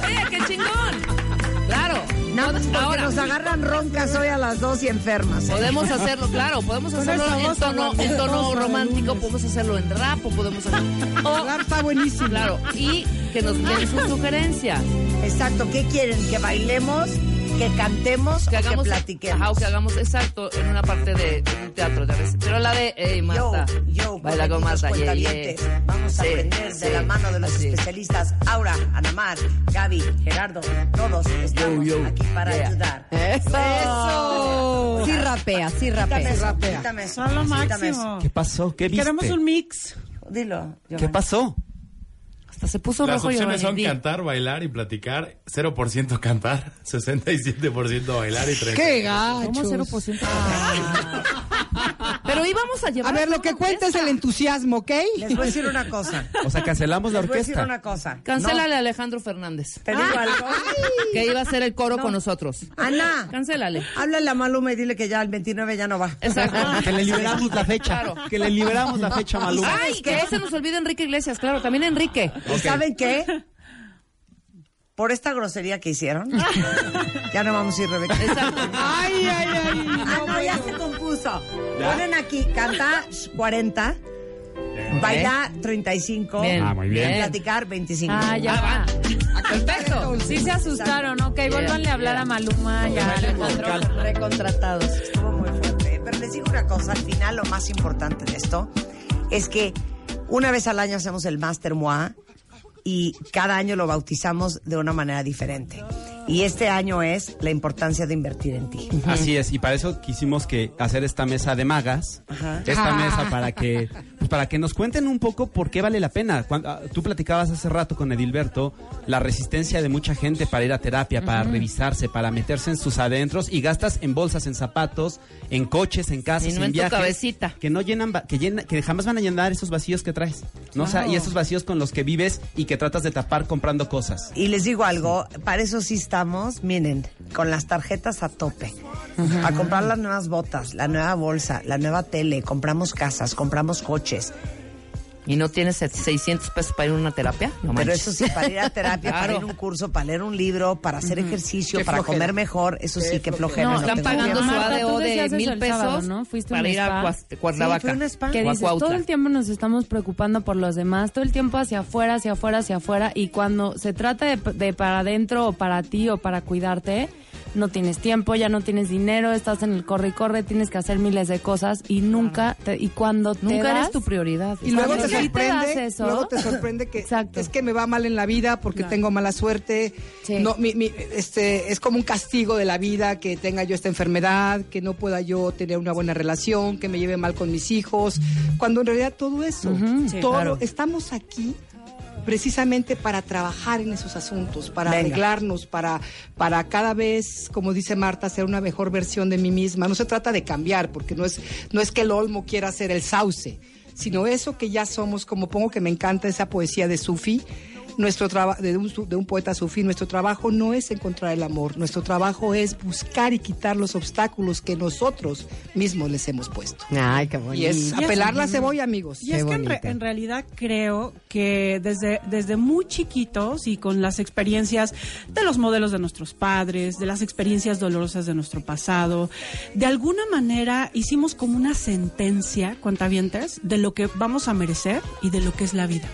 Speaker 6: ¡Oye, qué chingón! Claro.
Speaker 3: Nada más porque
Speaker 6: Ahora.
Speaker 3: nos agarran roncas hoy a las dos y enfermas. ¿eh?
Speaker 6: Podemos hacerlo, claro, podemos hacerlo en
Speaker 16: a
Speaker 6: tono, en romántico, podemos hacerlo en rap, o podemos hacer... O,
Speaker 16: está buenísimo.
Speaker 6: claro, y que nos den sus sugerencias.
Speaker 3: Exacto, ¿qué quieren? ¿Que bailemos? ¿Que cantemos?
Speaker 6: Que
Speaker 3: o
Speaker 6: hagamos,
Speaker 3: que platiquemos?
Speaker 6: ajá, o que hagamos, exacto, en una parte de, de un teatro, ves. Pero la de, hey, Marta,
Speaker 3: yo,
Speaker 6: baila con Marta, yeah, yeah.
Speaker 3: Vamos a
Speaker 6: Sí,
Speaker 3: aprender de
Speaker 6: sí,
Speaker 3: la mano de los
Speaker 6: así.
Speaker 3: especialistas Aura, Anamar, Gaby, Gerardo, todos estamos
Speaker 6: Yo, yo,
Speaker 3: aquí para
Speaker 6: yeah.
Speaker 3: ayudar.
Speaker 15: ¡Eso! Sí rapea, sí rapea.
Speaker 3: Quítame eso,
Speaker 16: rapea.
Speaker 3: quítame eso,
Speaker 16: Son lo
Speaker 3: quítame eso.
Speaker 16: máximo.
Speaker 14: ¿Qué pasó? ¿Qué viste?
Speaker 16: Queremos un mix.
Speaker 3: Dilo.
Speaker 14: ¿Qué
Speaker 3: Giovanni.
Speaker 14: pasó?
Speaker 6: Hasta se puso
Speaker 7: Las
Speaker 6: rojo
Speaker 7: opciones son cantar, bailar y platicar. 0% cantar, 67% bailar y 30%.
Speaker 16: ¡Qué
Speaker 6: ¿Cómo
Speaker 16: gachos!
Speaker 6: 0%? Pero íbamos a llevar...
Speaker 16: A ver, lo que cuenta es el entusiasmo, ¿ok?
Speaker 3: Les voy a decir una cosa.
Speaker 14: O sea, cancelamos la
Speaker 3: Les voy a decir
Speaker 14: orquesta.
Speaker 3: una cosa.
Speaker 6: Cancélale a Alejandro Fernández.
Speaker 3: No, te digo algo.
Speaker 6: Que iba a hacer el coro con nosotros.
Speaker 3: Ana,
Speaker 6: Cancélale.
Speaker 3: háblale a Maluma y dile que ya el 29 ya no va.
Speaker 6: Exacto.
Speaker 14: Que le liberamos la fecha.
Speaker 6: Claro.
Speaker 14: Que le liberamos la fecha a Maluma.
Speaker 6: Ay, que no se nos olvide Enrique Iglesias, claro, también Enrique.
Speaker 3: ¿Y saben qué? Por esta grosería que hicieron, ya no vamos a ir, Rebeca.
Speaker 6: Exacto.
Speaker 16: Ay, ay, ay.
Speaker 3: Ah, no, ya se compuso. Ponen aquí, canta 40, baila 35,
Speaker 6: Bien.
Speaker 14: Ah, muy bien.
Speaker 3: y platicar 25.
Speaker 17: Ah, ya
Speaker 6: Ah,
Speaker 17: va.
Speaker 6: Perfecto.
Speaker 17: Sí se asustaron, ok. Vuélvanle a hablar a Maluma y a Alejandro.
Speaker 3: Recontratados. Estuvo muy fuerte. Pero les digo una cosa, al final lo más importante de esto es que una vez al año hacemos el Master MOA y cada año lo bautizamos de una manera diferente. Y este año es la importancia de invertir en ti.
Speaker 14: Así es, y para eso quisimos que hacer esta mesa de magas,
Speaker 3: Ajá.
Speaker 14: esta mesa para que pues para que nos cuenten un poco por qué vale la pena. Cuando, ah, tú platicabas hace rato con Edilberto la resistencia de mucha gente para ir a terapia, para revisarse, para meterse en sus adentros y gastas en bolsas, en zapatos, en coches, en casas,
Speaker 6: Y no
Speaker 14: en
Speaker 6: en tu
Speaker 14: viajes,
Speaker 6: cabecita.
Speaker 14: que no llenan, que llena- que jamás van a llenar esos vacíos que traes, ¿no? O sea, y esos vacíos con los que vives y que tratas de tapar comprando cosas.
Speaker 3: Y les digo algo, para eso sí estamos, miren, con las tarjetas a tope. A comprar las nuevas botas, la nueva bolsa, la nueva tele, compramos casas, compramos coches.
Speaker 6: ¿Y no tienes 600 pesos para ir a una terapia? No
Speaker 3: Pero eso sí, para ir a terapia, para ir a un curso, para leer un libro, para hacer ejercicio,
Speaker 16: Qué
Speaker 3: para
Speaker 16: flojera.
Speaker 3: comer mejor, eso sí, que flojera.
Speaker 6: No,
Speaker 3: no
Speaker 6: están pagando su ADO de mil pesos
Speaker 17: sábado, ¿no? Fuiste a un
Speaker 6: para ir a Cuernavaca.
Speaker 3: Sí.
Speaker 17: Que dices, todo el tiempo nos estamos preocupando por los demás, todo el tiempo hacia afuera, hacia afuera, hacia afuera, y cuando se trata de, de para adentro o para ti o para cuidarte, no tienes tiempo, ya no tienes dinero, estás en el corre y corre, tienes que hacer miles de cosas y nunca, te- y cuando te
Speaker 6: Nunca
Speaker 17: das-
Speaker 6: eres tu prioridad.
Speaker 16: Y luego te
Speaker 17: te
Speaker 16: sorprende,
Speaker 17: eso.
Speaker 16: luego te sorprende que
Speaker 17: Exacto.
Speaker 16: es que me va mal en la vida porque
Speaker 17: Claro.
Speaker 16: tengo mala suerte.
Speaker 17: Sí.
Speaker 16: No, mi- mi- este, es como un castigo de la vida que tenga yo esta enfermedad, que no pueda yo tener una buena relación, que me lleve mal con mis hijos, cuando en realidad todo eso,
Speaker 17: Sí,
Speaker 16: todo,
Speaker 17: claro.
Speaker 16: estamos aquí precisamente para trabajar en esos asuntos, para
Speaker 3: Venga.
Speaker 16: arreglarnos, para, para cada vez, como dice Marta, ser una mejor versión de mí misma. No se trata de cambiar, porque no es, no es que el olmo quiera ser el sauce, sino eso que ya somos, como pongo que me encanta esa poesía de Sufi, nuestro trabajo de un, su- de un poeta sufí, nuestro trabajo no es encontrar el amor, nuestro trabajo es buscar y quitar los obstáculos que nosotros mismos les hemos puesto.
Speaker 15: Ay, qué bonito.
Speaker 16: Y es apelar la cebolla, amigos. Y es que en re- en realidad
Speaker 18: creo que desde, desde muy chiquitos y con las experiencias de los modelos de nuestros padres, de las experiencias dolorosas de nuestro pasado, de alguna manera hicimos como una sentencia, cuentavientes, de lo que vamos a merecer y de lo que es la vida.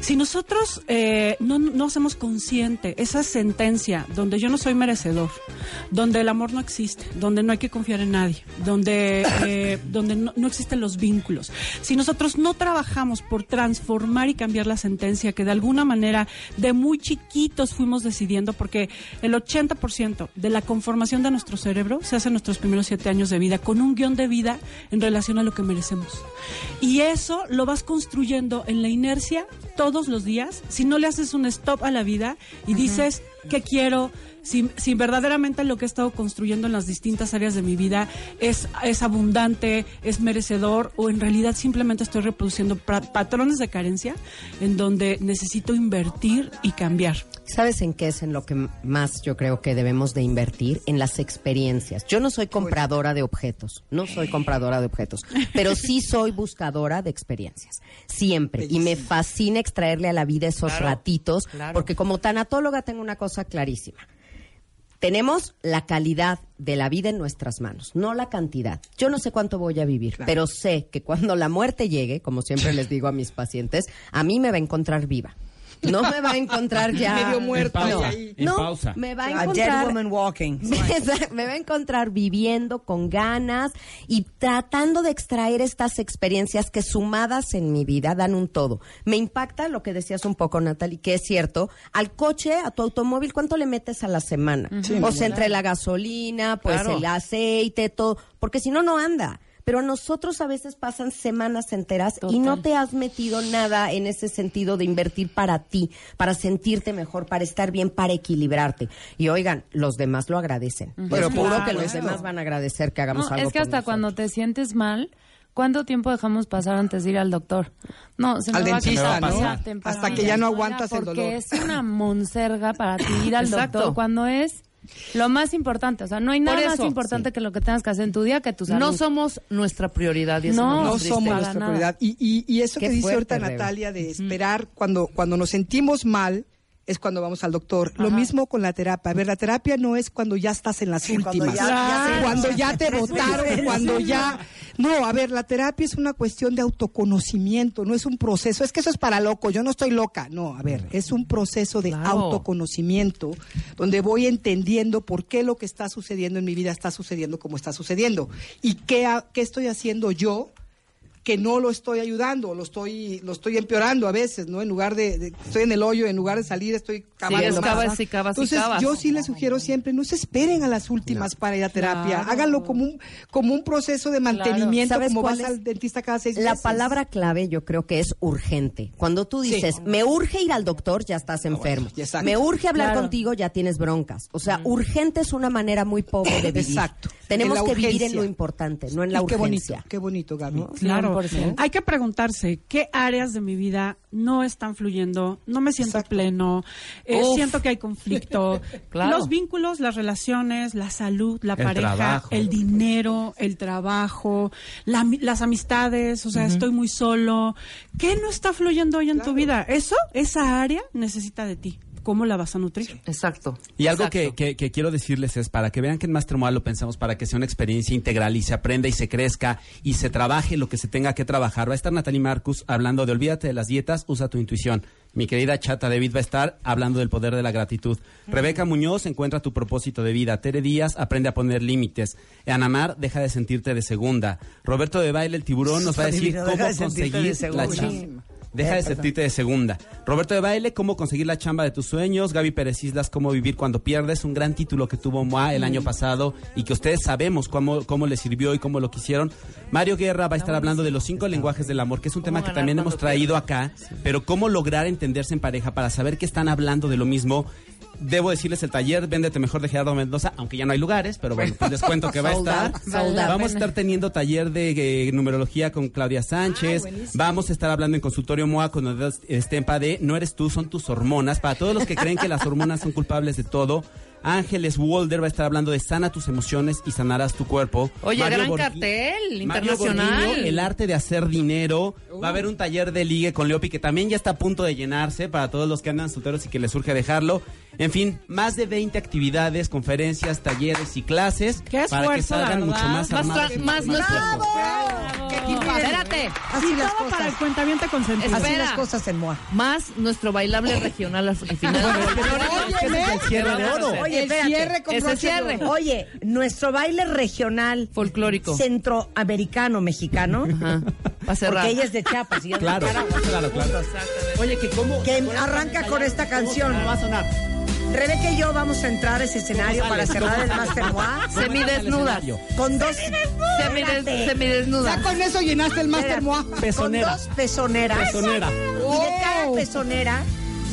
Speaker 18: Si nosotros eh, no, no hacemos consciente esa sentencia donde yo no soy merecedor, donde el amor no existe, donde no hay que confiar en nadie, donde, eh, donde no, no existen los vínculos, si nosotros no trabajamos por transformar y cambiar la sentencia que de alguna manera de muy chiquitos fuimos decidiendo, porque el 80% de la conformación de nuestro cerebro se hace en nuestros primeros siete años de vida, con un guion de vida en relación a lo que merecemos. Y eso lo vas construyendo en la inercia todos los días, si no le haces un stop a la vida y dices, ¿qué quiero? Si, si verdaderamente lo que he estado construyendo en las distintas áreas de mi vida es, es abundante, es merecedor o en realidad simplemente estoy reproduciendo patrones de carencia en donde necesito invertir y cambiar.
Speaker 15: ¿Sabes en qué es en lo que más yo creo que debemos de invertir? En las experiencias. Yo no soy compradora de objetos, no soy compradora de objetos, pero sí soy buscadora de experiencias, siempre. Y me fascina extraerle a la vida esos
Speaker 6: Claro,
Speaker 15: ratitos,
Speaker 6: claro.
Speaker 15: porque como tanatóloga tengo una cosa clarísima. Tenemos la calidad de la vida en nuestras manos, no la cantidad. Yo no sé cuánto voy a vivir, pero sé que cuando la muerte llegue, como siempre les digo a mis pacientes, a mí me va a encontrar viva. No me va a encontrar ya
Speaker 3: Medio muerta
Speaker 15: No,
Speaker 3: ahí.
Speaker 14: En
Speaker 15: no,
Speaker 14: pausa.
Speaker 15: me va a
Speaker 3: A
Speaker 15: encontrar
Speaker 3: dead woman walking.
Speaker 15: me va a encontrar viviendo con ganas y tratando de extraer estas experiencias que sumadas en mi vida dan un todo. Me impacta lo que decías un poco, Natalie, que es cierto. Al coche, a tu automóvil, ¿cuánto le metes a la semana?
Speaker 3: Sí,
Speaker 15: o sea, entre la gasolina, pues
Speaker 3: Claro.
Speaker 15: el aceite, todo. Porque si no, no anda. Pero a nosotros a veces pasan semanas enteras y no te has metido nada en ese sentido de invertir para ti, para sentirte mejor, para estar bien, para equilibrarte. Y oigan, los demás lo agradecen.
Speaker 17: Ujú.
Speaker 15: Pero
Speaker 17: Claro.
Speaker 15: puro que los
Speaker 17: Claro.
Speaker 15: demás van a agradecer que hagamos
Speaker 17: No,
Speaker 15: algo
Speaker 17: es que hasta
Speaker 15: nosotros.
Speaker 17: cuando te sientes mal, ¿cuánto tiempo dejamos pasar antes de ir al doctor? No, se
Speaker 13: Al
Speaker 17: me va
Speaker 13: dentista, ¿no? Hasta que ya no aguantas el
Speaker 17: Porque
Speaker 13: dolor.
Speaker 17: es una monserga para ti ir al
Speaker 6: Exacto.
Speaker 17: doctor cuando es lo más importante. O sea, no hay nada más importante que lo que tengas que hacer en tu día que tu salud.
Speaker 6: No somos nuestra prioridad. Y eso
Speaker 17: No, no
Speaker 19: somos nuestra
Speaker 17: nada.
Speaker 19: prioridad. Y, y, y eso
Speaker 15: Qué
Speaker 19: que dice
Speaker 15: fuerte,
Speaker 19: ahorita
Speaker 15: Rebe.
Speaker 19: Natalia de esperar cuando, cuando nos sentimos mal es cuando vamos al doctor. Lo mismo con la terapia. A ver, la terapia no es cuando ya estás en las
Speaker 3: cuando
Speaker 19: últimas.
Speaker 3: ya- ya
Speaker 19: cuando ya te votaron, cuando ya... No, a ver, la terapia es una cuestión de autoconocimiento, no es un proceso. Es que eso es para loco, yo no estoy loca. No, a ver, es un proceso de
Speaker 6: Claro.
Speaker 19: autoconocimiento donde voy entendiendo por qué lo que está sucediendo en mi vida está sucediendo como está sucediendo. Y qué, qué estoy haciendo yo que no lo estoy ayudando, lo estoy, lo estoy empeorando a veces, ¿no? En lugar de, de- estoy en el hoyo, en lugar de salir, estoy cavando
Speaker 6: es
Speaker 19: más.
Speaker 6: cavas y cavas y
Speaker 19: Entonces, yo sí les sugiero siempre, no se esperen a las últimas para ir a terapia,
Speaker 15: Claro.
Speaker 19: háganlo como un, como un proceso de mantenimiento,
Speaker 15: ¿Sabes
Speaker 19: como vas
Speaker 15: es?
Speaker 19: al dentista cada seis
Speaker 15: La
Speaker 19: meses.
Speaker 15: palabra clave yo creo que es urgente. Cuando tú
Speaker 19: Sí.
Speaker 15: dices, me urge ir al doctor, ya estás enfermo.
Speaker 19: ya exacto.
Speaker 15: me urge hablar
Speaker 17: Claro.
Speaker 15: contigo, ya tienes broncas. O sea, urgente es una manera muy pobre de vivir.
Speaker 19: Exacto.
Speaker 15: Tenemos
Speaker 19: En la
Speaker 15: que vivir en
Speaker 19: urgencia.
Speaker 15: lo importante, no en la
Speaker 19: Y qué bonito,
Speaker 15: urgencia.
Speaker 19: qué bonito, Gaby.
Speaker 18: Claro.
Speaker 17: 100%.
Speaker 18: Hay que preguntarse qué áreas de mi vida no están fluyendo, no me siento pleno, eh, siento que hay conflicto.
Speaker 6: Claro.
Speaker 18: Los vínculos, las relaciones, la salud, la
Speaker 14: El
Speaker 18: pareja,
Speaker 14: trabajo.
Speaker 18: el dinero, el trabajo, la las amistades, o sea, estoy muy solo. ¿Qué no está fluyendo hoy en tu vida? Eso, esa área necesita de ti. ¿Cómo la vas a nutrir?
Speaker 6: Exacto.
Speaker 14: Y algo que,
Speaker 6: Exacto.
Speaker 14: que- que quiero decirles es, para que vean que en Master Moa lo pensamos para que sea una experiencia integral y se aprenda y se crezca y se trabaje lo que se tenga que trabajar. Va a estar Natalie Marcus hablando de olvídate de las dietas, usa tu intuición. Mi querida chata David va a estar hablando del poder de la gratitud. Rebeca Muñoz encuentra tu propósito de vida. Tere Díaz aprende a poner límites. Anamar deja de sentirte de segunda. Roberto de Baile, el tiburón, nos va a decir cómo
Speaker 3: de
Speaker 14: conseguir
Speaker 3: de
Speaker 14: la chamba. Deja
Speaker 3: Eh,
Speaker 14: de sentirte de segunda. Roberto de Baile, cómo conseguir la chamba de tus sueños. Gaby Pérez Islas, cómo vivir cuando pierdes. Un gran título que tuvo MOA el año pasado y que ustedes sabemos cómo, cómo le sirvió y cómo lo quisieron. Mario Guerra va a estar hablando de los cinco lenguajes del amor, que es un tema que también hemos traído acá. Pero cómo lograr entenderse en pareja para saber que están hablando de lo mismo. Debo decirles el taller Véndete Mejor de Gerardo Mendoza, aunque ya no hay lugares, pero bueno, pues les cuento que va a estar. Vamos a estar teniendo taller de eh, numerología con Claudia Sánchez. Vamos a estar hablando en consultorio MOA con Estempa de No eres tú, son tus hormonas. Para todos los que creen que las hormonas son culpables de todo. Ángeles Walder va a estar hablando de sana tus emociones y sanarás tu cuerpo.
Speaker 6: Oye,
Speaker 14: Mario
Speaker 6: gran
Speaker 14: Borghi-
Speaker 6: cartel
Speaker 14: Mario
Speaker 6: internacional.
Speaker 14: El arte de hacer dinero. Va a haber un taller de ligue con Leopi que también ya está a punto de llenarse para todos los que andan solteros y que les surge dejarlo. En fin, más de 20 actividades, conferencias, talleres y clases
Speaker 18: Qué
Speaker 14: para que salgan
Speaker 18: verdad.
Speaker 14: mucho más
Speaker 6: Más,
Speaker 14: armados.
Speaker 6: tra-
Speaker 14: y
Speaker 6: más nuestro. Espérate.
Speaker 3: Así las
Speaker 18: todo para el
Speaker 3: cosas.
Speaker 18: cuentaviente consentido.
Speaker 3: Así las cosas en MOA.
Speaker 6: Más nuestro bailable regional al al final.
Speaker 3: Óyeme. Oye, espérate.
Speaker 13: cierre con
Speaker 6: Ese cierre.
Speaker 13: oro.
Speaker 3: Oye, nuestro baile regional
Speaker 6: Folclórico.
Speaker 3: centroamericano mexicano,
Speaker 6: Ajá. Va a cerrar.
Speaker 3: porque ella es de Chiapas y yo
Speaker 14: Claro,
Speaker 3: de
Speaker 14: claro, claro. Oye, que cómo...
Speaker 3: Que arranca con esta canción.
Speaker 14: Va a sonar.
Speaker 3: Rebeca y yo vamos a entrar a ese escenario
Speaker 14: ¿Cómo
Speaker 3: para cerrar el
Speaker 14: ¿Cómo
Speaker 3: Master MOA
Speaker 6: Semidesnudas.
Speaker 3: con dos
Speaker 6: Semides-
Speaker 3: Espérate.
Speaker 6: Semidesnudas.
Speaker 19: Ya con eso llenaste el Master Moa.
Speaker 14: Pezonera.
Speaker 3: con dos pezoneras.
Speaker 14: Pezonera.
Speaker 3: Y de cada pezonera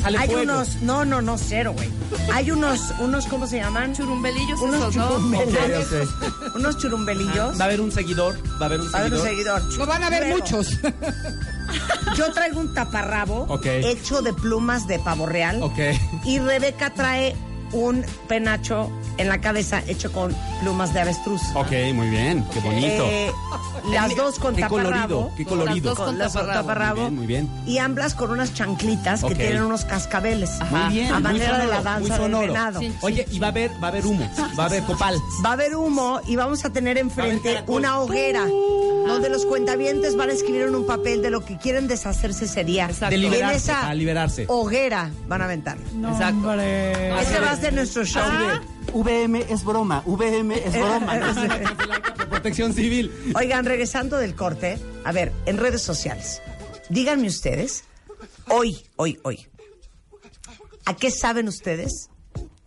Speaker 14: Sale
Speaker 3: hay
Speaker 14: fuego.
Speaker 3: unos, no, no, no, cero, güey. Hay unos, unos, ¿cómo se llaman?
Speaker 6: Churumbelillos
Speaker 3: Unos
Speaker 6: esos, ¿no?
Speaker 3: churumbelillos.
Speaker 14: Ok,
Speaker 3: Unos churumbelillos.
Speaker 14: Va a haber un seguidor, va a haber un
Speaker 3: Va a haber un
Speaker 14: seguidor.
Speaker 3: seguidor.
Speaker 19: Lo van a ver
Speaker 3: Luego,
Speaker 19: muchos.
Speaker 3: Yo traigo un taparrabo hecho de plumas de pavo real.
Speaker 14: Ok.
Speaker 3: Y Rebeca trae un penacho en la cabeza hecho con plumas de avestruz.
Speaker 14: Ok, muy bien, qué bonito.
Speaker 3: Eh, las dos con
Speaker 14: Qué
Speaker 3: taparrabo.
Speaker 14: colorido, qué colorido.
Speaker 3: Las dos con taparrabo.
Speaker 14: Muy bien, muy bien.
Speaker 3: Y ambas con unas chanclitas que tienen unos cascabeles.
Speaker 14: Muy bien,
Speaker 3: A
Speaker 14: muy
Speaker 3: manera de la danza del venado.
Speaker 14: Oye, y va a haber, va a haber humo, va a haber copal.
Speaker 3: Va a haber humo y vamos a tener enfrente una hoguera donde los cuentavientes van a escribir en un papel de lo que quieren deshacerse ese día.
Speaker 14: De
Speaker 3: Y en
Speaker 14: liberarse,
Speaker 3: esa
Speaker 14: liberarse.
Speaker 3: hoguera van a aventar.
Speaker 18: Exacto.
Speaker 3: Ese va a ser nuestro show.
Speaker 14: VM es broma, VM es broma. Protección civil.
Speaker 3: Oigan, regresando del corte, a ver, en redes sociales, díganme ustedes, hoy, hoy, hoy, ¿a qué saben ustedes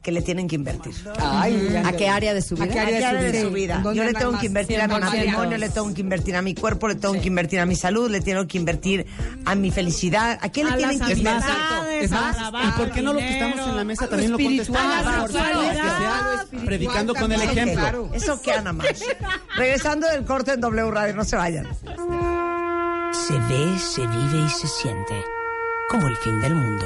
Speaker 3: que le tienen que invertir?
Speaker 15: Ay, ¿A qué área de su vida?
Speaker 3: ¿A qué área de su vida?
Speaker 15: ¿Dónde
Speaker 3: Yo le tengo
Speaker 15: más?
Speaker 3: que invertir a mi
Speaker 15: 100%.
Speaker 3: matrimonio, le tengo que invertir a mi cuerpo, le tengo que invertir a mi salud, le tengo que invertir a mi felicidad. ¿A qué le
Speaker 18: A
Speaker 3: tienen que invertir?
Speaker 14: Es más, ¿y por qué no lo que estamos en la mesa también lo
Speaker 18: espiritual,
Speaker 14: contestamos? predicando con el ejemplo.
Speaker 3: Eso que Ana más. Regresando del corte en W Radio, no se vayan.
Speaker 10: Se ve, se vive y se siente como el fin del mundo.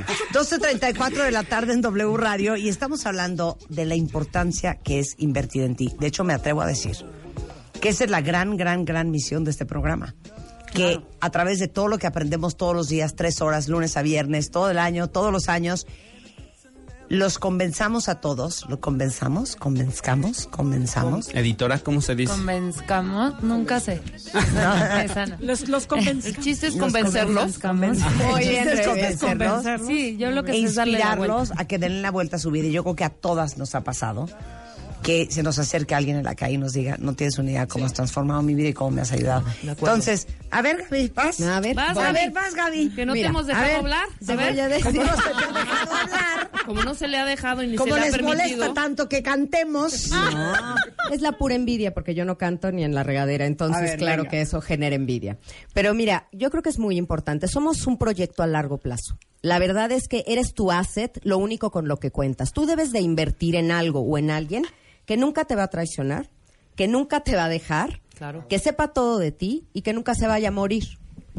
Speaker 3: 12.34 de la tarde en W Radio y estamos hablando de la importancia que es invertir en ti. De hecho, me atrevo a decir que esa es la gran, gran, gran misión de este programa. Que a través de todo lo que aprendemos todos los días, tres horas, lunes a viernes, todo el año, todos los años, los convenzamos a todos, lo convenzamos, convenzcamos, convenzamos.
Speaker 14: Editora, ¿cómo se dice?
Speaker 17: Convenzcamos, nunca sé. No.
Speaker 18: Los, los
Speaker 17: El chiste es
Speaker 3: Los
Speaker 17: convencerlos.
Speaker 3: El chiste es convencerlos.
Speaker 17: Sí, yo lo que
Speaker 3: e
Speaker 17: sé es darle la vuelta.
Speaker 3: inspirarlos a que den la vuelta a su vida. Y yo creo que a todas nos ha pasado que se nos acerque alguien en la calle y nos diga, no tienes una idea cómo has transformado mi vida y cómo me has ayudado. Entonces, a ver, Gaby, vas.
Speaker 15: A ver,
Speaker 17: Vas,
Speaker 3: a
Speaker 17: Gaby.
Speaker 3: ver, vas, Gaby.
Speaker 17: Que no
Speaker 3: Mira,
Speaker 17: te hemos
Speaker 3: a
Speaker 17: dejado
Speaker 3: ver,
Speaker 17: hablar.
Speaker 3: se
Speaker 17: A ver,
Speaker 3: voy a decir. ¿Cómo no se te ha dejado
Speaker 17: hablar? Como no se le ha dejado y ni
Speaker 3: Como
Speaker 17: se le ha
Speaker 3: les molesta tanto que cantemos.
Speaker 15: No, es la pura envidia porque yo no canto ni en la regadera, entonces
Speaker 3: ver,
Speaker 15: claro
Speaker 3: venga.
Speaker 15: que eso genera envidia. Pero mira, yo creo que es muy importante, somos un proyecto a largo plazo. La verdad es que eres tu asset, lo único con lo que cuentas. Tú debes de invertir en algo o en alguien que nunca te va a traicionar, que nunca te va a dejar,
Speaker 17: Claro.
Speaker 15: que sepa todo de ti y que nunca se vaya a morir.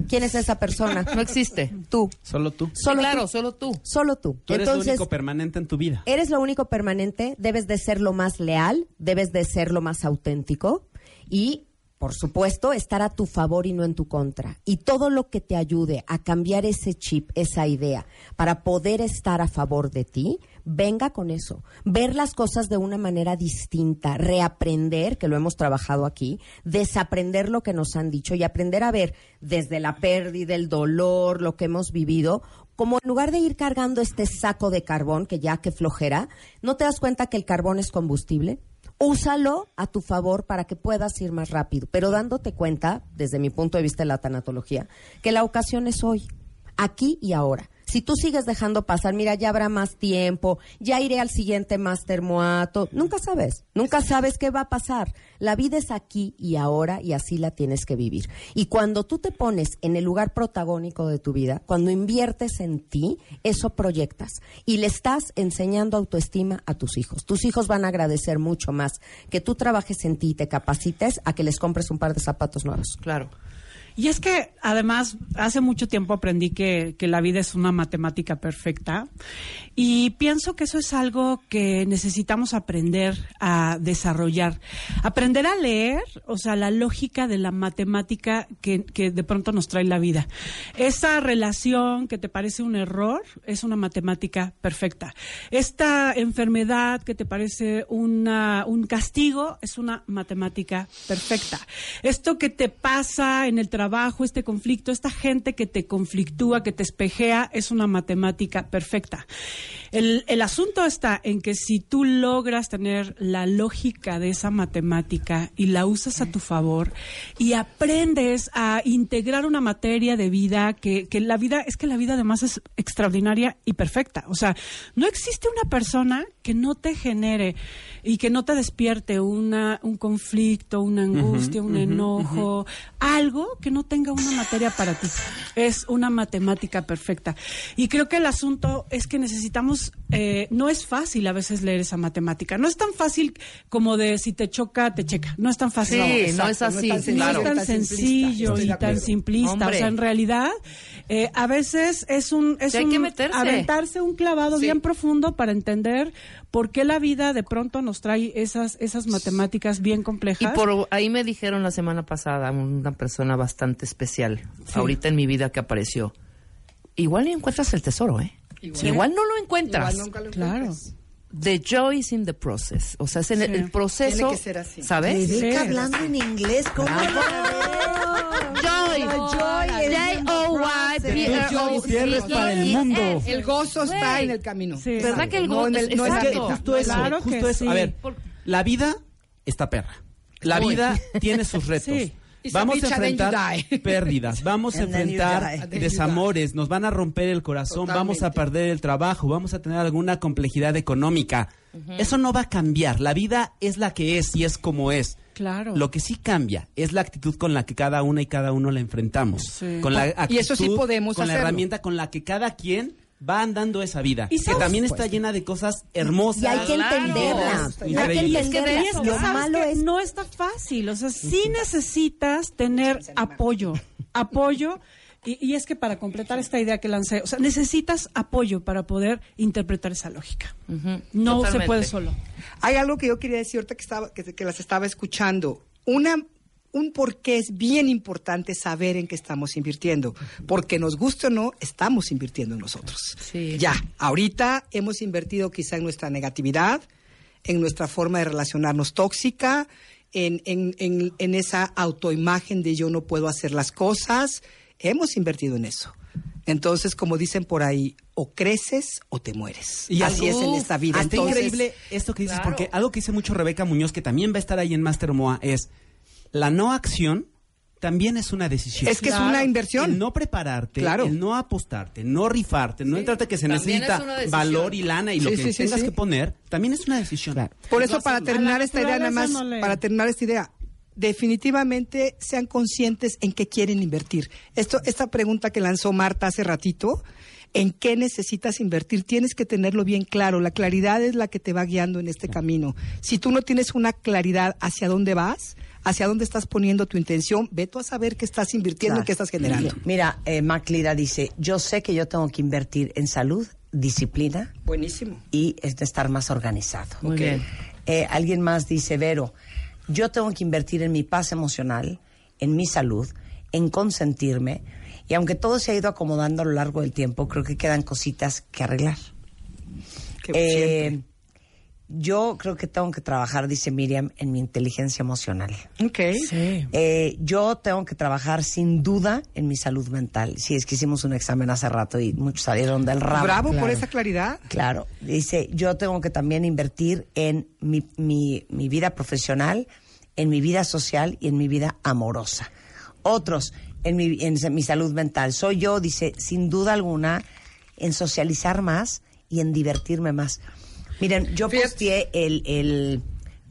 Speaker 15: ¿Quién es esa persona?
Speaker 17: No existe.
Speaker 15: Tú.
Speaker 14: Solo tú.
Speaker 15: Solo
Speaker 17: claro,
Speaker 15: tú.
Speaker 17: solo tú.
Speaker 15: Solo tú.
Speaker 14: Tú eres
Speaker 15: Entonces,
Speaker 14: lo único permanente en tu vida.
Speaker 15: Eres lo único permanente, debes de ser lo más leal, debes de ser lo más auténtico y, por supuesto, estar a tu favor y no en tu contra. Y todo lo que te ayude a cambiar ese chip, esa idea, para poder estar a favor de ti, venga con eso. Ver las cosas de una manera distinta, reaprender, que lo hemos trabajado aquí, desaprender lo que nos han dicho y aprender a ver desde la pérdida, el dolor, lo que hemos vivido, como en lugar de ir cargando este saco de carbón, que ya que flojera, ¿no te das cuenta que el carbón es combustible? Úsalo a tu favor para que puedas ir más rápido, pero dándote cuenta, desde mi punto de vista de la tanatología, que la ocasión es hoy, aquí y ahora. Si tú sigues dejando pasar, mira, ya habrá más tiempo, ya iré al siguiente máster moato. Nunca sabes, nunca sabes qué va a pasar. La vida es aquí y ahora y así la tienes que vivir. Y cuando tú te pones en el lugar protagónico de tu vida, cuando inviertes en ti, eso proyectas y le estás enseñando autoestima a tus hijos. Tus hijos van a agradecer mucho más que tú trabajes en ti y te capacites a que les compres un par de zapatos nuevos.
Speaker 17: Claro.
Speaker 18: Y es que además hace mucho tiempo aprendí que, que la vida es una matemática perfecta y pienso que eso es algo que necesitamos aprender a desarrollar. Aprender a leer, o sea, la lógica de la matemática que, que de pronto nos trae la vida. Esa relación que te parece un error es una matemática perfecta. Esta enfermedad que te parece una, un castigo es una matemática perfecta. Esto que te pasa en el trabajo este conflicto, esta gente que te conflictúa, que te espejea, es una matemática perfecta. El, el asunto está en que si tú logras tener la lógica de esa matemática y la usas a tu favor y aprendes a integrar una materia de vida que, que la vida, es que la vida además es extraordinaria y perfecta. O sea, no existe una persona que no te genere y que no te despierte una, un conflicto, una angustia, un enojo, algo que no tenga una materia para ti. Es una matemática perfecta. Y creo que el asunto es que necesitamos, eh, no es fácil a veces leer esa matemática. No es tan fácil como de si te choca, te checa. No es tan fácil.
Speaker 6: Sí, no es así,
Speaker 18: No es tan,
Speaker 6: claro.
Speaker 18: tan sencillo y tan simplista. O
Speaker 6: Hombre.
Speaker 18: sea, en realidad, eh, a veces es un, es
Speaker 6: hay
Speaker 18: un
Speaker 6: que meterse.
Speaker 18: aventarse un clavado bien profundo para entender por qué la vida de pronto nos trae esas, esas matemáticas bien
Speaker 6: Y
Speaker 18: complejas.
Speaker 6: por ahí me dijeron la semana pasada una persona bastante especial, ahorita en mi vida que apareció. Igual ni encuentras el tesoro, ¿eh?
Speaker 19: Igual.
Speaker 6: Igual, no lo encuentras.
Speaker 19: Igual nunca lo
Speaker 18: Claro.
Speaker 19: encuentras.
Speaker 6: The joy is in the process. O sea, es en el,
Speaker 19: Sí.
Speaker 6: el proceso.
Speaker 19: Tiene que ser así.
Speaker 6: ¿Sabes?
Speaker 3: Rebeca hablando en inglés, ¿cómo?
Speaker 6: Joy.
Speaker 19: Joy
Speaker 14: Cierres para el mundo.
Speaker 19: El gozo está en el camino.
Speaker 18: Sí.
Speaker 6: ¿Verdad que el
Speaker 19: No
Speaker 6: gozo
Speaker 19: en el- no
Speaker 14: Es
Speaker 19: la
Speaker 14: que justo eso,
Speaker 18: Claro que
Speaker 14: justo eso.
Speaker 18: sí.
Speaker 14: A ver, la vida está perra. La vida tiene sus retos. Vamos a enfrentar pérdidas, vamos a enfrentar desamores, nos van a romper el corazón, vamos a perder el trabajo, vamos a tener alguna complejidad económica. Eso no va a cambiar. La vida es la que es y es como es.
Speaker 18: Claro.
Speaker 14: Lo que sí cambia es la actitud con la que cada una y cada uno la enfrentamos.
Speaker 18: Sí.
Speaker 14: Con la
Speaker 19: Y eso sí podemos
Speaker 14: Con la herramienta con la que cada quien va andando esa vida.
Speaker 18: Y
Speaker 14: que también
Speaker 18: pues,
Speaker 14: está llena de cosas hermosas.
Speaker 15: Y hay que
Speaker 6: Claro.
Speaker 15: entenderla. Hay que
Speaker 14: Increíble.
Speaker 15: entenderla.
Speaker 18: Y es que
Speaker 15: Lo
Speaker 18: sabes
Speaker 15: malo
Speaker 18: que
Speaker 15: es
Speaker 18: no está fácil, o sea, sí necesitas tener apoyo, apoyo, y, y es que para completar esta idea que lancé, o sea, necesitas apoyo para poder interpretar esa lógica. No se puede solo.
Speaker 19: Hay algo que yo quería decir ahorita que, estaba, que, que las estaba escuchando. Una, un por qué es bien importante saber en qué estamos invirtiendo. Porque nos guste o no, estamos invirtiendo en nosotros.
Speaker 6: Sí.
Speaker 19: Ya, ahorita hemos invertido quizá en nuestra negatividad, en nuestra forma de relacionarnos tóxica, en, en, en, en esa autoimagen de yo no puedo hacer las cosas. Hemos invertido en eso. Entonces, como dicen por ahí, o creces o te mueres.
Speaker 14: Y
Speaker 19: Así es en esta vida. Entonces,
Speaker 14: increíble esto que dices,
Speaker 6: Claro.
Speaker 14: porque algo que dice mucho Rebeca Muñoz, que también va a estar ahí en Master MOA, es la no acción también es una decisión.
Speaker 19: Es que es una inversión.
Speaker 14: El no prepararte,
Speaker 19: Claro.
Speaker 14: el no apostarte, no rifarte, no entrarte que se
Speaker 6: también
Speaker 14: necesita valor y lana y lo
Speaker 19: Sí,
Speaker 14: que
Speaker 19: sí, sí,
Speaker 14: tengas
Speaker 19: sí.
Speaker 14: que poner, también es una decisión.
Speaker 19: Por eso, para terminar esta idea, nada más,
Speaker 18: naturaleza no le-
Speaker 19: para terminar esta idea, definitivamente sean conscientes en qué quieren invertir. Esto, esta pregunta que lanzó Marta hace ratito, ¿en qué necesitas invertir? Tienes que tenerlo bien claro. La claridad es la que te va guiando en este camino. Si tú no tienes una claridad hacia dónde vas, hacia dónde estás poniendo tu intención, ve tú a saber qué estás invirtiendo y qué estás generando.
Speaker 3: Mira, eh, Mac Lira dice, yo sé que yo tengo que invertir en salud, disciplina
Speaker 19: Buenísimo.
Speaker 3: y es de estar más organizado.
Speaker 6: Muy
Speaker 3: Ok.
Speaker 6: bien.
Speaker 3: Eh, alguien más dice, Vero, yo tengo que invertir en mi paz emocional, en mi salud, en consentirme, y aunque todo se ha ido acomodando a lo largo del tiempo, creo que quedan cositas que arreglar.
Speaker 19: Que
Speaker 3: Eh. Yo creo que tengo que trabajar, dice Miriam, en mi inteligencia emocional.
Speaker 19: Ok.
Speaker 3: Eh, yo tengo que trabajar sin duda en mi salud mental. Sí, es que hicimos un examen hace rato y muchos salieron del rabo.
Speaker 19: Bravo por esa claridad.
Speaker 3: Claro, dice, yo tengo que también invertir en mi, mi, mi vida profesional, en mi vida social y en mi vida amorosa. Otros, en mi, en mi salud mental. Soy yo, dice, sin duda alguna, en socializar más y en divertirme más. Miren, yo posteé el... el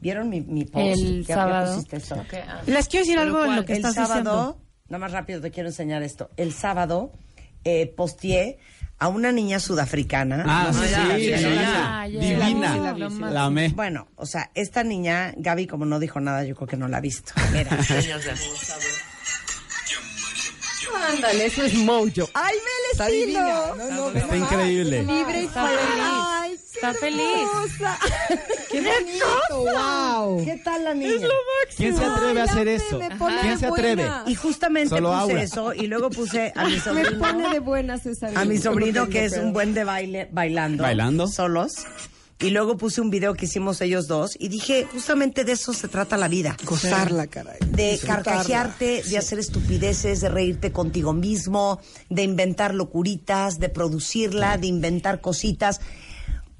Speaker 3: ¿Vieron mi, mi post?
Speaker 17: El
Speaker 3: ¿Ya- ya
Speaker 17: sábado.
Speaker 3: pusiste eso?
Speaker 17: Ah.
Speaker 18: Les quiero decir
Speaker 3: ¿Pero
Speaker 18: algo en lo que
Speaker 3: el
Speaker 18: estás
Speaker 3: sábado,
Speaker 18: diciendo.
Speaker 3: nada más rápido te quiero enseñar esto. El sábado eh, posteé a una niña sudafricana.
Speaker 14: Ah,
Speaker 3: No sé
Speaker 14: sí,
Speaker 3: si la
Speaker 14: sí, sí.
Speaker 17: Ah, ya.
Speaker 14: Divina.
Speaker 17: Sí, la sí,
Speaker 14: amé.
Speaker 3: Bueno, o sea, esta niña, Gaby, como no dijo nada, yo creo que no la ha visto. Mira. Ándale, eso es mojo. ¡Ay, el
Speaker 19: Está divina. No, no,
Speaker 14: Está increíble.
Speaker 3: Libre y feliz.
Speaker 17: Está feliz.
Speaker 19: ¡Qué bonito! ¡Wow!
Speaker 3: ¿Qué tal la niña?
Speaker 14: ¿Quién se atreve a hacer eso? ¿Quién se atreve?
Speaker 3: Y justamente
Speaker 14: Solo
Speaker 3: puse
Speaker 14: Aura.
Speaker 3: eso y luego puse a mi
Speaker 15: Me
Speaker 3: sobrino.
Speaker 15: pone de buenas esa
Speaker 3: a mi sobrino que es un buen de baile bailando.
Speaker 14: ¿Bailando?
Speaker 3: Solos. Y luego puse un video que hicimos ellos dos y dije, justamente de eso se trata la vida.
Speaker 13: Gozarla, caray.
Speaker 3: De carcajearte, de hacer estupideces, de reírte contigo mismo, de inventar locuritas, de producirla, de inventar cositas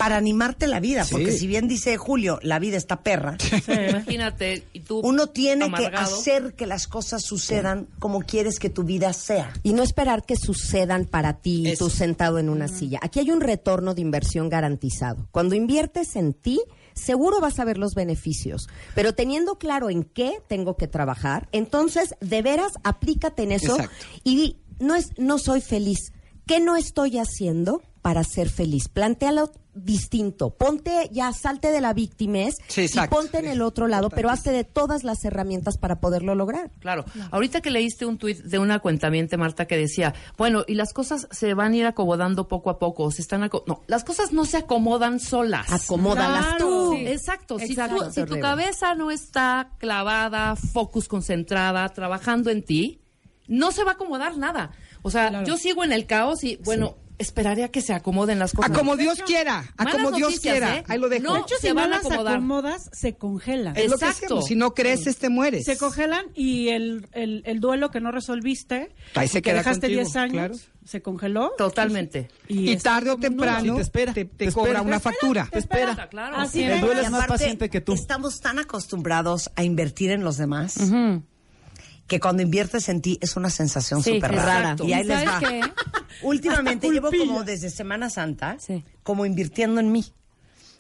Speaker 3: para animarte la vida. Porque si bien dice Julio, la vida está perra.
Speaker 6: Imagínate, y tú.
Speaker 3: Uno tiene que hacer que las cosas sucedan como quieres que tu vida sea.
Speaker 15: Y no esperar que sucedan para ti tú sentado en una silla. Aquí hay un retorno de inversión garantizado. Cuando inviertes en ti, seguro vas a ver los beneficios. Pero teniendo claro en qué tengo que trabajar, entonces de veras aplícate en eso
Speaker 13: Exacto.
Speaker 15: y di, no es no soy feliz. ¿Qué no estoy haciendo para ser feliz? Plantéalo distinto. Ponte, ya salte de la víctimes
Speaker 13: Sí,
Speaker 15: y ponte en el otro lado, pero hazte de todas las herramientas para poderlo lograr.
Speaker 6: Claro. Ahorita que leíste un tuit de una cuentamiente, Marta, que decía, bueno, y las cosas se van a ir acomodando poco a poco, se están no, las cosas no se acomodan solas.
Speaker 15: Acomódalas tú.
Speaker 6: Sí, exacto. Si, tú- si tu cabeza no está clavada, focus concentrada, trabajando en ti, no se va a acomodar nada. O sea, yo sigo en el caos y, bueno, esperaré a que se acomoden las cosas.
Speaker 13: A como Dios quiera, a como Dios
Speaker 6: noticias,
Speaker 13: quiera.
Speaker 6: ¿eh?
Speaker 13: Ahí lo dejo.
Speaker 6: No,
Speaker 18: De hecho,
Speaker 6: se
Speaker 18: si no las
Speaker 6: acomodar.
Speaker 18: acomodas, se congelan.
Speaker 13: Es lo que hacemos. Si no creces, te mueres.
Speaker 18: Se congelan y el, el, el duelo que no resolviste,
Speaker 13: Ahí se
Speaker 18: que
Speaker 13: queda
Speaker 18: dejaste
Speaker 13: contigo,
Speaker 18: 10 años,
Speaker 13: claro.
Speaker 18: se congeló.
Speaker 6: Totalmente.
Speaker 13: Y, tarde o temprano
Speaker 14: te espera,
Speaker 13: te,
Speaker 14: te
Speaker 13: te cobra
Speaker 14: espera.
Speaker 13: una factura.
Speaker 14: Te espera.
Speaker 6: Claro.
Speaker 18: Así
Speaker 14: El duelo es más paciente que tú.
Speaker 3: Estamos tan acostumbrados a invertir en los demás que cuando inviertes en ti es una sensación
Speaker 17: Sí,
Speaker 3: súper
Speaker 17: que
Speaker 3: rara. Y ahí
Speaker 17: ¿Y
Speaker 3: les va.
Speaker 17: qué?
Speaker 3: Últimamente llevo como desde Semana Santa,
Speaker 17: Sí.
Speaker 3: como invirtiendo en mí.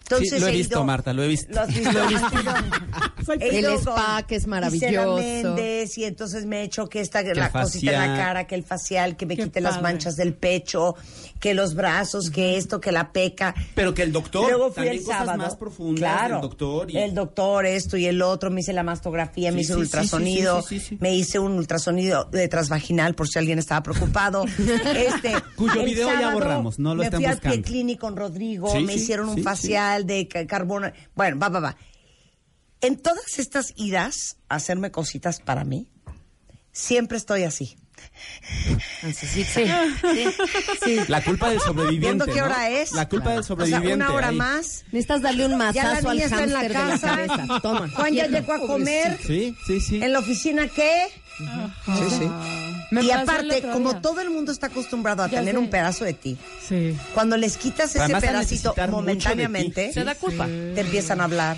Speaker 3: Entonces
Speaker 14: Sí, lo he
Speaker 3: he
Speaker 14: visto,
Speaker 3: ido-
Speaker 14: Marta, lo he visto.
Speaker 3: Lo has visto.
Speaker 14: Lo he visto.
Speaker 15: El spa, que es maravilloso.
Speaker 3: Méndez, y entonces me he hecho que esta
Speaker 14: el
Speaker 3: la cosita en la cara, que el facial, que me
Speaker 18: Qué
Speaker 3: quite las manchas del pecho, que los brazos, que esto, que la peca.
Speaker 14: Pero que el doctor,
Speaker 3: Luego fui
Speaker 14: también
Speaker 3: el
Speaker 14: cosas
Speaker 3: sábado.
Speaker 14: más profundas
Speaker 3: claro,
Speaker 14: del doctor y-
Speaker 3: El doctor, esto y el otro, me hice la mastografía, me hice un
Speaker 14: sí,
Speaker 3: ultrasonido,
Speaker 14: sí,
Speaker 3: me hice un ultrasonido de transvaginal por si alguien estaba preocupado. este,
Speaker 14: Cuyo
Speaker 3: el
Speaker 14: video ya borramos, no lo
Speaker 3: me
Speaker 14: están
Speaker 3: fui al pie clínico con Rodrigo, me hicieron un facial de ca- carbono. Bueno, va, va, va. En todas estas idas a hacerme cositas para mí, siempre estoy así.
Speaker 6: Sí, sí. sí.
Speaker 14: La culpa del sobreviviente.
Speaker 3: Viendo qué
Speaker 14: ¿no?
Speaker 3: hora es.
Speaker 14: La culpa del
Speaker 3: O sea,
Speaker 14: sobreviviente.
Speaker 3: una hora
Speaker 14: ahí.
Speaker 3: más.
Speaker 15: Necesitas darle un
Speaker 3: Ya la
Speaker 15: mazazo al
Speaker 3: niña está en la
Speaker 15: hámster de la
Speaker 3: casa.
Speaker 15: cabeza. Toma.
Speaker 3: Juan ya llegó a comer.
Speaker 14: Sí, sí, sí.
Speaker 3: ¿En la oficina qué?
Speaker 13: Sí, sí.
Speaker 17: Me
Speaker 3: y aparte, como todo el mundo está acostumbrado a
Speaker 17: Ya
Speaker 3: tener
Speaker 17: sé.
Speaker 3: un pedazo de ti,
Speaker 18: Sí.
Speaker 3: cuando les quitas ese
Speaker 14: Además,
Speaker 3: pedacito momentáneamente.
Speaker 6: Se da culpa.
Speaker 3: te empiezan a hablar,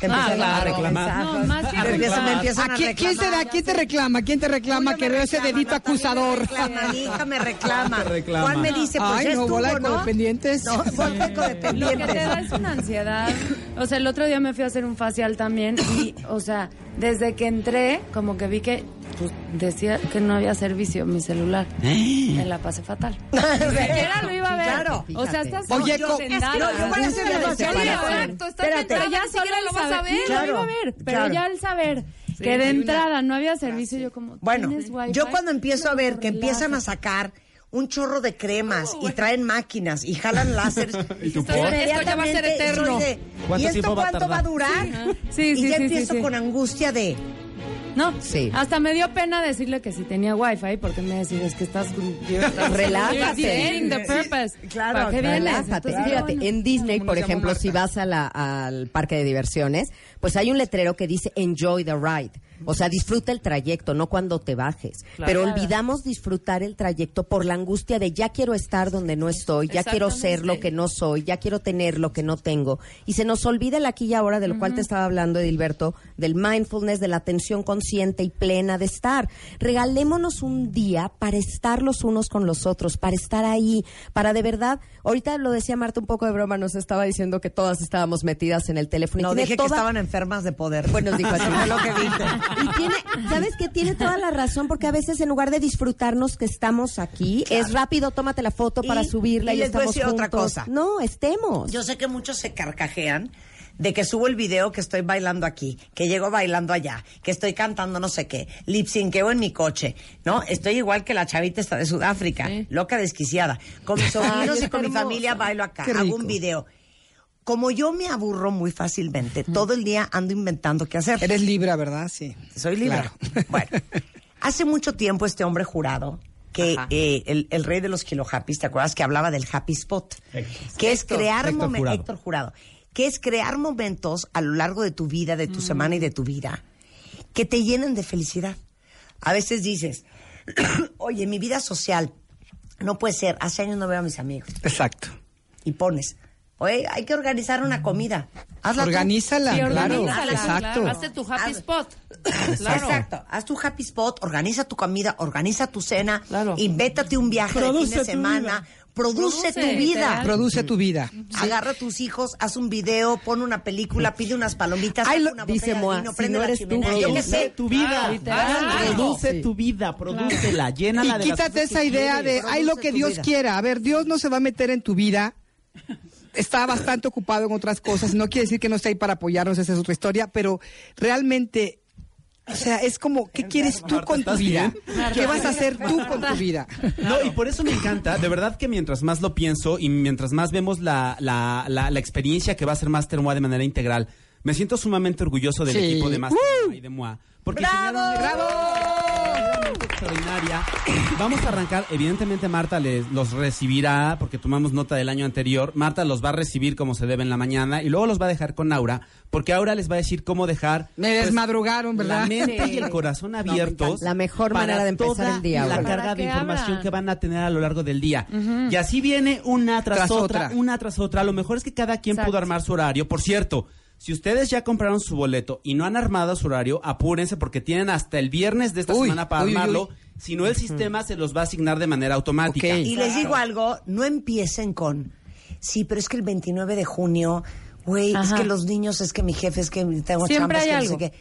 Speaker 3: te
Speaker 6: Ah,
Speaker 3: empiezan
Speaker 6: claro.
Speaker 3: a
Speaker 14: reclamar.
Speaker 17: No, más que
Speaker 3: Te empiezan, me empiezan
Speaker 13: ¿A
Speaker 3: a
Speaker 13: quién, quién
Speaker 3: reclamar.
Speaker 13: será? ¿Quién te reclama? ¿Quién te reclama que veo ese dedito acusador?
Speaker 3: Me reclama, mi hija me reclama.
Speaker 14: Te reclama.
Speaker 3: Juan me dice, pues
Speaker 13: Ay,
Speaker 3: ya
Speaker 13: no, bola de
Speaker 3: ¿no?
Speaker 13: codependientes.
Speaker 3: No, bola de
Speaker 17: Lo que te
Speaker 3: codependientes.
Speaker 17: da es una ansiedad. O sea, el otro día me fui a hacer un facial también y, o sea, desde que entré, como que vi que pues, decía que no había servicio mi celular. Me la pasé fatal. Ni siquiera lo iba a ver.
Speaker 3: Claro.
Speaker 17: O sea, estás
Speaker 13: Oye,
Speaker 17: yo
Speaker 13: co-
Speaker 17: sentada.
Speaker 3: No, yo voy a hacer el
Speaker 15: Angustia de
Speaker 3: facial.
Speaker 15: separación.
Speaker 6: Exacto, estás
Speaker 3: Espérate.
Speaker 17: ya solo
Speaker 6: lo vas a ver.
Speaker 3: Claro,
Speaker 17: lo iba a ver, pero
Speaker 3: claro.
Speaker 17: ya el saber que de entrada no había servicio, yo como,
Speaker 3: Bueno, yo cuando empiezo a ver que empiezan a sacar un chorro de cremas y traen máquinas y jalan láseres,
Speaker 14: ¿Y tu
Speaker 6: Esto- ya va a ser eterno.
Speaker 3: soy de,
Speaker 14: ¿Cuánto
Speaker 3: ¿Y esto
Speaker 14: tiempo va a
Speaker 3: cuánto va a durar?
Speaker 17: Sí,
Speaker 3: y
Speaker 17: sí,
Speaker 3: ya
Speaker 17: sí,
Speaker 3: empiezo
Speaker 17: sí, sí.
Speaker 3: con angustia de,
Speaker 17: No,
Speaker 15: Sí.
Speaker 17: hasta me dio pena decirle que si tenía wifi porque me decía, es que estás...
Speaker 15: Relájate.
Speaker 17: The purpose.
Speaker 3: Claro,
Speaker 17: ¿Para qué vienes?
Speaker 15: Relájate.
Speaker 17: Entonces,
Speaker 15: Fíjate,
Speaker 17: bueno.
Speaker 15: en Disney, por ejemplo, si vas a la- al parque de diversiones, pues hay un letrero que dice Enjoy the ride. O sea, disfruta el trayecto, no cuando te bajes.
Speaker 6: Claro.
Speaker 15: Pero olvidamos disfrutar el trayecto por la angustia de ya quiero estar donde no estoy, ya quiero ser lo que no soy, ya quiero tener lo que no tengo. Y se nos olvida el aquí y ahora, de lo cual te estaba hablando, Edilberto, del mindfulness, de la atención consciente y plena de estar. Regalémonos un día para estar los unos con los otros, para estar ahí, para de verdad. Ahorita lo decía Marta un poco de broma, nos estaba diciendo que todas estábamos metidas en el teléfono. y
Speaker 3: no, dije que estaban enfermas de poder.
Speaker 15: Bueno, dijo así.
Speaker 3: Lo que dije.
Speaker 15: Y tiene, ¿sabes qué? Tiene toda la razón, porque a veces en lugar de disfrutarnos que estamos aquí, es rápido, tómate la foto para
Speaker 3: Y-
Speaker 15: subirla
Speaker 3: y
Speaker 15: y,
Speaker 3: les voy a
Speaker 15: estamos
Speaker 3: decir
Speaker 15: juntos.
Speaker 3: otra cosa.
Speaker 15: No, estemos.
Speaker 3: Yo sé que muchos se carcajean de que subo el video que estoy bailando aquí, que llego bailando allá, que estoy cantando no sé qué, lip synceo en mi coche, ¿no? Estoy igual que la chavita esta de Sudáfrica, loca desquiciada. Con mis sobrinos y con mi
Speaker 15: está
Speaker 3: familia bailo acá, hago un video. Como yo me aburro muy fácilmente, todo el día ando inventando qué hacer.
Speaker 13: Eres Libra, ¿verdad? Sí.
Speaker 3: Soy libre.
Speaker 13: Claro.
Speaker 3: Bueno, hace mucho tiempo este hombre jurado, que eh, el, el rey de los kilo happys, ¿te acuerdas que hablaba del happy spot? Que es
Speaker 14: Héctor.
Speaker 3: crear
Speaker 14: Héctor
Speaker 3: momen-
Speaker 14: Jurado.
Speaker 3: Héctor Jurado. Que es crear momentos a lo largo de tu vida, de tu semana y de tu vida, que te llenen de felicidad. A veces dices, oye, mi vida social no puede ser, hace años no veo a mis amigos.
Speaker 19: Exacto.
Speaker 3: Y pones, oye, hay que organizar una comida. Hazla tú.
Speaker 19: Organízala,
Speaker 3: Sí,
Speaker 19: claro,
Speaker 3: organízala,
Speaker 19: exacto.
Speaker 3: claro.
Speaker 6: Hazte tu happy
Speaker 3: Haz-
Speaker 6: spot.
Speaker 3: Exacto. Haz tu happy spot, organiza tu comida, organiza tu cena, invéntate un viaje de fin de semana,
Speaker 19: vida.
Speaker 3: Produce,
Speaker 19: Produce,
Speaker 3: tu vida.
Speaker 19: literal. Produce tu vida.
Speaker 3: Agarra a tus hijos, haz un video, pon una película, pide unas palomitas,
Speaker 15: Ay, lo-
Speaker 3: una
Speaker 15: dice
Speaker 3: botella de
Speaker 15: Moa,
Speaker 3: vino,
Speaker 15: si
Speaker 3: prende
Speaker 15: no
Speaker 3: la
Speaker 15: eres tú,
Speaker 14: Produce
Speaker 3: sé.
Speaker 14: tu vida.
Speaker 3: Ah, literal.
Speaker 14: Produce
Speaker 3: Sí.
Speaker 14: tu vida, prodúcela, llénala
Speaker 19: Y
Speaker 14: de las
Speaker 19: quítate esa idea de, ay, lo que Dios quiera. A ver, Dios no se va a meter en tu vida. Está bastante ocupado en otras cosas. No quiere decir que no esté ahí para apoyarnos, esa es otra historia, pero realmente, o sea, es como, ¿qué quieres tú con tu
Speaker 14: ¿estás
Speaker 19: vida?
Speaker 14: bien?
Speaker 19: ¿Qué vas a hacer tú con tu vida?
Speaker 14: No, y por eso me encanta, de verdad que mientras más lo pienso y mientras más vemos la, la, la, la experiencia que va a ser Master MOA de manera integral, me siento sumamente orgulloso del
Speaker 19: Sí.
Speaker 14: equipo de Master
Speaker 19: ¡Uh!
Speaker 14: MOA y de MOA. Porque
Speaker 3: ¡Bravo!
Speaker 14: realmente extraordinaria. Vamos a arrancar, evidentemente Marta les, los recibirá porque tomamos nota del año anterior. Marta los va a recibir como se debe en la mañana y luego los va a dejar con Aura porque Aura les va a decir cómo dejar
Speaker 19: Me
Speaker 14: pues,
Speaker 19: desmadrugaron, ¿verdad?
Speaker 14: la mente
Speaker 19: Sí.
Speaker 14: y el corazón abiertos.
Speaker 15: La mejor
Speaker 14: para
Speaker 15: manera de empezar
Speaker 14: toda
Speaker 15: el día,
Speaker 14: La carga de información que van a tener a lo largo del día. Y así viene una tras,
Speaker 19: Tras
Speaker 14: otra,
Speaker 19: otra.
Speaker 14: una tras otra. Lo mejor es que cada quien
Speaker 17: Exacto.
Speaker 14: pudo armar su horario. Por cierto, si ustedes ya compraron su boleto y no han armado su horario, apúrense porque tienen hasta el viernes de esta
Speaker 19: Uy,
Speaker 14: semana para
Speaker 19: uy,
Speaker 14: armarlo.
Speaker 19: uy.
Speaker 14: Si no, el sistema se los va a asignar de manera automática.
Speaker 3: Y les digo algo, no empiecen con, sí, pero es que el 29 de junio, güey, es que los niños, es que mi jefe, es que tengo
Speaker 17: Siempre hay
Speaker 3: que no
Speaker 17: algo.
Speaker 3: sé qué.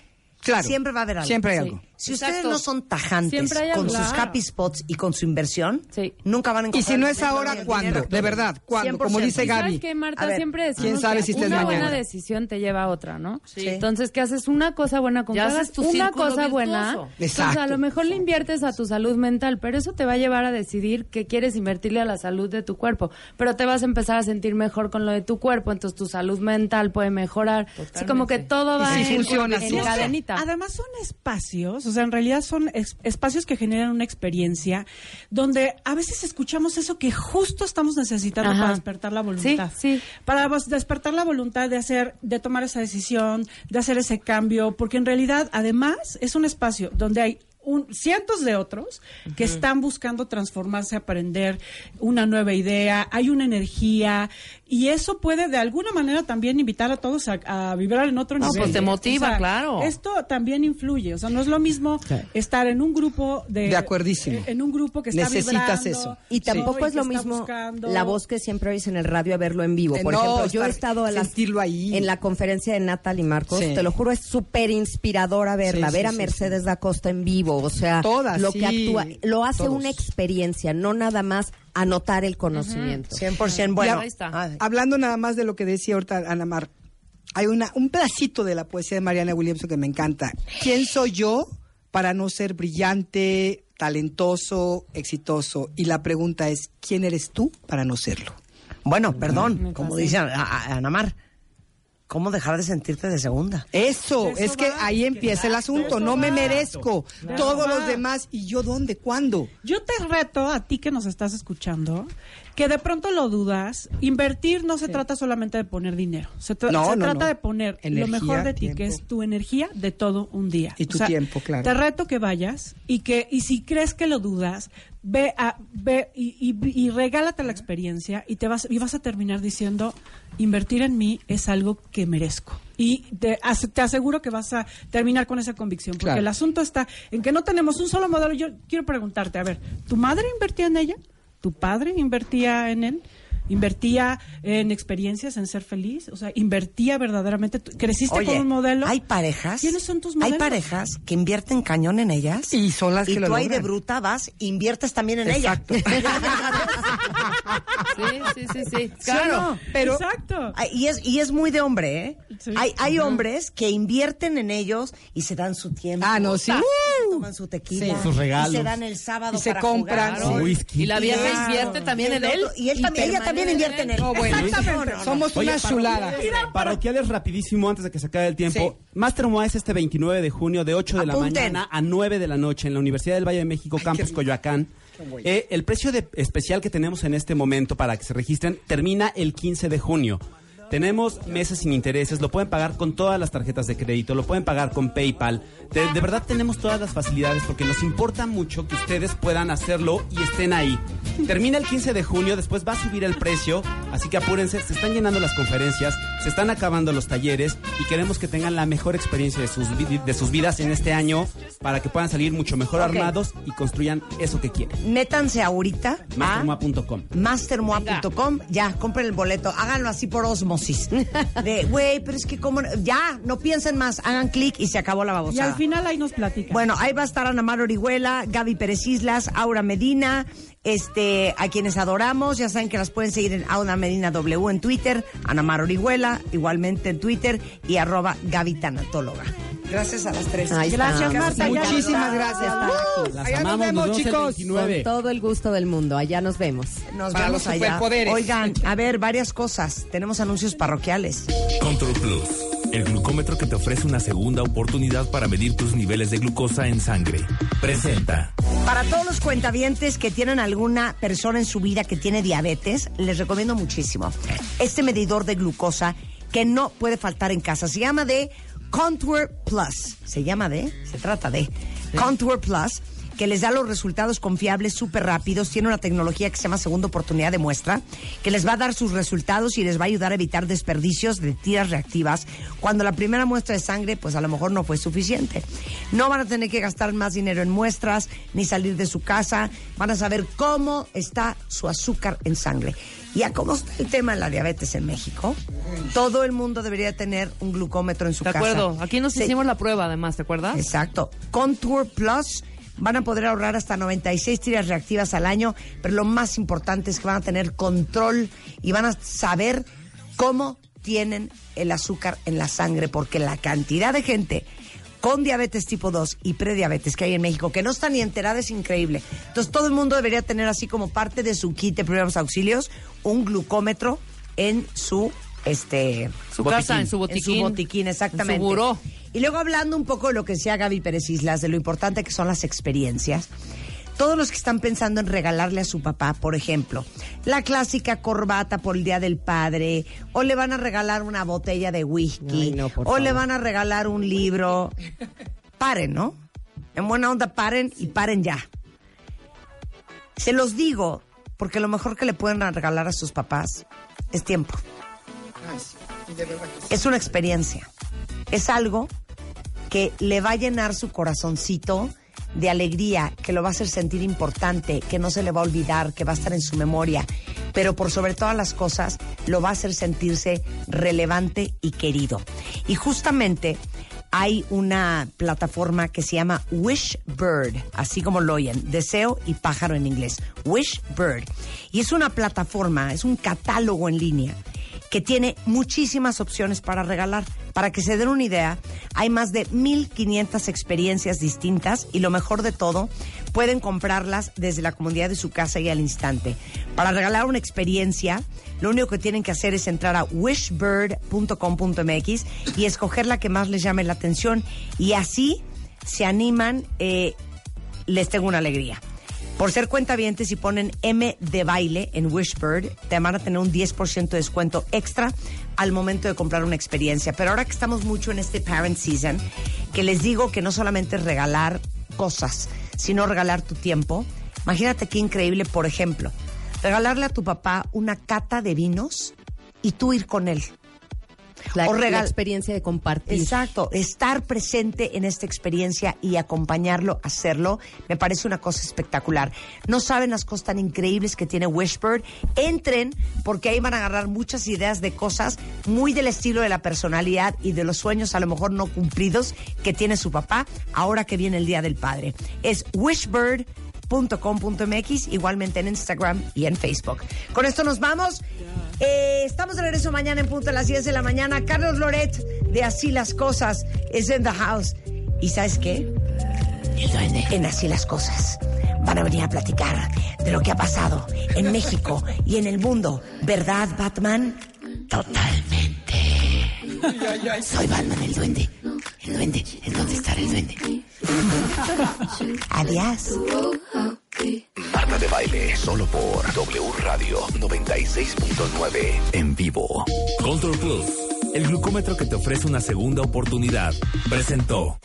Speaker 19: Claro.
Speaker 3: Siempre va a haber algo.
Speaker 19: Siempre hay
Speaker 3: Sí. Si
Speaker 17: Exacto.
Speaker 3: ustedes no son tajantes con sus happy spots y con su inversión,
Speaker 17: Sí.
Speaker 3: nunca van a
Speaker 19: Y
Speaker 3: encontrar
Speaker 19: si no es ahora, ¿cuándo? De verdad, ¿cuándo? Como
Speaker 3: 100%.
Speaker 19: dice
Speaker 17: ¿Y
Speaker 19: Gaby.
Speaker 17: ¿Sabes qué, Marta?
Speaker 3: A ver,
Speaker 17: Siempre decimos
Speaker 19: ¿quién sabe si
Speaker 17: una
Speaker 19: mañana?
Speaker 17: buena decisión te lleva a otra, ¿no?
Speaker 3: Sí.
Speaker 17: Entonces, que haces una cosa buena con
Speaker 6: haces tu
Speaker 17: una cosa buena.
Speaker 6: virtuoso.
Speaker 17: Entonces,
Speaker 19: Exacto.
Speaker 17: a lo mejor le inviertes a tu salud mental, pero eso te va a llevar a decidir que quieres invertirle a la salud de tu cuerpo. Pero te vas a empezar a sentir mejor con lo de tu cuerpo, entonces tu salud mental puede mejorar. Así como que todo
Speaker 19: Y
Speaker 17: va
Speaker 19: si
Speaker 17: en,
Speaker 19: funciona
Speaker 17: en cadenita.
Speaker 18: Además son espacios, o sea, en realidad son espacios que generan una experiencia donde a veces escuchamos eso que justo estamos necesitando
Speaker 17: Ajá.
Speaker 18: para despertar la voluntad.
Speaker 17: Sí, sí.
Speaker 18: Para despertar la voluntad de hacer, de tomar esa decisión, de hacer ese cambio, porque en realidad, además, es un espacio donde hay un- cientos de otros que están buscando transformarse, aprender una nueva idea, hay una energía y eso puede de alguna manera también invitar a todos a, a vibrar en otro
Speaker 6: No,
Speaker 18: nivel.
Speaker 6: pues te motiva, claro.
Speaker 18: Esto también influye, o sea, no es lo mismo estar en un grupo de...
Speaker 19: De acuerdísimo.
Speaker 18: eh, En un grupo que está
Speaker 19: Necesitas
Speaker 18: vibrando,
Speaker 19: eso.
Speaker 15: Y tampoco es lo mismo
Speaker 18: buscando-
Speaker 15: la voz que siempre oyes en el radio a verlo en vivo. Por
Speaker 19: no,
Speaker 15: ejemplo, yo he estado a las-
Speaker 19: ahí.
Speaker 15: en la conferencia de Natalie Marcos.
Speaker 19: Sí.
Speaker 15: Te lo juro, es súper inspiradora verla.
Speaker 19: Sí,
Speaker 15: ver
Speaker 19: sí,
Speaker 15: a
Speaker 19: sí,
Speaker 15: Mercedes da Costa en vivo. O sea,
Speaker 19: Todas,
Speaker 15: lo
Speaker 19: sí.
Speaker 15: que actúa. Lo hace
Speaker 19: Todos.
Speaker 15: una experiencia, no nada más anotar el conocimiento.
Speaker 3: 100%. Bueno,
Speaker 19: Ya,
Speaker 6: ahí está.
Speaker 3: ah,
Speaker 19: Hablando nada más de lo que decía ahorita Ana Mar, hay una, un pedacito de la poesía de Mariana Williamson que me encanta. ¿Quién soy yo para no ser brillante, talentoso, exitoso? Y la pregunta es, ¿quién eres tú para no serlo?
Speaker 3: bueno, perdón, como dice a- a- Anamar, ¿cómo dejar de sentirte de segunda?
Speaker 19: Eso, es que
Speaker 18: va,
Speaker 19: ahí empieza el asunto. No me
Speaker 18: va.
Speaker 19: merezco. Todos los demás. ¿Y yo dónde? ¿Cuándo?
Speaker 18: Yo te reto a ti que nos estás escuchando, que de pronto lo dudas. Invertir no se trata solamente de poner dinero. Se, tra-
Speaker 19: No,
Speaker 18: se
Speaker 19: no,
Speaker 18: trata
Speaker 19: no.
Speaker 18: de poner
Speaker 19: Energía,
Speaker 18: lo mejor de ti, que es tu energía de todo un día.
Speaker 19: Y tu tiempo, claro.
Speaker 18: Te reto que vayas y que y si crees que lo dudas, ve a ve y, y- y regálate la experiencia y te vas y vas a terminar diciendo invertir en mí es algo que merezco. Y te, as- te aseguro que vas a terminar con esa convicción, porque
Speaker 19: Claro.
Speaker 18: el asunto está en que no tenemos un solo modelo. Yo quiero preguntarte, a ver, ¿tu madre invertía en ella? ¿Tu padre invertía en él? ¿Invertía en experiencias, en ser feliz? O sea, ¿invertía verdaderamente? ¿Tú- ¿Creciste
Speaker 3: Oye,
Speaker 18: con un modelo?
Speaker 3: hay parejas.
Speaker 18: ¿Quiénes son tus
Speaker 3: Hay
Speaker 18: modelos?
Speaker 3: parejas que invierten cañón en ellas.
Speaker 19: Y son las
Speaker 3: y
Speaker 19: que lo
Speaker 3: tú ahí de bruta vas, inviertes también en
Speaker 19: Exacto.
Speaker 3: ella.
Speaker 6: Sí, sí, sí, sí.
Speaker 3: ¿Sí o no?
Speaker 19: Pero-
Speaker 18: Exacto.
Speaker 3: Y es, y es muy de hombre, ¿eh?
Speaker 18: Sí.
Speaker 3: Hay, hay hombres que invierten en ellos y se dan su tiempo.
Speaker 19: Ah, no, sí.
Speaker 3: Se
Speaker 19: ¡Uh!
Speaker 3: Toman su tequila.
Speaker 19: Sí.
Speaker 14: Sus regalos.
Speaker 3: Y se dan el sábado
Speaker 19: Y se compran,
Speaker 3: jugar.
Speaker 19: sí.
Speaker 14: Whisky.
Speaker 6: Y la vieja
Speaker 3: Claro.
Speaker 6: invierte también
Speaker 3: Y
Speaker 6: en él.
Speaker 3: Y él también, ella también invierte en él.
Speaker 19: No, bueno.
Speaker 3: Exactamente.
Speaker 19: Somos
Speaker 14: Oye,
Speaker 19: una chulada.
Speaker 14: parroquiales- Parroquiales rapidísimo antes de que se acabe el tiempo.
Speaker 19: Sí.
Speaker 14: Master MOA es este 29 de junio de 8 de la mañana a 9 de la noche en la Universidad del Valle de México, Campus Coyoacán. Eh, el precio de, especial que tenemos en este momento para que se registren termina el 15 de junio. Tenemos meses sin intereses, lo pueden pagar con todas las tarjetas de crédito, lo pueden pagar con PayPal. De, de verdad tenemos todas las facilidades porque nos importa mucho que ustedes puedan hacerlo y estén ahí. Termina el 15 de junio, después va a subir el precio, así que apúrense, se están llenando las conferencias, se están acabando los talleres y queremos que tengan la mejor experiencia de sus, vi- de sus vidas en este año para que puedan salir mucho mejor armados y construyan eso que quieren.
Speaker 3: Métanse ahorita a
Speaker 14: Mastermoa.com.
Speaker 3: mastermoa.com. Ya, compren el boleto. Háganlo así por De, güey, pero es que como... Ya, no piensen más. Hagan clic y se acabó la
Speaker 16: Y
Speaker 3: babosada.
Speaker 16: al final ahí nos platican.
Speaker 3: Bueno, ahí va a estar Ana Mar Orihuela, Gaby Pérez Islas, Aura Medina, este, a quienes adoramos. Ya saben que las pueden seguir en Aura Medina W en Twitter, Ana Mar Orihuela, igualmente en Twitter, y arroba Gaby Tanatóloga. Gracias a las tres.
Speaker 15: Ahí está.
Speaker 3: gracias, Marta.
Speaker 13: Muchísimas gracias.
Speaker 3: ¡Uh!
Speaker 14: Las
Speaker 13: Allá nos
Speaker 14: amamos,
Speaker 13: vemos,
Speaker 14: nos vemos
Speaker 13: chicos.
Speaker 14: 29.
Speaker 15: Con todo el gusto del mundo. Allá nos vemos.
Speaker 3: Nos
Speaker 13: Para
Speaker 3: vemos
Speaker 13: los
Speaker 3: allá.
Speaker 13: superpoderes.
Speaker 3: Oigan, a ver, varias cosas. Tenemos anuncios parroquiales.
Speaker 1: Control Plus, el glucómetro que te ofrece una segunda oportunidad para medir tus niveles de glucosa en sangre. Presenta.
Speaker 3: Para todos los cuentavientes que tienen alguna persona en su vida que tiene diabetes, les recomiendo muchísimo este medidor de glucosa que no puede faltar en casa. Se llama de Contour Plus. Se llama de, se trata de Contour Plus que les da los resultados confiables súper rápidos. Tiene una tecnología que se llama segunda oportunidad de muestra, que les va a dar sus resultados y les va a ayudar a evitar desperdicios de tiras reactivas cuando la primera muestra de sangre, pues a lo mejor no fue suficiente. No van a tener que gastar más dinero en muestras ni salir de su casa. Van a saber cómo está su azúcar en sangre. Y a cómo está el tema de la diabetes en México, todo el mundo debería tener un glucómetro en su
Speaker 6: De
Speaker 3: casa.
Speaker 6: acuerdo. Aquí nos hicimos la prueba, además, ¿te acuerdas?
Speaker 3: Exacto. Contour Plus van a poder ahorrar hasta 96 tiras reactivas al año, pero lo más importante es que van a tener control y van a saber cómo tienen el azúcar en la sangre, porque la cantidad de gente con diabetes tipo 2 y prediabetes que hay en México, que no está ni enterada, es increíble. Entonces todo el mundo debería tener así como parte de su kit de primeros auxilios un glucómetro en su este
Speaker 6: Su casa, en su botiquín.
Speaker 3: en su botiquín, exactamente.
Speaker 6: En su buró.
Speaker 3: Y luego hablando un poco de lo que decía Gaby Pérez Islas, de lo importante que son las experiencias. Todos los que están pensando en regalarle a su papá, por ejemplo, la clásica corbata por el Día del Padre, o le van a regalar una botella de whisky,
Speaker 15: Ay, no, por
Speaker 3: o le van a regalar un libro. Paren, ¿no? En buena onda, paren y paren ya. Se los digo porque lo mejor que le pueden regalar a sus papás es tiempo. Es una experiencia. Es algo que le va a llenar su corazoncito de alegría, que lo va a hacer sentir importante, que no se le va a olvidar, que va a estar en su memoria, pero por sobre todas las cosas lo va a hacer sentirse relevante y querido. Y justamente hay una plataforma que se llama Wishbird, así como lo oyen, deseo y pájaro en inglés, Wishbird. Y es una plataforma, es un catálogo en línea que tiene muchísimas opciones para regalar. Para que se den una idea, hay más de 1500 experiencias distintas y lo mejor de todo, pueden comprarlas desde la comodidad de su casa y al instante. Para regalar una experiencia, lo único que tienen que hacer es entrar a wishbird.com.mx y escoger la que más les llame la atención y así se animan, eh, les tengo una alegría. Por ser cuentavientes y ponen M de baile en Wishbird, te van a tener un 10% de descuento extra al momento de comprar una experiencia. Pero ahora que estamos mucho en este Parent Season, que les digo que no solamente es regalar cosas, sino regalar tu tiempo. Imagínate qué increíble, por ejemplo, regalarle a tu papá una cata de vinos y tú ir con él.
Speaker 15: La,
Speaker 3: O regal-
Speaker 15: la experiencia de compartir.
Speaker 3: Exacto, estar presente en esta experiencia y acompañarlo hacerlo me parece una cosa espectacular. No saben las cosas tan increíbles que tiene Wishbird. Entren porque ahí van a agarrar muchas ideas de cosas muy del estilo de la personalidad y de los sueños a lo mejor no cumplidos que tiene su papá ahora que viene el Día del Padre. Es wishbird.com.mx, igualmente en Instagram y en Facebook. Con esto nos vamos. Eh, estamos de regreso mañana en punto de las 10 de la mañana. Carlos Loret de Así las Cosas es in the house. ¿Y sabes qué? En Así las Cosas van a venir a platicar de lo que ha pasado en México y en el mundo. ¿Verdad, Batman? Totalmente. Soy Batman, el duende. El duende. ¿En dónde estará el duende? Adiós.
Speaker 11: Marta de Baile, Solo por W Radio 96.9 en vivo.
Speaker 20: Control Plus, el glucómetro que te ofrece una segunda oportunidad, presentó.